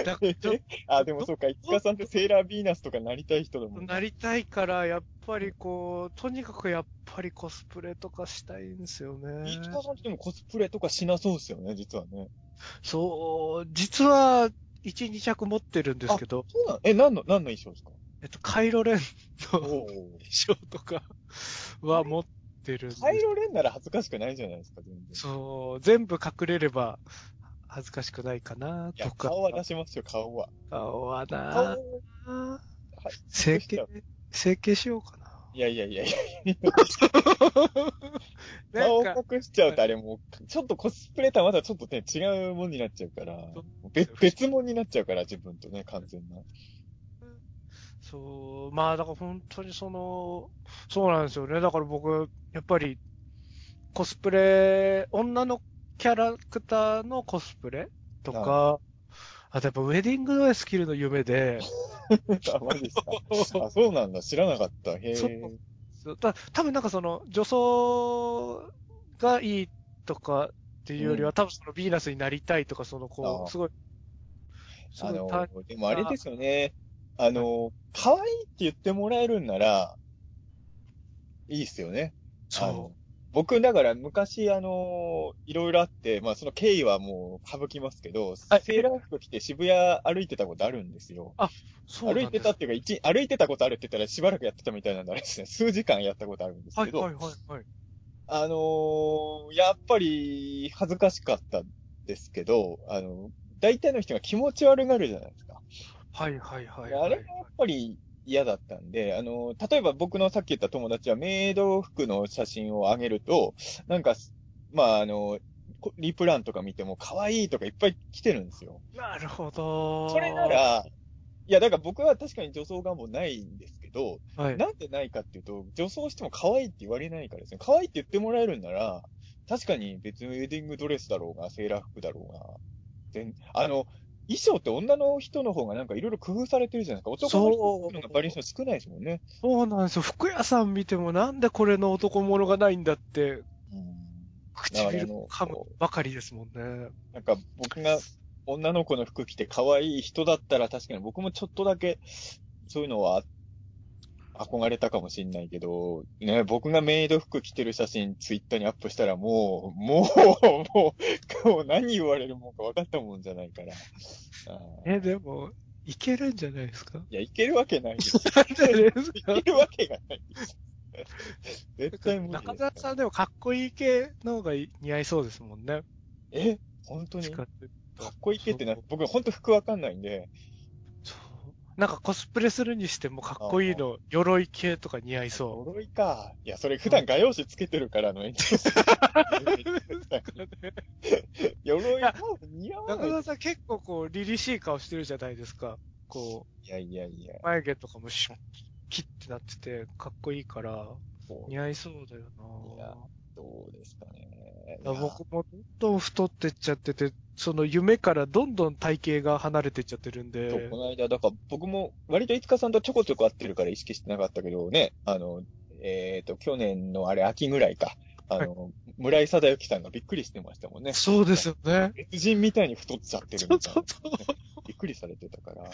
Speaker 2: だ *laughs*
Speaker 3: あ、でもそうか、いつかさんってセーラービーナスとかなりたい人だもんね。
Speaker 2: なりたいから、やっぱりこう、とにかくやっぱりコスプレとかしたいんですよね。
Speaker 3: いつかさんってでもコスプレとかしなそうですよね、実はね。
Speaker 2: そう、実は、1、2着持ってるんですけど、
Speaker 3: そうなのえ、何の、何の衣装ですか？
Speaker 2: えっと、カイロレンの
Speaker 3: お *laughs*
Speaker 2: 衣装とかは持ってるんです。
Speaker 3: カイロレンなら恥ずかしくないじゃないですか、全然。
Speaker 2: そう、全部隠れれば恥ずかしくないかなと、か。
Speaker 3: 顔は出しますよ、顔は。
Speaker 2: 顔は
Speaker 3: 顔
Speaker 2: な整形
Speaker 3: う、
Speaker 2: 整形しようかな。
Speaker 3: いやいやいやいや、顔隠しちゃうとあれもう、ちょっとコスプレとはまだちょっとね、違うもんになっちゃうから別、別物になっちゃうから、自分とね、完全な。
Speaker 2: そう、まあだから本当にその、そうなんですよね。だから僕、やっぱり、コスプレ、女のキャラクターのコスプレとか、あとやっぱウェディングドレス着るの夢で、*laughs*
Speaker 3: あ、マジですか。あ、そうなんだ。知らなかった。へえ。
Speaker 2: そうた多分なんかその、女装がいいとかっていうよりは、
Speaker 3: うん
Speaker 2: 多分そのヴィーナスになりたいとか、そのこう、すごい、す
Speaker 3: あのでもあれですよね。あの、可愛いって言ってもらえるんなら、いいっすよね。あの
Speaker 2: そ
Speaker 3: 僕、だから昔、あの、いろいろあって、まあその経緯はもう省きますけど、
Speaker 2: はい
Speaker 3: セーラー服着て渋谷歩いてたことあるんですよ。
Speaker 2: う、そう
Speaker 3: 歩
Speaker 2: ないんです
Speaker 3: てたっていうか、一歩いてたことあるって言ったらしばらくやってたみたいなんであれですね。*laughs* 数時間やったことあるんですけど、
Speaker 2: はいはいはいはい。
Speaker 3: あのーやっぱり恥ずかしかったですけど、あの、大体の人が気持ち悪がるじゃないですか。
Speaker 2: はいはいはい、
Speaker 3: あれがやっぱり嫌だったんで、あの、例えば僕のさっき言った友達はメイド服の写真を上げると、なんか、まあ、あの、こリプランとか見ても可愛いとかいっぱい来てるんですよ。
Speaker 2: なるほど。
Speaker 3: それな、ら、いや、だから僕は確かに女装願望ないんですけど、
Speaker 2: はい。
Speaker 3: なんでないかっていうと、女装しても可愛いって言われないからですね。可愛いって言ってもらえるんなら、確かに別にウェディングドレスだろうが、セーラー服だろうが、全あの、衣装って女の人の方がなんかいろいろ工夫されてるじゃないですか。男の人がバリエーション少ないですもんね。
Speaker 2: そうなんですよ。服屋さん見てもなんでこれの男物がないんだって、
Speaker 3: うん。
Speaker 2: 唇噛むばかりですもんね。
Speaker 3: なんか僕が女の子の服着て可愛い人だったら確かに僕もちょっとだけそういうのは憧れたかもしんないけど、ね、僕がメイド服着てる写真ツイッターにアップしたらもう、もう、もう、もう何言われるもんか分かったもんじゃないから。
Speaker 2: え、でも、いけるんじゃないですか？
Speaker 3: いや、いけるわけないです。い
Speaker 2: か
Speaker 3: けるわけがないです。絶対無理
Speaker 2: 中澤さんでもかっこいい系の方が似合いそうですもんね。
Speaker 3: え本当に？か
Speaker 2: っ
Speaker 3: こいい系ってな、僕本当服わかんないんで、
Speaker 2: なんかコスプレするにしてもかっこいいの、鎧系とか似合いそ
Speaker 3: 鎧か。いや、それ普段画用紙つけてるからの延長線。鎧似合
Speaker 2: う。
Speaker 3: わない。
Speaker 2: 中澤さん結構こう、凛々しい顔してるじゃないですか。こ
Speaker 3: いやいやいや
Speaker 2: う、。眉毛とかもシュッ、キッてなってて、かっこいいから、似合いそうだよ
Speaker 3: いや
Speaker 2: な
Speaker 3: どうですかね。
Speaker 2: 僕もどんどん太ってっちゃってて、その夢からどんどん体型が離れてっちゃってるんで。
Speaker 3: この間、だから僕も割といつかさんとちょこちょこ会ってるから意識してなかったけどね、あの、えっ、と、去年のあれ秋ぐらいか。あの、村井貞之さんがびっくりしてましたもんね。
Speaker 2: そうですよね。
Speaker 3: 別人みたいに太っちゃってるみたいな。びっくりされてたから。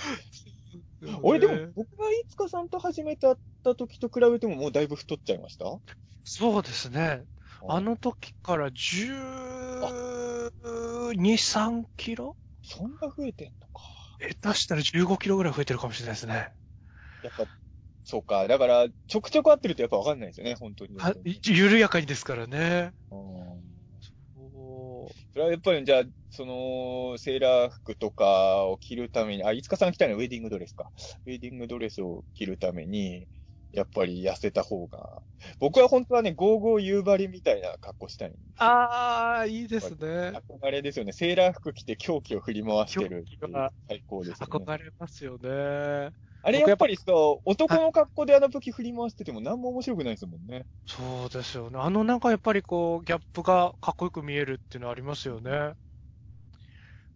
Speaker 3: 俺でも、僕がいつかさんと初めて会った時と比べてももうだいぶ太っちゃいました？
Speaker 2: そうですね。あ、の時から12、3キロ？
Speaker 3: そんな増えてんのか。
Speaker 2: 下手したら15キロぐらい増えてるかもしれないですね。
Speaker 3: やっぱ、そうか。だから、ちょくちょく会ってるとやっぱわかんないですよね、本当に。
Speaker 2: は緩やかにですからね。
Speaker 3: うん
Speaker 2: お
Speaker 3: それはやっぱりじゃあ、その、セーラー服とかを着るために、あ、いつかさん着たいのはウェディングドレスか。ウェディングドレスを着るために、やっぱり痩せた方が。僕は本当はね、ゴーゴー夕張みたいな格好したいんですよ。
Speaker 2: ああ、いいですね。
Speaker 3: 憧れですよね。セーラー服着て狂気を振り回してるって最高ですよね。
Speaker 2: 憧れますよね。
Speaker 3: あれやっぱりそう、男の格好であの武器振り回してても何も面白くないですもんね。
Speaker 2: そうですよね。あのなんかやっぱりこう、ギャップがかっこよく見えるっていうのはありますよね。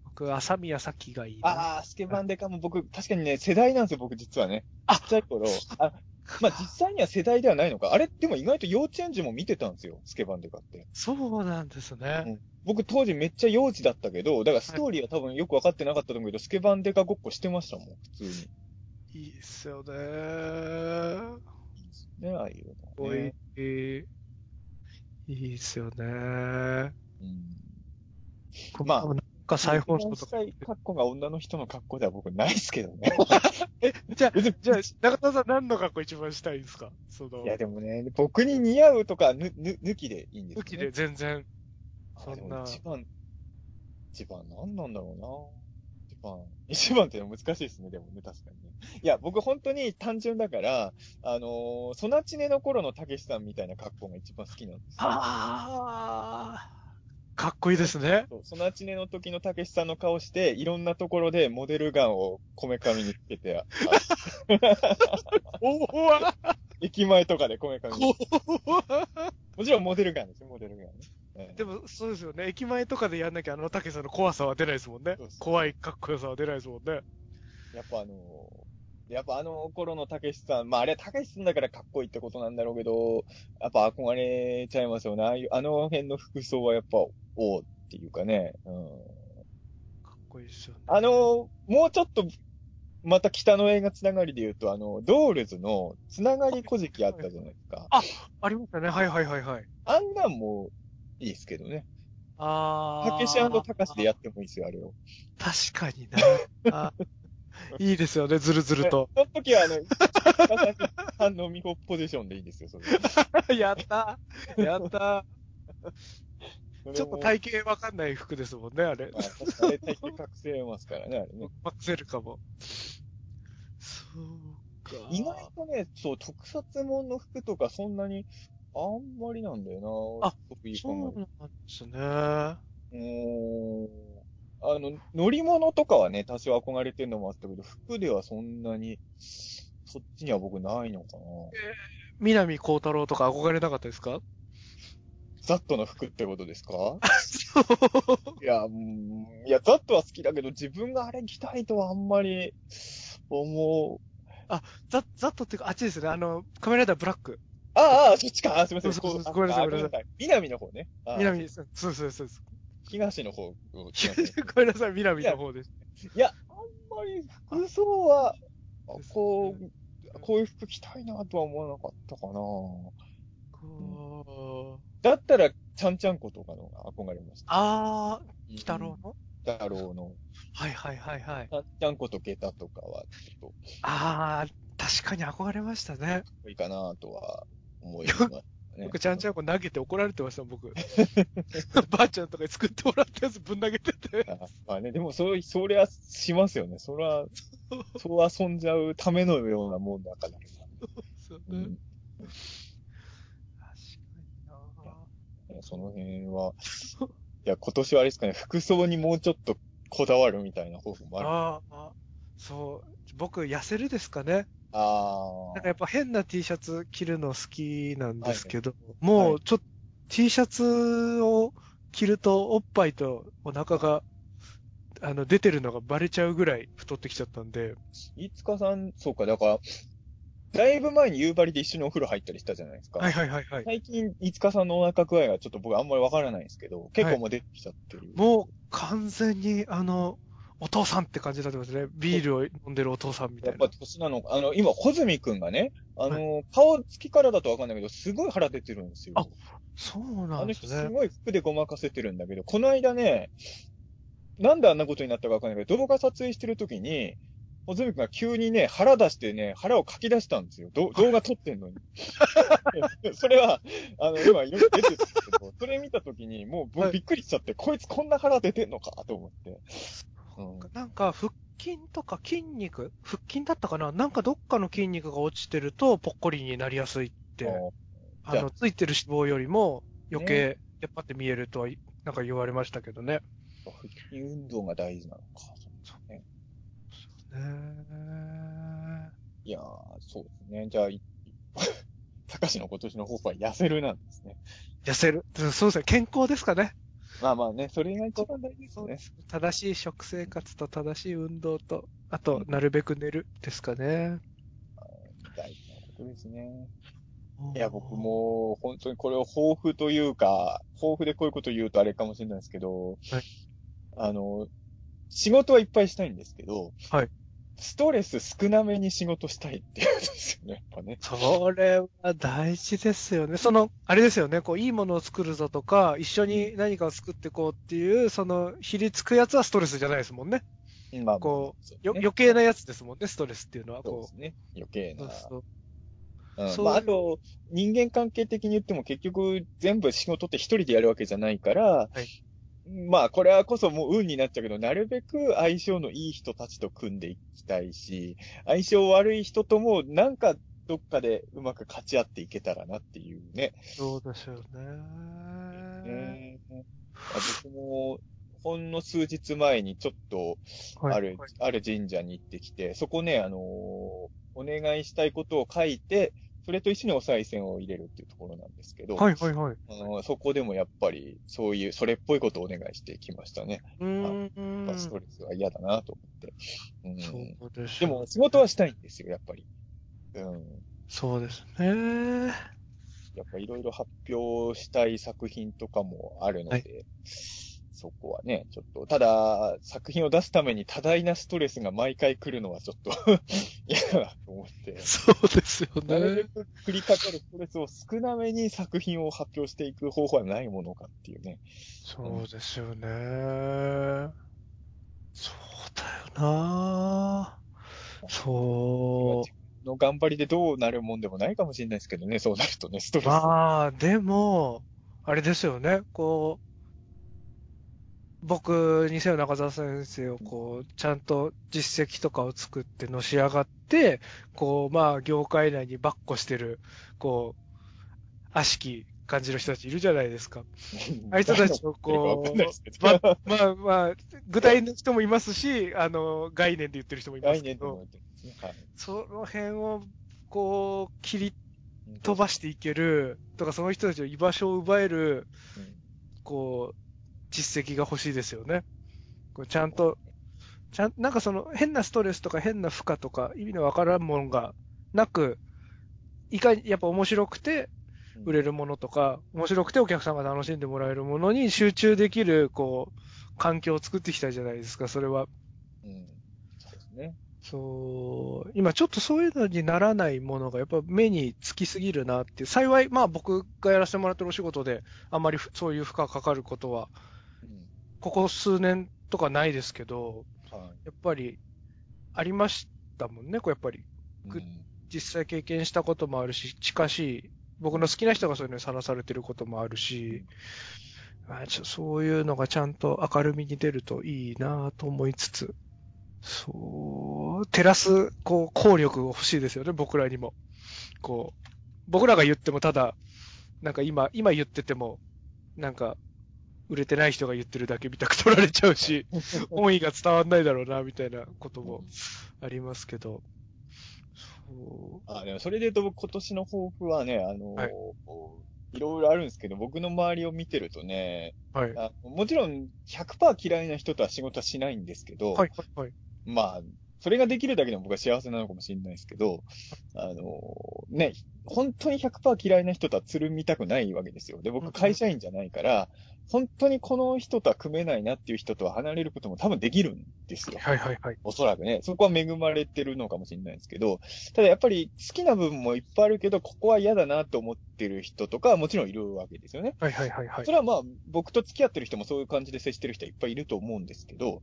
Speaker 2: 僕、浅宮咲がいいな。
Speaker 3: ああ、スケバンデカも僕、確かにね、世代なんですよ、僕実はね。
Speaker 2: あ
Speaker 3: ちっちゃい頃。あ、まあ実際には世代ではないのか。あれ、でも意外と幼稚園児も見てたんですよ、スケバンデカって。
Speaker 2: そうなんですね。
Speaker 3: 僕当時めっちゃ幼稚だったけど、だからストーリーは多分よくわかってなかったと思うけど、スケバンデカごっこしてましたもん、普通に。
Speaker 2: いいっすよね。
Speaker 3: ね、ああいうの、
Speaker 2: おい
Speaker 3: ね。
Speaker 2: い。いいっすよね。
Speaker 3: うん。まあ
Speaker 2: なんか再放送とか。
Speaker 3: 格好が女の人の格好では僕ないですけどね。
Speaker 2: じゃあ、じゃあ、中田さん何の格好一番したいんですか？その
Speaker 3: い、や、でもね、僕に似合うとか、ぬ、ぬ、抜きでいいんですよ、ね。
Speaker 2: 武器で全然。そんな
Speaker 3: 一番、一番何なんだろうな。一番、一番って難しいですね、でもね、確かにね。いや、僕本当に単純だから、あのー、ソナチネの頃のたけしさんみたいな格好が一番好きなんですよ。
Speaker 2: ああ、かっこいいですね。
Speaker 3: そうソナチネの時のたけしさんの顔して、いろんなところでモデルガンをこめかみにつけて、あ
Speaker 2: おおわ
Speaker 3: 駅前とかでこめかみに。もちろんモデルガンですよ、モデルガンね。ええ
Speaker 2: でも、そうですよね。駅前とかでやんなきゃ、あの、たけさんの怖さは出ないですもんね。怖いかっこよさは出ないですもんね。
Speaker 3: やっぱあのーやっぱあの頃のたけしさん、まああれはたけしさんだからかっこいいってことなんだろうけど、やっぱ憧れちゃいますよね。ああいう、あの辺の服装はやっぱ、おおっていうかね。うん。
Speaker 2: かっこいいですよね。
Speaker 3: あのーもうちょっと、また北の映画つながりで言うと、あの、ドールズのつながり古事記あったじゃないですか。
Speaker 2: ありましたね。はいはいはいはい。
Speaker 3: あんなんもいいですけどね。
Speaker 2: ああ。
Speaker 3: たけしたかしでやってもいいですよ、あれを。
Speaker 2: 確かにな。あ *laughs* いいですよね、ずるずると。
Speaker 3: その時はあの、反応見本ポジションでいいですよ、それ。*laughs*
Speaker 2: やったやったちょっと体型わかんない服ですもんね、あれ。
Speaker 3: まあ、確かに体型隠せますからね、あれね。
Speaker 2: マックセルかも。そうか。
Speaker 3: 意外とね、そう、特撮もんの服とかそんなに、あんまりなんだよな
Speaker 2: あ、そう
Speaker 3: 考
Speaker 2: なんですね。
Speaker 3: え。うーん。あの、乗り物とかはね、多少憧れてるのもあったけど、服ではそんなに、そっちには僕ないのかな。
Speaker 2: 南光太郎とか憧れなかったですか？
Speaker 3: ザットの服ってことですか？
Speaker 2: そう。
Speaker 3: いや、うんいや、ザットは好きだけど、自分があれ着たいとはあんまり思う。
Speaker 2: ザザットっていうか、あっちですね。あの、カメライダーブラック。
Speaker 3: ああ、そっちか。あすみません。
Speaker 2: そうそうそう
Speaker 3: こ
Speaker 2: ごめんなさい
Speaker 3: あ
Speaker 2: ごめんなさ
Speaker 3: い。南の方ね。あ
Speaker 2: 南そうそうそう。
Speaker 3: 東の方を *laughs*
Speaker 2: ごめんなさい、南の方です。
Speaker 3: いや、あんまり服装は、こう、こういう服着たいなとは思わなかったかな。
Speaker 2: こう
Speaker 3: だったら、ちゃんちゃんことかのが憧れました。
Speaker 2: あー、北郎の、
Speaker 3: 太郎の、
Speaker 2: はいはいはいはい。
Speaker 3: ちゃんちゃんこと下駄とかは、ちょっ
Speaker 2: あー、確かに憧れましたね。
Speaker 3: といいかなとは思います、ね。
Speaker 2: 僕、ちゃんちゃんこ投げて怒られてました、僕。*laughs* ばあちゃんとかに作ってもらったやつぶん投げてて。
Speaker 3: あまあね、でも、そ、そりゃしますよね。そりゃ、そう遊んじゃうためのようなもんだから。*laughs*
Speaker 2: そうね
Speaker 3: うん。
Speaker 2: 確かにな
Speaker 3: その辺は、いや、今年はあれですかね、服装にもうちょっとこだわるみたいな方法もある。
Speaker 2: ああ、そう。僕、痩せるですかね。
Speaker 3: あ
Speaker 2: なんかやっぱ変な T シャツ着るの好きなんですけど、
Speaker 3: は
Speaker 2: もうちょっと T シャツを着るとおっぱいとお腹が、あの、出てるのがバレちゃうぐらい太ってきちゃったんで、
Speaker 3: 飯塚さん、そうか、だから、だいぶ前に夕張で一緒にお風呂入ったりしたじゃないですか。
Speaker 2: はいはいはいはい。
Speaker 3: 最近、飯塚さんのお腹具合がちょっと僕あんまりわからないんですけど、結構もう出てきちゃってる。
Speaker 2: もう完全にあの、お父さんって感じになってますね。ビールを飲んでるお父さんみたいな
Speaker 3: やっぱ。年なのか、あの、今、穂積くんがね、あの、顔つきからだとわかんないけど、すごい腹出てるんですよ。
Speaker 2: あそうな
Speaker 3: あの
Speaker 2: んですね。
Speaker 3: 人すごい服でごまかせてるんだけど、この間ね、なんであんなことになったかわかんないけど、動画撮影してる時に、穂積くんが急にね、腹出してね、腹をかき出したんですよ。ど動画撮ってんのに。*laughs* それは、あの、今よく出てるんですけど、それ見た時に、もうびっくりしちゃって、こいつこんな腹出てんのかと思って。うん
Speaker 2: なんか腹筋とか筋肉？腹筋だったかな？なんかどっかの筋肉が落ちてるとぽっこりになりやすいって、あの、ついてる脂肪よりも余計、やっぱって見えるとは、なんか言われましたけどね。
Speaker 3: 腹筋運動が大事なのか。そうね
Speaker 2: ね
Speaker 3: いやー、そうですね。じゃあ、いたかしの今年の抱負は痩せるなんですね。
Speaker 2: 痩せる？そうですね。健康ですかね。
Speaker 3: まあまあね、それが一番大事ですね。
Speaker 2: 正しい食生活と正しい運動と、あと、なるべく寝るですかね。
Speaker 3: 大事なことですね。いや、僕。も、本当にこれを抱負というか、抱負でこういうこと言うとあれかもしれないですけど、
Speaker 2: はい
Speaker 3: あの、仕事はいっぱいしたいんですけど、
Speaker 2: はい
Speaker 3: ストレス少なめに仕事したいっていうことですよね、やっぱね。
Speaker 2: それは大事ですよね。その、あれですよね。こう、いいものを作るぞとか、一緒に何かを作っていこうっていう、その、ひりつくやつはストレスじゃないですもんね。
Speaker 3: いまあ、
Speaker 2: こ
Speaker 3: そう
Speaker 2: よ、
Speaker 3: ね
Speaker 2: 余計なやつですもんね、ストレスっていうのは。こ
Speaker 3: そうですね。余計
Speaker 2: う。
Speaker 3: な。
Speaker 2: そうそう
Speaker 3: うん
Speaker 2: そう
Speaker 3: まあ、あと、人間関係的に言っても結局全部仕事って一人でやるわけじゃないから、まあ、これはこそもう運になっちゃうけど、なるべく相性のいい人たちと組んでいきたいし、相性悪い人ともなんかどっかでうまく勝ち合っていけたらなっていうね。
Speaker 2: そうですよね。
Speaker 3: ね僕も、ほんの数日前にちょっと、
Speaker 2: はい
Speaker 3: ある、
Speaker 2: はい
Speaker 3: ある神社に行ってきて、そこね、あのーお願いしたいことを書いて、それと一緒にお賽銭を入れるっていうところなんですけど、
Speaker 2: はいはいはい。
Speaker 3: あのそこでもやっぱり、そういう、それっぽいことをお願いしてきましたね。
Speaker 2: うーん。
Speaker 3: まあストレスは嫌だなと思って。うん、
Speaker 2: そうです
Speaker 3: でも、仕事はしたいんですよ、やっぱり。うん。
Speaker 2: そうですね。
Speaker 3: やっぱいろいろ発表したい作品とかもあるので、そこはね、ちょっと、ただ、作品を出すために多大なストレスが毎回来るのはちょっと *laughs* 嫌だなと思って、
Speaker 2: そうですよ
Speaker 3: なるべ
Speaker 2: ね。
Speaker 3: く繰りかかるストレスを少なめに作品を発表していく方法はないものかっていうね。
Speaker 2: そうですよね。そうだよな。そ
Speaker 3: の頑張りでどうなるもんでもないかもしれないですけどね、そうなるとね、スト
Speaker 2: う。
Speaker 3: レス。
Speaker 2: まあ、でも、あれですよね。こう、僕にせよ中澤先生をこう、ちゃんと実績とかを作ってのし上がって、こう、まあ、業界内にばっこしてる、こう、悪しき感じる人たちいるじゃないですか。ああいう人たちをこうま
Speaker 3: ど。
Speaker 2: まあまあ、具体の人もいますし、あの、概念で言ってる人もいますけど
Speaker 3: い。
Speaker 2: その辺を、こう、切り飛ばしていける、とか、その人たちの居場所を奪える、
Speaker 3: うん
Speaker 2: こう、実績が欲しいですよね。こうちゃんと、ちゃん、なんかその変なストレスとか変な負荷とか意味のわからんものがなく、いかに、やっぱ面白くて売れるものとか、面白くてお客さんが楽しんでもらえるものに集中できる、こう、環境を作っていきたいじゃないですか、それは。
Speaker 3: うん。そうですね。
Speaker 2: そう、今ちょっとそういうのにならないものがやっぱ目につきすぎるなっていう、幸い、まあ僕がやらせてもらってるお仕事で、あんまりふそういう負荷かかることは、
Speaker 3: うん。
Speaker 2: ここ数年とかないですけど、
Speaker 3: は
Speaker 2: やっぱりありましたもんね、こうやっぱり。
Speaker 3: うん
Speaker 2: 実際経験したこともあるし、近しい、僕の好きな人がそういうのにさらされてることもあるし、あちょそういうのがちゃんと明るみに出るといいなと思いつつ、そう、照らす、こう、効力が欲しいですよね、僕らにも。こう、僕らが言ってもただ、なんか今、今言ってても、なんか、売れてない人が言ってるだけ見たく取られちゃうし、*laughs* 本意が伝わんないだろうな、みたいなこともありますけど。そう。
Speaker 3: あ、でもそれで言うと僕今年の抱負はね、あの、
Speaker 2: はい
Speaker 3: いろいろあるんですけど、僕の周りを見てるとね、
Speaker 2: はい。
Speaker 3: あもちろん100%嫌いな人とは仕事はしないんですけど、
Speaker 2: はい、はい、はい。
Speaker 3: まあ、それができるだけでも僕は幸せなのかもしれないですけど、あの、ね、本当に100%嫌いな人とはつるみたくないわけですよ。で、僕会社員じゃないから、本当にこの人とは組めないなっていう人とは離れることも多分できるんですよ。
Speaker 2: はい、はい、はい。
Speaker 3: おそらくね、そこは恵まれてるのかもしれないですけど、ただやっぱり好きな部分もいっぱいあるけど、ここは嫌だなと思ってる人とかはもちろんいるわけですよね。
Speaker 2: はい、はい、はい、はい
Speaker 3: そ。れはまあ、僕と付き合ってる人もそういう感じで接してる人はいっぱいいると思うんですけど、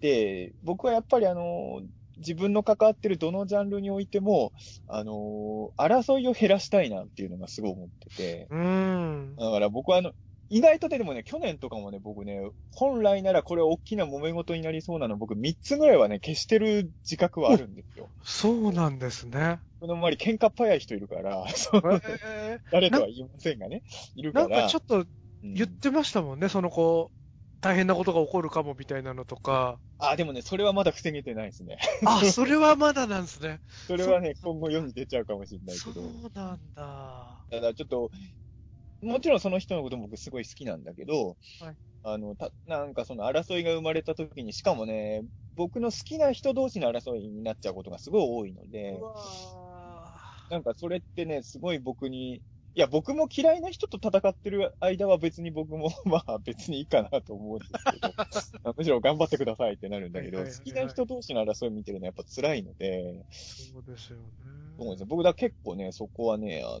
Speaker 3: で、僕はやっぱりあの、自分の関わってるどのジャンルにおいても、あの、争いを減らしたいなっていうのがすごい思ってて、
Speaker 2: うーん。
Speaker 3: だから僕はあの、意外とでもね、去年とかもね、僕ね、本来ならこれ大きな揉め事になりそうなの、僕3つぐらいはね、消してる自覚はあるんですよ。
Speaker 2: そうなんですね。
Speaker 3: この周り喧嘩っ早い人いるから、そう
Speaker 2: え
Speaker 3: 誰とは言いませんがね、いる
Speaker 2: ー、
Speaker 3: から。
Speaker 2: なんかちょっと
Speaker 3: うん
Speaker 2: 言ってましたもんね、その子、大変なことが起こるかもみたいなのとか。
Speaker 3: あ、でもね、それはまだ防げてないですね。
Speaker 2: あ、それはまだなんですね。
Speaker 3: それはね、今後世に出ちゃうかもしれない
Speaker 2: そう
Speaker 3: けど。
Speaker 2: なんだ。
Speaker 3: ただちょっと、もちろんその人のことも僕すごい好きなんだけど、
Speaker 2: はい
Speaker 3: あの、た、なんかその争いが生まれた時に、しかもね、僕の好きな人同士の争いになっちゃうことがすごい多いのでなんかそれってね、すごい僕に、いや、僕も嫌いな人と戦ってる間は別に僕も、*laughs* まあ別にいいかなと思うんですけど、*laughs* むしろ頑張ってくださいってなるんだけど、
Speaker 2: はいはいはいはい
Speaker 3: 好きな人同士の争い見てるのはやっぱ辛いので、
Speaker 2: ーそうですよね。
Speaker 3: そうですね。僕だ結構ね、そこはね、あの、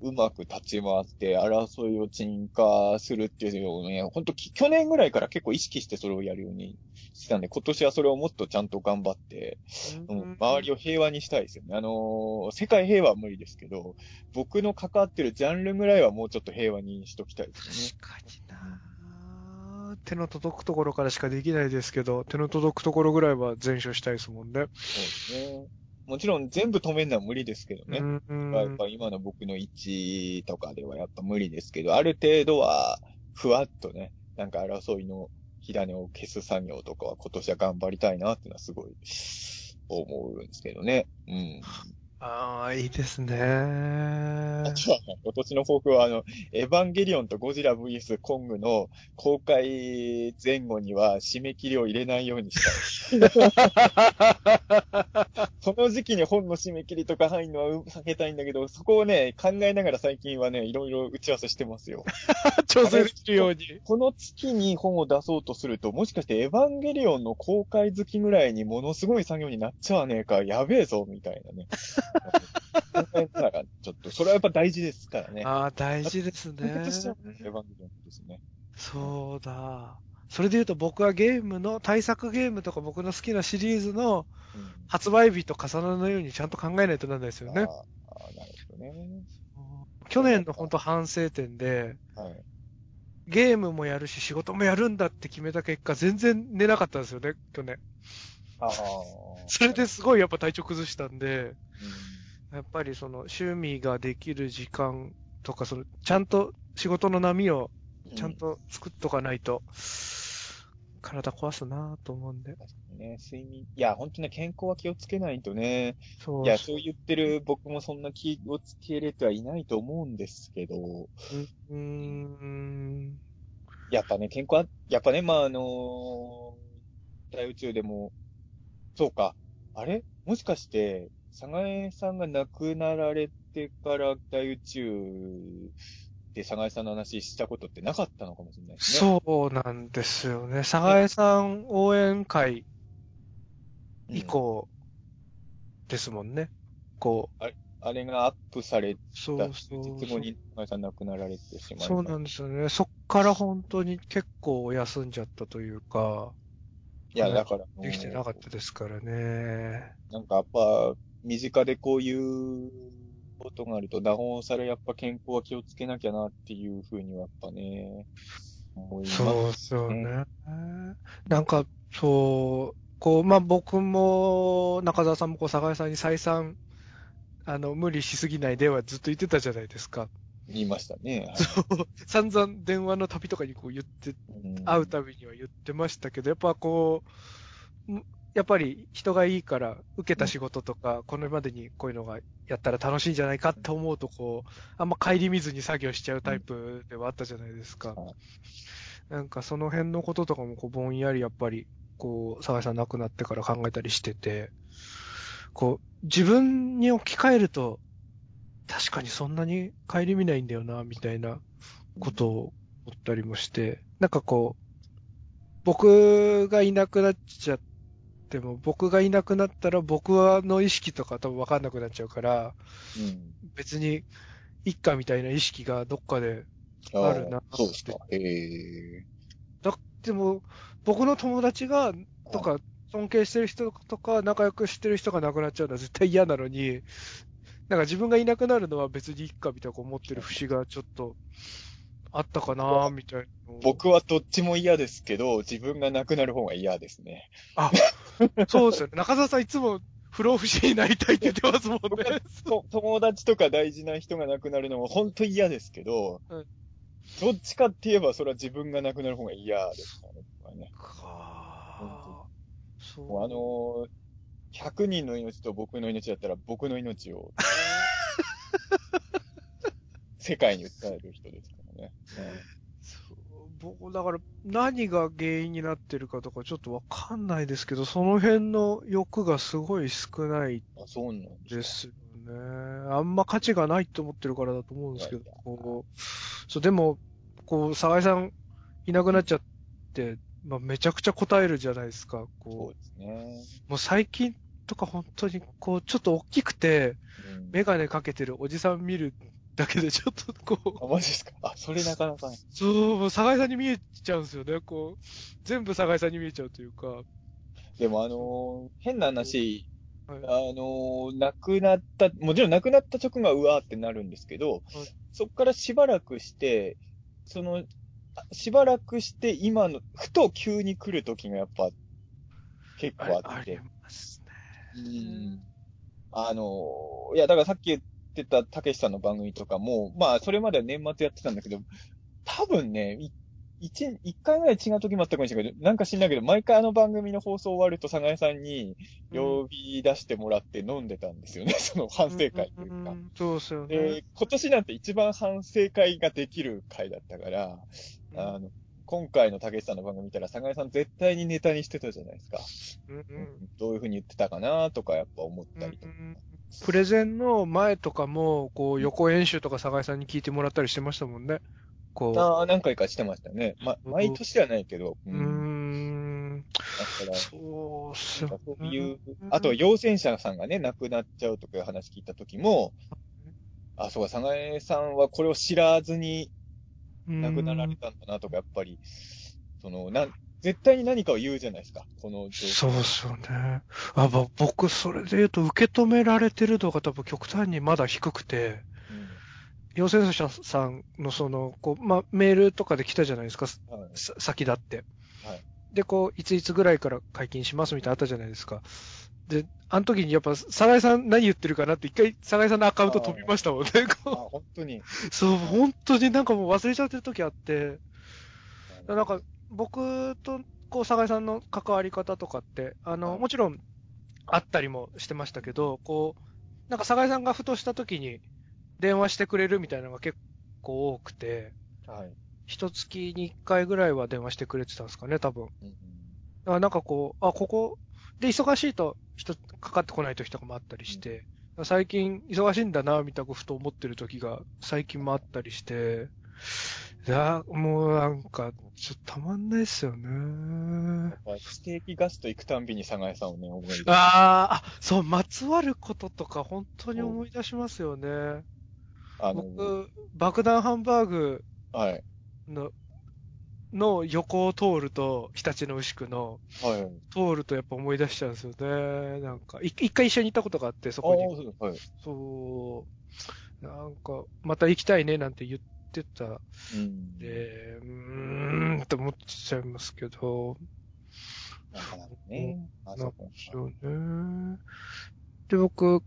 Speaker 3: うまく立ち回って争いを鎮火するっていうのをね、ほんとき去年ぐらいから結構意識してそれをやるようにしたんで、今年はそれをもっとちゃんと頑張って、うん周り
Speaker 2: を。
Speaker 3: を平和にしたいですよね。あのー世界平和は無理ですけど、僕の関わってるジャンルぐらいはもうちょっと平和にしときたいですよね。
Speaker 2: 確かにな手の届くところからしかできないですけど、手の届くところぐらいは全処したいですもんね。
Speaker 3: そうですね。もちろん全部止めるのは無理ですけどね。
Speaker 2: うん
Speaker 3: やっぱ今の僕の位置とかではやっぱ無理ですけど、ある程度は、ふわっとね、なんか争いの火種を消す作業とかは今年は頑張りたいなっていうのはすごい思うんですけどね。うん。
Speaker 2: ああ、いいですね。
Speaker 3: あとは今年の抱負はあの、エヴァンゲリオンとゴジラ VS コングの公開前後には締め切りを入れないようにしたい。*laughs* その時期に本の締め切りとか入るのは避けたいんだけど、そこをね、考えながら最近はね、いろいろ打ち合わせしてますよ。*laughs*
Speaker 2: 調整するように。
Speaker 3: この月に本を出そうとすると、もしかしてエヴァンゲリオンの公開好きぐらいにものすごい作業になっちゃわねえか、やべえぞ、みたいなね。考えながらちょっと、それはやっぱ大事ですからね。
Speaker 2: ああ、大事ですね
Speaker 3: う。エヴァンゲリオンですね。
Speaker 2: そうだ。それで言うと僕はゲームの、対策ゲームとか僕の好きなシリーズの
Speaker 3: うん
Speaker 2: 発売日と重ならないようにちゃんと考えないとなんないですよね。
Speaker 3: あーあー、なるほどね。
Speaker 2: 去年の本当反省点で、
Speaker 3: はい。
Speaker 2: ゲームもやるし仕事もやるんだって決めた結果、全然寝なかったんですよね、去年。
Speaker 3: ああ。*laughs*
Speaker 2: それですごいやっぱ体調崩したんで、
Speaker 3: う
Speaker 2: やっぱりその趣味ができる時間とか、その、ちゃんと仕事の波を
Speaker 3: ん
Speaker 2: ちゃん。と作っとかないと、体壊すなぁと思うんで。
Speaker 3: うんね、睡眠。いや、本当ね、健康は気をつけないとね。
Speaker 2: そう。
Speaker 3: いや、そう言ってる僕もそんな気をつけれてはいないと思うんですけど、
Speaker 2: うーん。
Speaker 3: やっぱね、健康は、やっぱね、まあ、あのー大宇宙でも、そうか、あれ？もしかして、佐賀江さんが亡くなられてから大宇宙で佐賀江さんの話したことってなかったのかもしれないですね。
Speaker 2: そうなんですよね。佐賀江さん応援会
Speaker 3: うん。
Speaker 2: 以降ですもんね。こ
Speaker 3: あれ？がアップされた数日後に佐賀江さん亡くなられてしまい
Speaker 2: そうなんですよね。そっから本当に結構休んじゃったというか、
Speaker 3: いや、だから、
Speaker 2: できてなかったですからね。
Speaker 3: なんかやっぱ、身近でこういうことがあると、なおさらやっぱ健康は気をつけなきゃなっていうふうにはやっぱね、思います。
Speaker 2: そうですよね。なんか、そう、こう、まあ、僕も、中澤さんもこう、佐賀江さんに再三、あの、無理しすぎないではずっと言ってたじゃないですか。
Speaker 3: 言いましたね。
Speaker 2: 散々電話の旅とかにこう言って、
Speaker 3: うん。
Speaker 2: 会うたびには言ってましたけど、やっぱこう、んやっぱり人がいいから、受けた仕事とか、これまでにこういうのがやったら楽しいんじゃないかって思うと、こう、あんま顧みずに作業しちゃうタイプではあったじゃないですか。
Speaker 3: はい。
Speaker 2: なんかその辺のこととかも、こう、ぼんやりやっぱり、こう、沢井さん亡くなってから考えたりしてて、こう、自分に置き換えると、確かにそんなに顧みないんだよな、みたいなことを思ったりもして、なんかこう、僕がいなくなっちゃっても、僕がいなくなったら僕の意識とか多分わかんなくなっちゃうから、
Speaker 3: うん。
Speaker 2: 別に一家みたいな意識がどっかで、
Speaker 3: あ
Speaker 2: あるな
Speaker 3: そうですか。へえ。
Speaker 2: だでも僕の友達が、とか、尊敬してる人とか仲良くしてる人が亡くなっちゃうのは絶対嫌なのに、なんか自分がいなくなるのは別にいいかみたいな思ってる節がちょっとあったかなみたいな。
Speaker 3: 僕はどっちも嫌ですけど、自分が亡くなる方が嫌ですね。
Speaker 2: そうですよね。中澤さんいつも不老不死になりたいって言ってますもんね。
Speaker 3: と友達とか大事な人が亡くなるのも本当嫌ですけど、
Speaker 2: うん
Speaker 3: どっちかって言えばそれは自分が亡くなる方が嫌ですからね。
Speaker 2: かそ
Speaker 3: もうあのー、100人の命と僕の命だったら僕の命を、*laughs* 世界に訴える人ですからね。
Speaker 2: そう僕、だから何が原因になってるかとかちょっとわかんないですけど、その辺の欲がすごい少ない
Speaker 3: あ、そうなんです
Speaker 2: よね。あんま価値がないと思ってるからだと思うんですけどこう、そう、でも、こう、沢井さんいなくなっちゃって、まあ、めちゃくちゃ答えるじゃないですか。
Speaker 3: そう
Speaker 2: こ
Speaker 3: ですね。
Speaker 2: う、もう最近とか本当に、こう、ちょっと大きくて、
Speaker 3: うん
Speaker 2: メガネかけてるおじさん見るだけでちょっとこ
Speaker 3: あ、マジですか？あ、それなかなか。
Speaker 2: う、そう、もう酒井さんに見えちゃうんですよね。こう、全部酒井さんに見えちゃうというか。
Speaker 3: でもあのー変な話、
Speaker 2: はい
Speaker 3: あのー亡くなった、もちろん亡くなった直後はうわーってなるんですけど、そっからしばらくして、その、あしばらくして今の、ふと急に来る時がやっぱ結
Speaker 2: あ
Speaker 3: 構あって
Speaker 2: あり。ますね。
Speaker 3: うんあのーいや、だからさっき言ってたたけしさんの番組とかも、まあ、それまでは年末やってたんだけど、多分ね、い一、一回ぐらい違う時もあったかもしれないけど、なんか知んないけど、毎回あの番組の放送終わると、佐賀江さんに呼び出してもらって飲んでたんですよね、*laughs* その反省会というか。
Speaker 2: んそうですよね。
Speaker 3: で、今年なんて一番反省会ができる回だったから、あの、今回のたけしさんの番組見たら、佐賀江さん絶対にネタにしてたじゃないですか。
Speaker 2: うんうん
Speaker 3: どういう風に言ってたかなとか、やっぱ思ったりとか。
Speaker 2: うんプレゼンの前とかも、こう、横演習とか酒井さんに聞いてもらったりしてましたもんね。こ
Speaker 3: ああ、何回かしてましたね。ま、
Speaker 2: うん
Speaker 3: 毎年ではないけど。
Speaker 2: う、うーん、
Speaker 3: だから、
Speaker 2: そうっす
Speaker 3: なんか
Speaker 2: よ
Speaker 3: そういう、あと、陽性者さんがね、亡くなっちゃうとかいう話聞いたときも、あ、そうか、佐賀江さんはこれを知らずに亡くなられたんだなとか、やっぱり、その、なん、絶対に何かを言うじゃないですか、この状況。
Speaker 2: そうっすよね。あ、ぼ僕、それで言うと、受け止められてる度が多分極端にまだ低くて、陽性者さんのその、こう、ま、メールとかで来たじゃないですか、
Speaker 3: うん。はい。
Speaker 2: さ先だって。
Speaker 3: はい
Speaker 2: で、こう、いついつぐらいから解禁しますみたいなのあったじゃないですか。で、あの時にやっぱ、サ井さん何言ってるかなって一回、サ井さんのアカウント飛びましたもんね。
Speaker 3: あ、
Speaker 2: こ
Speaker 3: 本当に。
Speaker 2: うそう、本当になんかもう忘れちゃってる時あって、なんか、僕と、こう、サ井さんの関わり方とかって、あの、
Speaker 3: はい
Speaker 2: もちろん、あったりもしてましたけど、こう、なんか、サ井さんがふとした時に、電話してくれるみたいなのが結構多くて、
Speaker 3: はい。
Speaker 2: 一月に一回ぐらいは電話してくれてたんですかね、多分。
Speaker 3: うん
Speaker 2: だからなんかこう、あ、ここ、で、忙しいと人、かかってこない時とかもあったりして、最近忙しいんだな、みたいなふと思ってる時が最近もあったりして、いや、もうなんか、ちょっとたまんないっすよね。
Speaker 3: ステーキガスト行くたんびに佐賀江さんをね、思い出す。
Speaker 2: あーあ、そう、まつわることとか本当に思い出しますよね。
Speaker 3: あの、
Speaker 2: 僕、爆弾ハンバーグ
Speaker 3: はい。
Speaker 2: の、の横を通ると、日立の牛久の、
Speaker 3: はい。
Speaker 2: 通るとやっぱ思い出しちゃうんですよね。なんか、い一回一緒に行ったことがあって、そこに。
Speaker 3: あそうはい。
Speaker 2: そう、なんか、また行きたいねなんて言ってた
Speaker 3: うん。
Speaker 2: で、うーんって思っちゃいますけど、
Speaker 3: なかなかね。あ、そうか。
Speaker 2: ですよね。で、僕、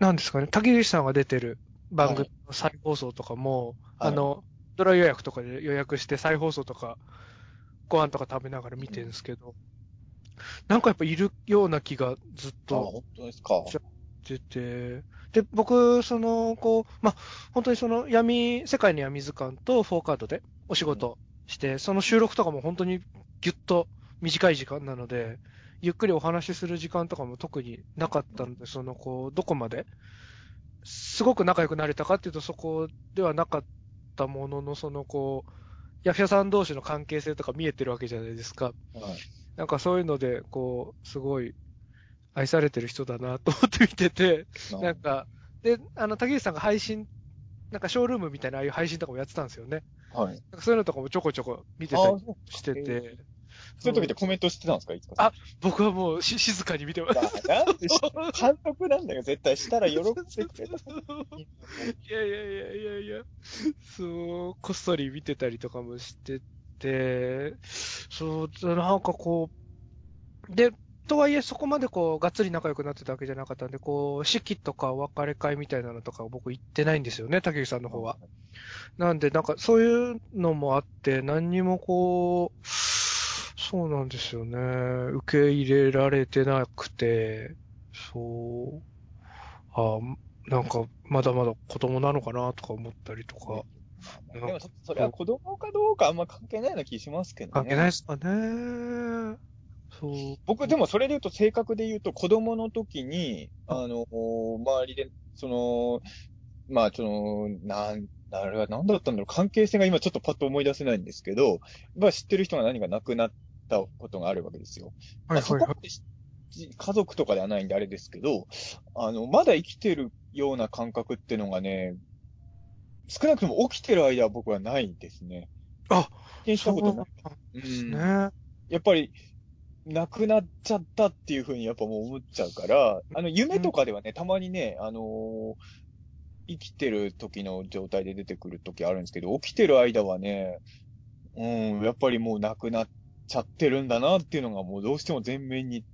Speaker 2: なんですかね、竹内さんが出てる番組の再放送とかも、
Speaker 3: はい
Speaker 2: あの、ドラ予約とかで予約して再放送とか、ご飯とか食べながら見てるんですけど、なんかやっぱいるような気がずっ
Speaker 3: あ、
Speaker 2: と
Speaker 3: 本当ですか？
Speaker 2: してて、で、僕、その、こう、まあ、本当にその闇、世界の闇図鑑とフォーカードでお仕事して、その収録とかも本当にぎゅっと短い時間なので、ゆっくりお話しする時間とかも特になかったので、その、こう、どこまで、すごく仲良くなれたかっていうとそこではなかったものの、その、こう、役者さん同士の関係性とか見えてるわけじゃないですか。
Speaker 3: はい。
Speaker 2: なんかそういうので、こう、すごい愛されてる人だなと思って見てて、なんか、で、あの、竹内さんが配信、なんかショールームみたいなああいう配信とかもやってたんですよね。
Speaker 3: はい。
Speaker 2: なんかそういうのとかもちょこちょこ見て
Speaker 3: あ
Speaker 2: たりしてて、
Speaker 3: そういう時ってコメントしてたんですか？いつかさん。
Speaker 2: あ僕はもうし静かに見てます。
Speaker 3: だなんでし、監督なんだよ、絶対。したら喜んでくれた。*laughs*
Speaker 2: いやいやいやいやいや、そう、こっそり見てたりとかもしてて、そう、なんかこう、で、とはいえそこまでこう、がっつり仲良くなってたわけじゃなかったんで、こう、式とかお別れ会みたいなのとか僕行ってないんですよね、竹内さんの方は。なんで、なんかそういうのもあって、何にもこう、そうなんですよね。受け入れられてなくて、そう、あなんかまだまだ子供なのかなとか思ったりとか、
Speaker 3: でもそ、それは子供かどうかあんま関係ないような気しますけどね。
Speaker 2: 関係ないですかね。そう。
Speaker 3: 僕、でもそれで言うと、正確で言うと、子供の時に、あの、周りで、その、まあ、その、なん、あれは何だったんだろう、関係性が今ちょっとパッと思い出せないんですけど、まあ知ってる人が何か亡くなったことがあるわけですよ。まあそこまでし家族とかではないんであれですけど、あの、まだ生きてるような感覚っていうのがね、少なくとも起きてる間は僕はないですね。
Speaker 2: あ、
Speaker 3: 経験したことない。
Speaker 2: そうです
Speaker 3: うん
Speaker 2: ね。
Speaker 3: やっぱり、亡くなっちゃったっていうふうにやっぱもう思っちゃうから、あの、夢とかではね、たまにね、あのー生きてる時の状態で出てくる時あるんですけど、起きてる間はね、うん、やっぱりもう亡くなっちゃってるんだなっていうのがもうどうしても前面に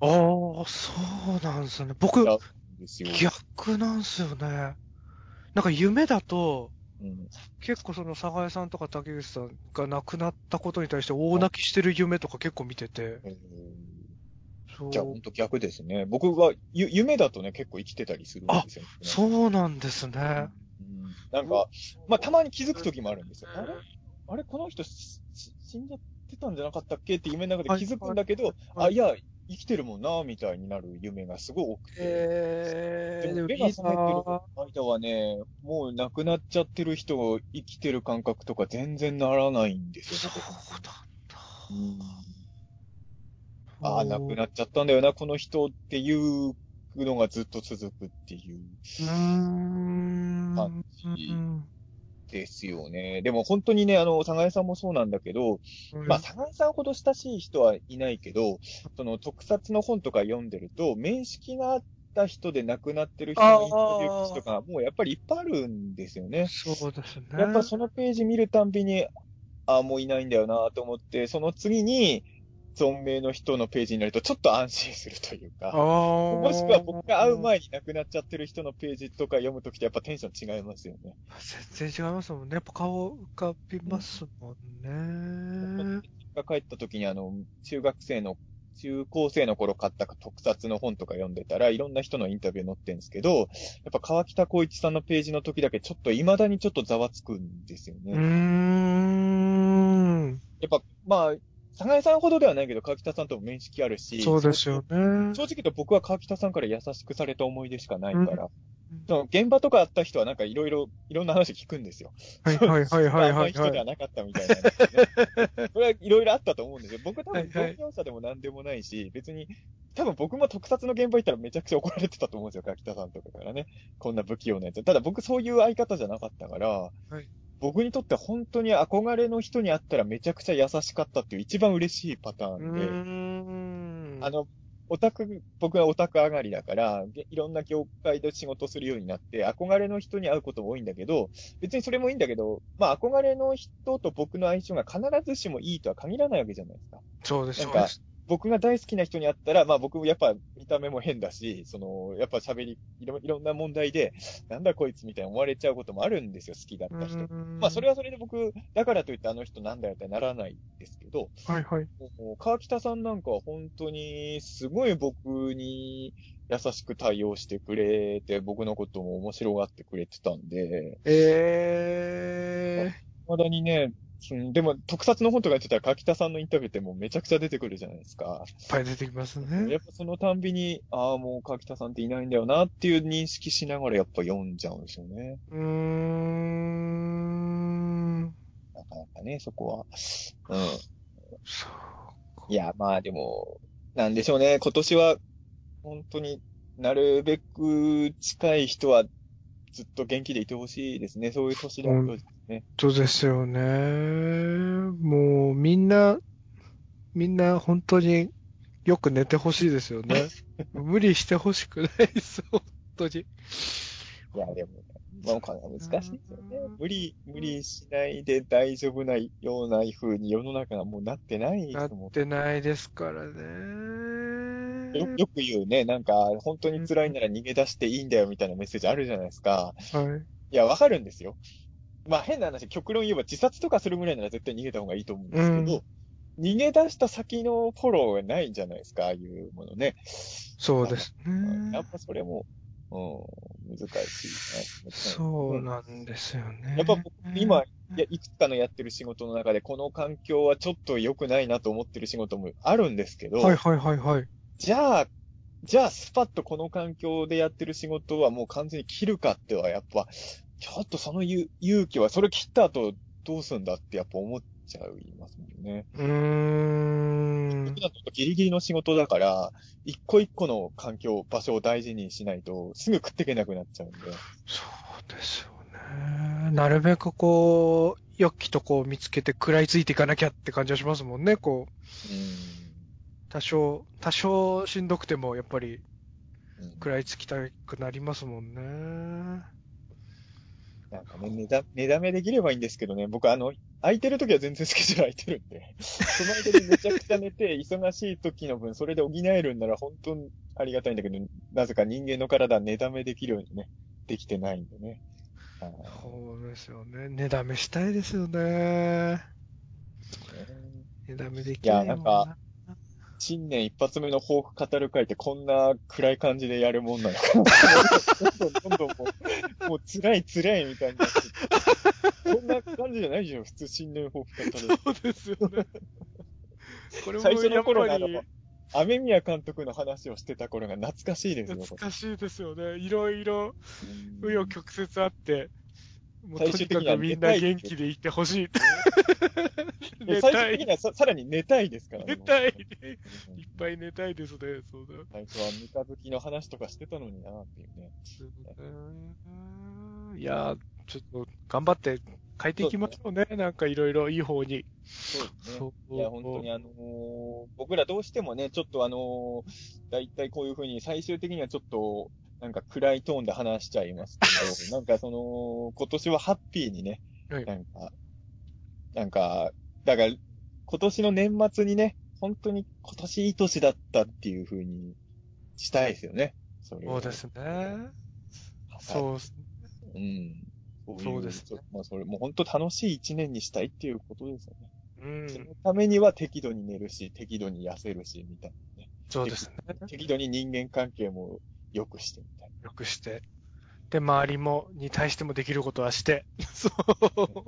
Speaker 2: ああ、そうなんですね。僕。逆なんですよね。なんか夢だと、
Speaker 3: うん
Speaker 2: 結構その、佐賀江さんとか竹内さんが亡くなったことに対して大泣きしてる夢とか結構見てて、
Speaker 3: えー
Speaker 2: そう
Speaker 3: じゃあ、ほんと逆ですね。僕はゆ夢だとね、結構生きてたりするんですよ、ね。
Speaker 2: そうなんですね。
Speaker 3: うんなんか、まあ、たまに気づく時もあるんですよ。あれ？あれ？この人死んじゃってたんじゃなかったっけって夢の中で気づくんだけど、あ、いや、生きてるもんな、みたいになる夢がすごい多くて。
Speaker 2: えー、
Speaker 3: でも目が覚めてる間はね、もう亡くなっちゃってる人が生きてる感覚とか全然ならないんですよ
Speaker 2: そうだ。
Speaker 3: うんああ、亡くなっちゃったんだよな、この人っていうのがずっと続くっていう。感じ
Speaker 2: うん
Speaker 3: ですよね。でも本当にね、あの、佐賀江さんもそうなんだけど、まあ、佐賀江さんほど親しい人はいないけど、その特撮の本とか読んでると、面識があった人で亡くなってる人のインタビュー記事とか、もうやっぱりいっぱいあるんですよね。
Speaker 2: そうですね。
Speaker 3: やっぱそのページ見るたんびに、ああ、もういないんだよなと思って、その次に、存命の人のページになると、ちょっと安心するというか、も
Speaker 2: も
Speaker 3: しくは僕が会う前に亡くなっちゃってる人のページとか読むときってやっぱテンション違いますよね。
Speaker 2: 全然違いますもんね。やっぱ顔浮かびますもんね。
Speaker 3: が帰った時にあの、中学生の、中高生の頃買った特撮の本とか読んでたら、いろんな人のインタビュー載ってるんですけど、やっぱ川北光一さんのページの時だけちょっと未だにちょっとざわつくんですよ
Speaker 2: うー
Speaker 3: ね。
Speaker 2: ん。
Speaker 3: やっぱ、まあ、佐賀江さんほどではないけど、川北さんとも面識あるし、
Speaker 2: そうですよね。
Speaker 3: 正直言うと僕は川北さんから優しくされた思い出しかないから、
Speaker 2: うん
Speaker 3: その現場とかあった人はなんかいろいろ、いろんな話聞くんですよ。
Speaker 2: はいはいはいはいはい
Speaker 3: あんまり人で
Speaker 2: は。
Speaker 3: はいなかったみたいなね。これはいろいろあったと思うんですよ。僕多分
Speaker 2: はいはい
Speaker 3: 同業者でも何でもないし、別に、多分僕も特撮の現場行ったらめちゃくちゃ怒られてたと思うんですよ、柿田さんとかからね。こんな不器用なやつ。ただ僕そういう相方じゃなかったから、
Speaker 2: はい
Speaker 3: 僕にとって本当に憧れの人に会ったらめちゃくちゃ優しかったっていう一番嬉しいパター
Speaker 2: う
Speaker 3: ンで。あの、オタク、僕はオタク上がりだから、げいろんな業界で仕事するようになって、憧れの人に会うことも多いんだけど、別にそれもいいんだけど、まあ憧れの人と僕の相性が必ずしもいいとは限らないわけじゃないですか。
Speaker 2: そうです、そうです。
Speaker 3: 僕が大好きな人に会ったら、まあ僕もやっぱ見た目も変だし、その、やっぱ喋り、いろいろんな問題で、なんだこいつみたいに思われちゃうこともあるんですよ、好きだった人。まあそれ
Speaker 2: は。
Speaker 3: はそれで僕、だからといってあの人なんだよってならないですけど、
Speaker 2: はいはい。
Speaker 3: 川北さんなんかは本当に、すごい僕に優しく対応してくれて、僕のことも面白がってくれてたんで、
Speaker 2: え
Speaker 3: まだにね、うんでも特撮の本とかやってたら川北さんのインタビューってもうめちゃくちゃ出てくるじゃないですか。
Speaker 2: ー、いっぱい出てきます
Speaker 3: や
Speaker 2: ね。
Speaker 3: っぱそのたんびに、ああ、もう川北さんっていないんだよなっていう認識しながらやっぱ読んじゃうんですよね。
Speaker 2: うーん。
Speaker 3: なかなかね、そこは。うん。
Speaker 2: そう
Speaker 3: いや、まあでも、なんでしょうね。今年は、本当になるべく近い人はずっと元気でいてほしいですね。そういう年だとですね。
Speaker 2: そうですよね。もう、みんな、みんな本当によく寝てほしいですよね。*laughs* 無理してほしくないです、本当に。
Speaker 3: いや、でも、まあ、難しいですよね。無理、無理しないで大丈夫なような風に世の中がもうなってない
Speaker 2: なってないですからね。
Speaker 3: よよく言うね、なんか、本当に辛いなら逃げ出していいんだよみたいなメッセージあるじゃないですか。
Speaker 2: はい。
Speaker 3: いや、わかるんですよ。まあ変な話、極論言えば自殺とかするぐらいなら絶対逃げた方がいいと思うんですけど、逃げ出した先のフォローがないじゃないですか、ああいうものね。
Speaker 2: そうですね。
Speaker 3: やっぱそれも、うん、難しいな。
Speaker 2: そうなんですよね。
Speaker 3: やっぱ僕、今、いや、いくつかのやってる仕事の中で、この環境はちょっと良くないなと思ってる仕事もあるんですけど、
Speaker 2: はいはいはいはい。
Speaker 3: じゃあ、じゃあ、スパッとこの環境でやってる仕事はもう完全に切るかっては、やっぱ、ちょっとその勇勇気は、それ切った後どうすんだってやっぱ思っちゃいますもんね。
Speaker 2: うーん
Speaker 3: 僕。だとギリギリの仕事だから、一個一個の環境、場所を大事にしないと、すぐ食っていけなくなっちゃうんで。
Speaker 2: そうですよね。なるべくこう、良きとこを見つけて食らいついていかなきゃって感じはしますもんね、こう。
Speaker 3: うん
Speaker 2: 多少、多少しんどくても、やっぱり
Speaker 3: うん
Speaker 2: 食らいつきたくなりますもんね。
Speaker 3: なんかね、寝だ、寝だめできればいいんですけどね、僕あの、空いてる時は全然スケジュール空いてるんで、*laughs* その間にめちゃくちゃ寝て、忙しい時の分、それで補えるんなら本当にありがたいんだけど、なぜか人間の体は寝だめできるようにね、できてないんでね。はい
Speaker 2: そうですよね。寝だめしたいですよね。寝だめできない
Speaker 3: やなんか、新年一発目の抱負語る会ってこんな暗い感じでやるもんなのかな。どんどんどんどんもう、もう辛い辛いみたいになってて。そんな感じじゃないじゃん、普通新年抱負語る。
Speaker 2: そうですよね。これも
Speaker 3: 最初の頃のあの
Speaker 2: り、
Speaker 3: 雨宮監督の話をしてた頃が懐かしいですよ。
Speaker 2: 懐かしいですよね。いろいろ、
Speaker 3: うん
Speaker 2: 紆余曲折あって、もうとに
Speaker 3: 最終的には
Speaker 2: かくみんな元気でいてほしい。
Speaker 3: で
Speaker 2: 寝たい
Speaker 3: 最終的に。はささらに寝たいですから
Speaker 2: 寝たい。
Speaker 3: うん
Speaker 2: いっぱい寝たいですね。そうだ。
Speaker 3: 最初は三日月の話とかしてたのになっていうね。
Speaker 2: いやー、ちょっと頑張って変えていきましょうね。なんかいろいろいい方に。
Speaker 3: そうですね。いや、本当にあのー僕らどうしてもね、ちょっとあのー、だいたいこういうふうに最終的にはちょっと、なんか暗いトーンで話しちゃいますけど、*laughs* なんかその、今年はハッピーにね、
Speaker 2: はい
Speaker 3: なんか、なんか、だから、今年の年末にね、本当に今年いい年だったっていうふうにしたいですよね。そ
Speaker 2: そうですね。
Speaker 3: う。
Speaker 2: そう
Speaker 3: うん。い
Speaker 2: そうですね
Speaker 3: まあ、それもう本当楽しい一年にしたいっていうことですよね。
Speaker 2: うん
Speaker 3: そのためには適度に寝るし、適度に痩せるし、みたいなね。
Speaker 2: そうですね。
Speaker 3: 適度に人間関係も良くしてみたい
Speaker 2: よくして。で、周りも、に対してもできることはして。*laughs* そう。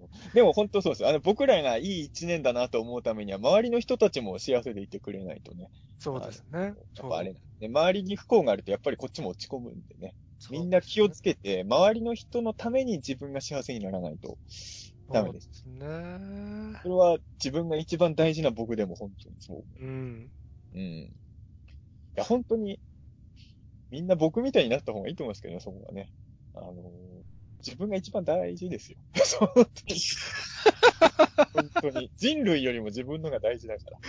Speaker 3: な。でも本当そうです。あの、僕らがいい一年だなと思うためには、周りの人たちも幸せでいてくれないとね。
Speaker 2: そうですね。
Speaker 3: やっぱあれなんで、周りに不幸があると、やっぱりこっちも落ち込むんでね。みんな気をつけて、周りの人のために自分が幸せにならないとダメです。
Speaker 2: そうですね。
Speaker 3: それは自分が一番大事な僕でも本当にそう。
Speaker 2: うん。
Speaker 3: うん。いや、本当に、みんな僕みたいになった方がいいと思いますけどね、そこはね。あのー自分が一番大事ですよ。*laughs* そう本当に。本当に。人類よりも自分のが大事だから。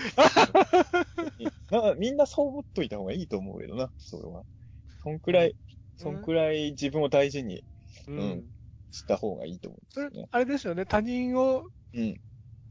Speaker 3: *laughs* なみんなそう思っといた方がいいと思うけどな、それは。そんくらい、そんくらい自分を大事に
Speaker 2: う
Speaker 3: うんん。した方がいいと思うんですよね。、
Speaker 2: あれですよね。他人を、
Speaker 3: うん。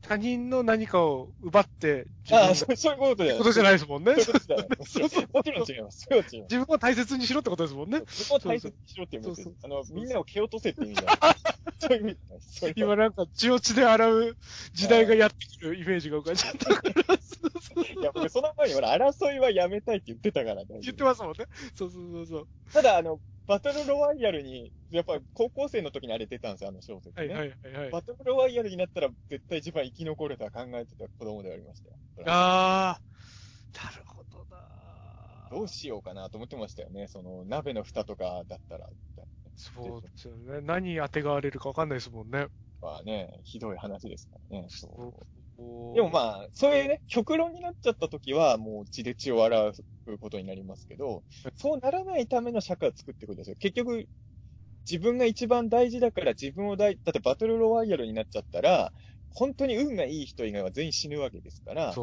Speaker 2: 他人の何かを奪って、自
Speaker 3: ああ、
Speaker 2: 分
Speaker 3: そういうことじゃない。
Speaker 2: ことじゃないですもんね。
Speaker 3: そういうことじゃない。
Speaker 2: そ *laughs* う
Speaker 3: もちろん違います。それは違います。
Speaker 2: 自分を大切にしろってことですもんね。
Speaker 3: そこを大切にしろっていうメッセージ
Speaker 2: そう
Speaker 3: あの、みんなを蹴落とせって意味じゃない。*laughs* そういう意味じゃない。それは
Speaker 2: 今なんか血を血で洗う時代がやってくるイメージが浮かんじゃったから。そうそう
Speaker 3: いや、僕その前にほら、争いはやめたいって言ってたから、
Speaker 2: 言ってますもんね。そうそうそうそう。
Speaker 3: ただ、あの、バトルロワイヤルに、やっぱ高校生の時にあれ出たんですよ、あの小説ね。
Speaker 2: はいはいはいはい。
Speaker 3: バトルロワイヤルになったら絶対一番生き残るとは考えてた子供ではありましたよ。
Speaker 2: あー、なるほどな
Speaker 3: どうしようかなと思ってましたよね。その、鍋の蓋とかだったら、
Speaker 2: そうですよね。何当てがわれるかわかんないですもんね。
Speaker 3: はね、ひどい話ですからね。そう
Speaker 2: そう
Speaker 3: でもまあ、そういうね、極論になっちゃった時は、もう血で血を洗うことになりますけど、そうならないための社会を作っていくんですよ。結局、自分が一番大事だから自分を大、だってバトルロワイヤルになっちゃったら、本当に運がいい人以外は全員死ぬわけですから。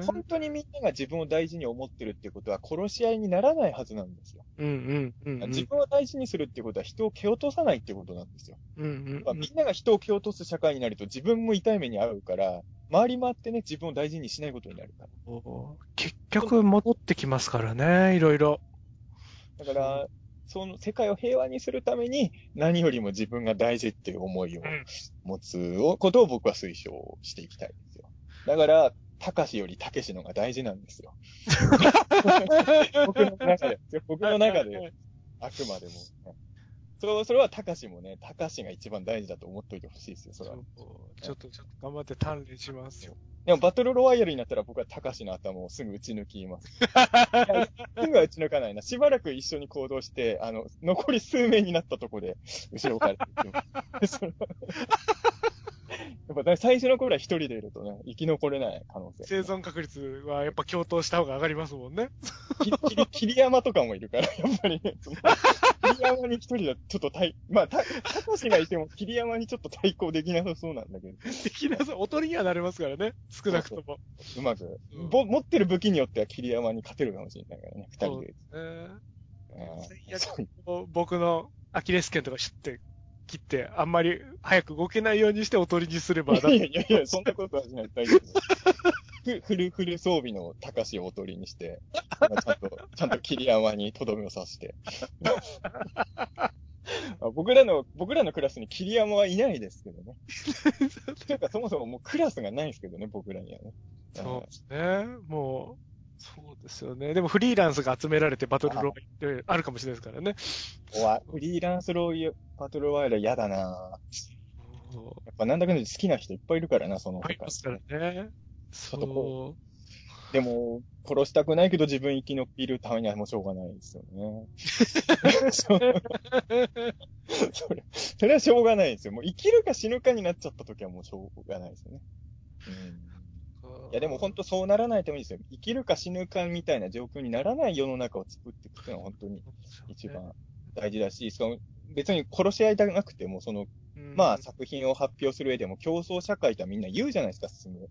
Speaker 3: 本当にみんなが自分を大事に思ってるっていうことは殺し合いにならないはずなんですよ。
Speaker 2: うんうんうんうん。
Speaker 3: 自分を大事にするってことは人を蹴落とさないってことなんですよ。
Speaker 2: うんうんうん
Speaker 3: まあみんなが人を蹴落とす社会になると自分も痛い目に遭うから、周り回ってね、自分を大事にしないことになるから。
Speaker 2: 結局戻ってきますからね、いろいろ。
Speaker 3: だから、その世界を平和にするために何よりも自分が大事っていう思いを
Speaker 2: うん
Speaker 3: 持つことを僕は推奨していきたいですよ。だから、たかしよりたけしのが大事なんですよ。*laughs* 僕の中で。僕の中で、あくまでも。そう、それはたかしもね、たかしが一番大事だと思っといてほしいですよ、それは。
Speaker 2: ちょっと、ちょっと頑張って鍛錬しますよ。
Speaker 3: でもバトルロワイヤルになったら僕はたかしの頭をすぐ打ち抜きます。すぐは打ち抜かないな。しばらく一緒に行動して、あの、残り数名になったとこで、後ろから *laughs* *laughs* やっぱ最初の頃は一人でいるとね、生き残れない可能性。
Speaker 2: 生存確率はやっぱ共闘した方が上がりますもんね。
Speaker 3: きき桐山とかもいるから、*laughs* やっぱりね。その桐山に一人だとちょっと対、まあ、た、たかしがいても桐山にちょっと対抗できなさそうなんだけど、
Speaker 2: できなさ、おとりにはなれますからね。少なくとも。
Speaker 3: うまく、
Speaker 2: うん
Speaker 3: ぼ持ってる武器によっては桐山に勝てるかもしれないからね、二人で。そう
Speaker 2: こう僕のアキレス腱とかシュッて切って、あんまり早く動けないようにしておとりにすれば、
Speaker 3: いやいやいや、*laughs* そんなことはしない。大丈夫。フフル、フル装備の高しをおとりにして、まあちゃんと、ちゃんと桐山にとどめを刺して。あ *laughs* 僕らの、僕らのクラスに桐山はいないですけどね。というか、そもそももうクラスがないですけどね、僕らにはね。
Speaker 2: そうですね。もう、そうですよね。でもフリーランスが集められてバトルロイヤルあるかもしれないですからね。
Speaker 3: おわ、フリーランスローイヤバトルワイヤル嫌だな
Speaker 2: そう
Speaker 3: やっぱなんだかんだで好きな人いっぱいいるからな、その世界
Speaker 2: ありますからね。
Speaker 3: ょっとこ
Speaker 2: そ
Speaker 3: でも、殺したくないけど自分生き延びるためにはもうしょうがないですよね。そ *laughs* うそれ、それはしょうがないですよ。もう生きるか死ぬかになっちゃった時はもうしょうがないですよね。うん。
Speaker 2: う。
Speaker 3: いやでも本当そうならないためにですよ。生きるか死ぬかみたいな状況にならない世の中を作っていくっていうのは本当に一番大事だし、その別に殺し合いたなくても、その
Speaker 2: うん、
Speaker 3: まあ作品を発表する上でも競争社会とはみんな言うじゃないですか、すぐ。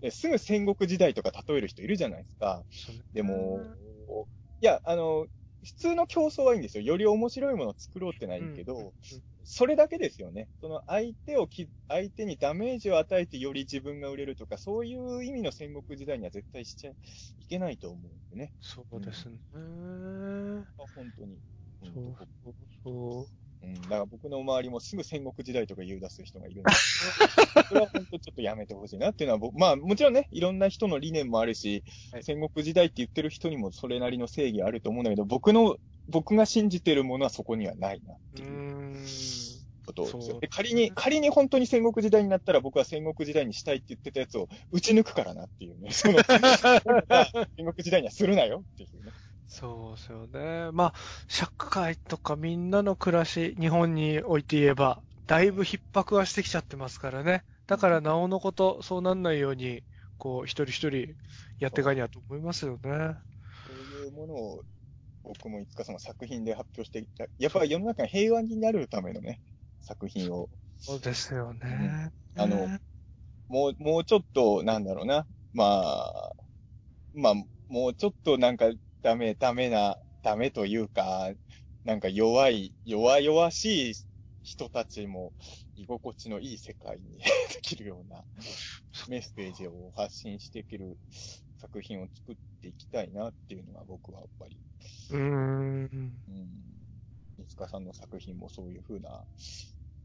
Speaker 3: ですぐ戦国時代とか例える人いるじゃないですか。でも、いや、あの、普通の競争はいいんですよ。より面白いものを作ろうってないけど、それだけですよね。その相手をき、相手にダメージを与えてより自分が売れるとか、そういう意味の戦国時代には絶対しちゃいけないと思うんでね。
Speaker 2: そうですね。
Speaker 3: 本当に。
Speaker 2: そう
Speaker 3: うん
Speaker 2: そうそう。
Speaker 3: うん、だから僕の周りもすぐ戦国時代とか言う出す人がいるんですけど、*laughs* それは本当ちょっとやめてほしいなっていうのは僕、まあもちろんね、いろんな人の理念もあるし、
Speaker 2: はい
Speaker 3: 戦国時代って言ってる人にもそれなりの正義あると思うんだけど、僕の、僕が信じてるものはそこにはないなって
Speaker 2: う
Speaker 3: いう。ことです。で仮に、仮に本当に戦国時代になったら僕は戦国時代にしたいって言ってたやつを打ち抜くからなっていうね。*laughs* その、戦国時代にはするなよっていうね。
Speaker 2: そうですよね。まあ、社会とかみんなの暮らし、日本において言えば、だいぶ逼迫はしてきちゃってますからね。だから、なおのこと、そうなんないように、こう、一人一人やっていかにゃと思いますよね。
Speaker 3: そういうものを僕もいつかその作品で発表していきたい。やっぱり世の中が平和になるためのね、作品を、
Speaker 2: そうですよね。
Speaker 3: あのもう、もうちょっと、なんだろうな。まあ、まあ、もうちょっとなんかダメ、ダメな、ダメというか、なんか弱い、弱々しい人たちも居心地のいい世界に *laughs* できるようなメッセージを発信していける作品を作っていきたいなっていうのが僕はやっぱり
Speaker 2: うーん。
Speaker 3: うん。三塚さんの作品もそういう風な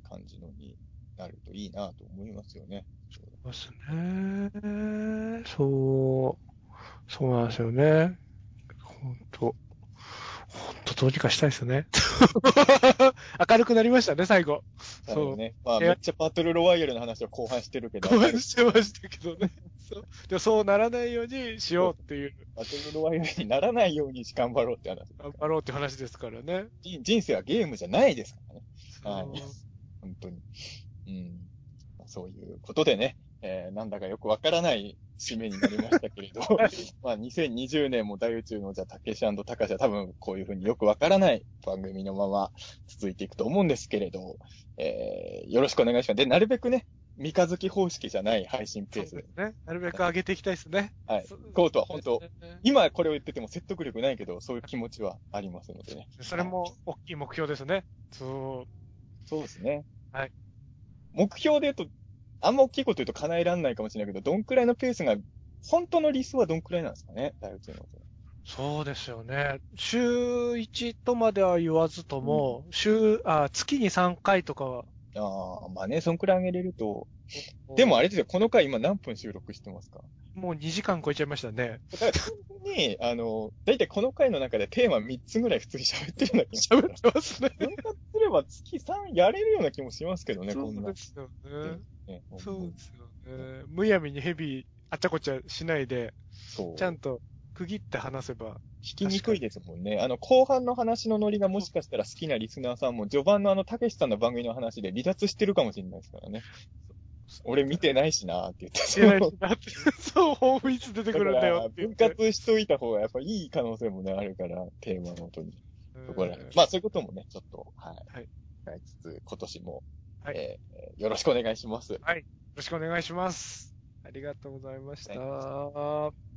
Speaker 3: 感じのになるといいなと思いますよね。
Speaker 2: そうですね。そう。そうなんですよね。どうにかしたいですね。*laughs* 明るくなりましたね、最後。
Speaker 3: だよね。まあ、めっちゃバトルロワイヤルの話を後半してるけど、
Speaker 2: ごめんしてましたけどね。*laughs* そう。でもそうならないようにしようっていう、*laughs*
Speaker 3: バトルロワイヤルにならないように頑張ろうって話。
Speaker 2: 頑張ろうって話ですからね。
Speaker 3: 人人生はゲームじゃないですからね。はい
Speaker 2: そう
Speaker 3: 本当に。うん。まあそういうことでね、えーなんだかよくわからない締めになりましたけれど、*laughs* まあ2020年も大宇宙のじゃあ、たけしたかしは多分こういうふうによくわからない番組のまま続いていくと思うんですけれど、えーよろしくお願いします。で、なるべくね、三日月方式じゃない配信ペース
Speaker 2: ね。なるべく上げていきたいですね。
Speaker 3: はい
Speaker 2: そ。
Speaker 3: こうとは本当、今これを言ってても説得力ないけど、そういう気持ちはありますのでね。
Speaker 2: それも大きい目標ですね。そう。
Speaker 3: そうですね。
Speaker 2: はい。
Speaker 3: 目標で言うと、あんま大きいこと言うと叶えられないかもしれないけど、どんくらいのペースが、本当の理想はどんくらいなんですかね？大宇宙の。
Speaker 2: そうですよね。週1とまでは言わずとも、週、あ、月に3回とかは。
Speaker 3: ああ、まあね、そんくらい上げれると。でもあれですよ、この回今何分収録してますか？
Speaker 2: もう2時間超えちゃいましたね。
Speaker 3: だから、本当に、あの、だいたいこの回の中でテーマ3つぐらい普通に喋ってるような気が
Speaker 2: 喋ってますね。
Speaker 3: 分割すれば月3やれるような気もしますけどね、
Speaker 2: そ
Speaker 3: こんな
Speaker 2: うで。すよね。
Speaker 3: ね。
Speaker 2: そうですよね。むやみにヘビあちゃこちゃしないで、
Speaker 3: そう。
Speaker 2: ちゃんと区切って話せば。
Speaker 3: 聞きにくいですもんね。あの、後半の話のノリがもしかしたら好きなリスナーさんも、序盤のあの、たけしさんの番組の話で離脱してるかもしれないですからね。俺見てないしなーって言って。
Speaker 2: 見てないしなって。そう、*laughs* 本日出てくるんだよって
Speaker 3: 分。割しといた方がやっぱいい可能性もね、あるから、テーマのとに。まあそういうこともね、ちょっと、はい。
Speaker 2: はい
Speaker 3: はい。つつ、今年も
Speaker 2: はい、
Speaker 3: えー、よろしくお願いします。はい。
Speaker 2: よろしくお願いします。ありがとうございました。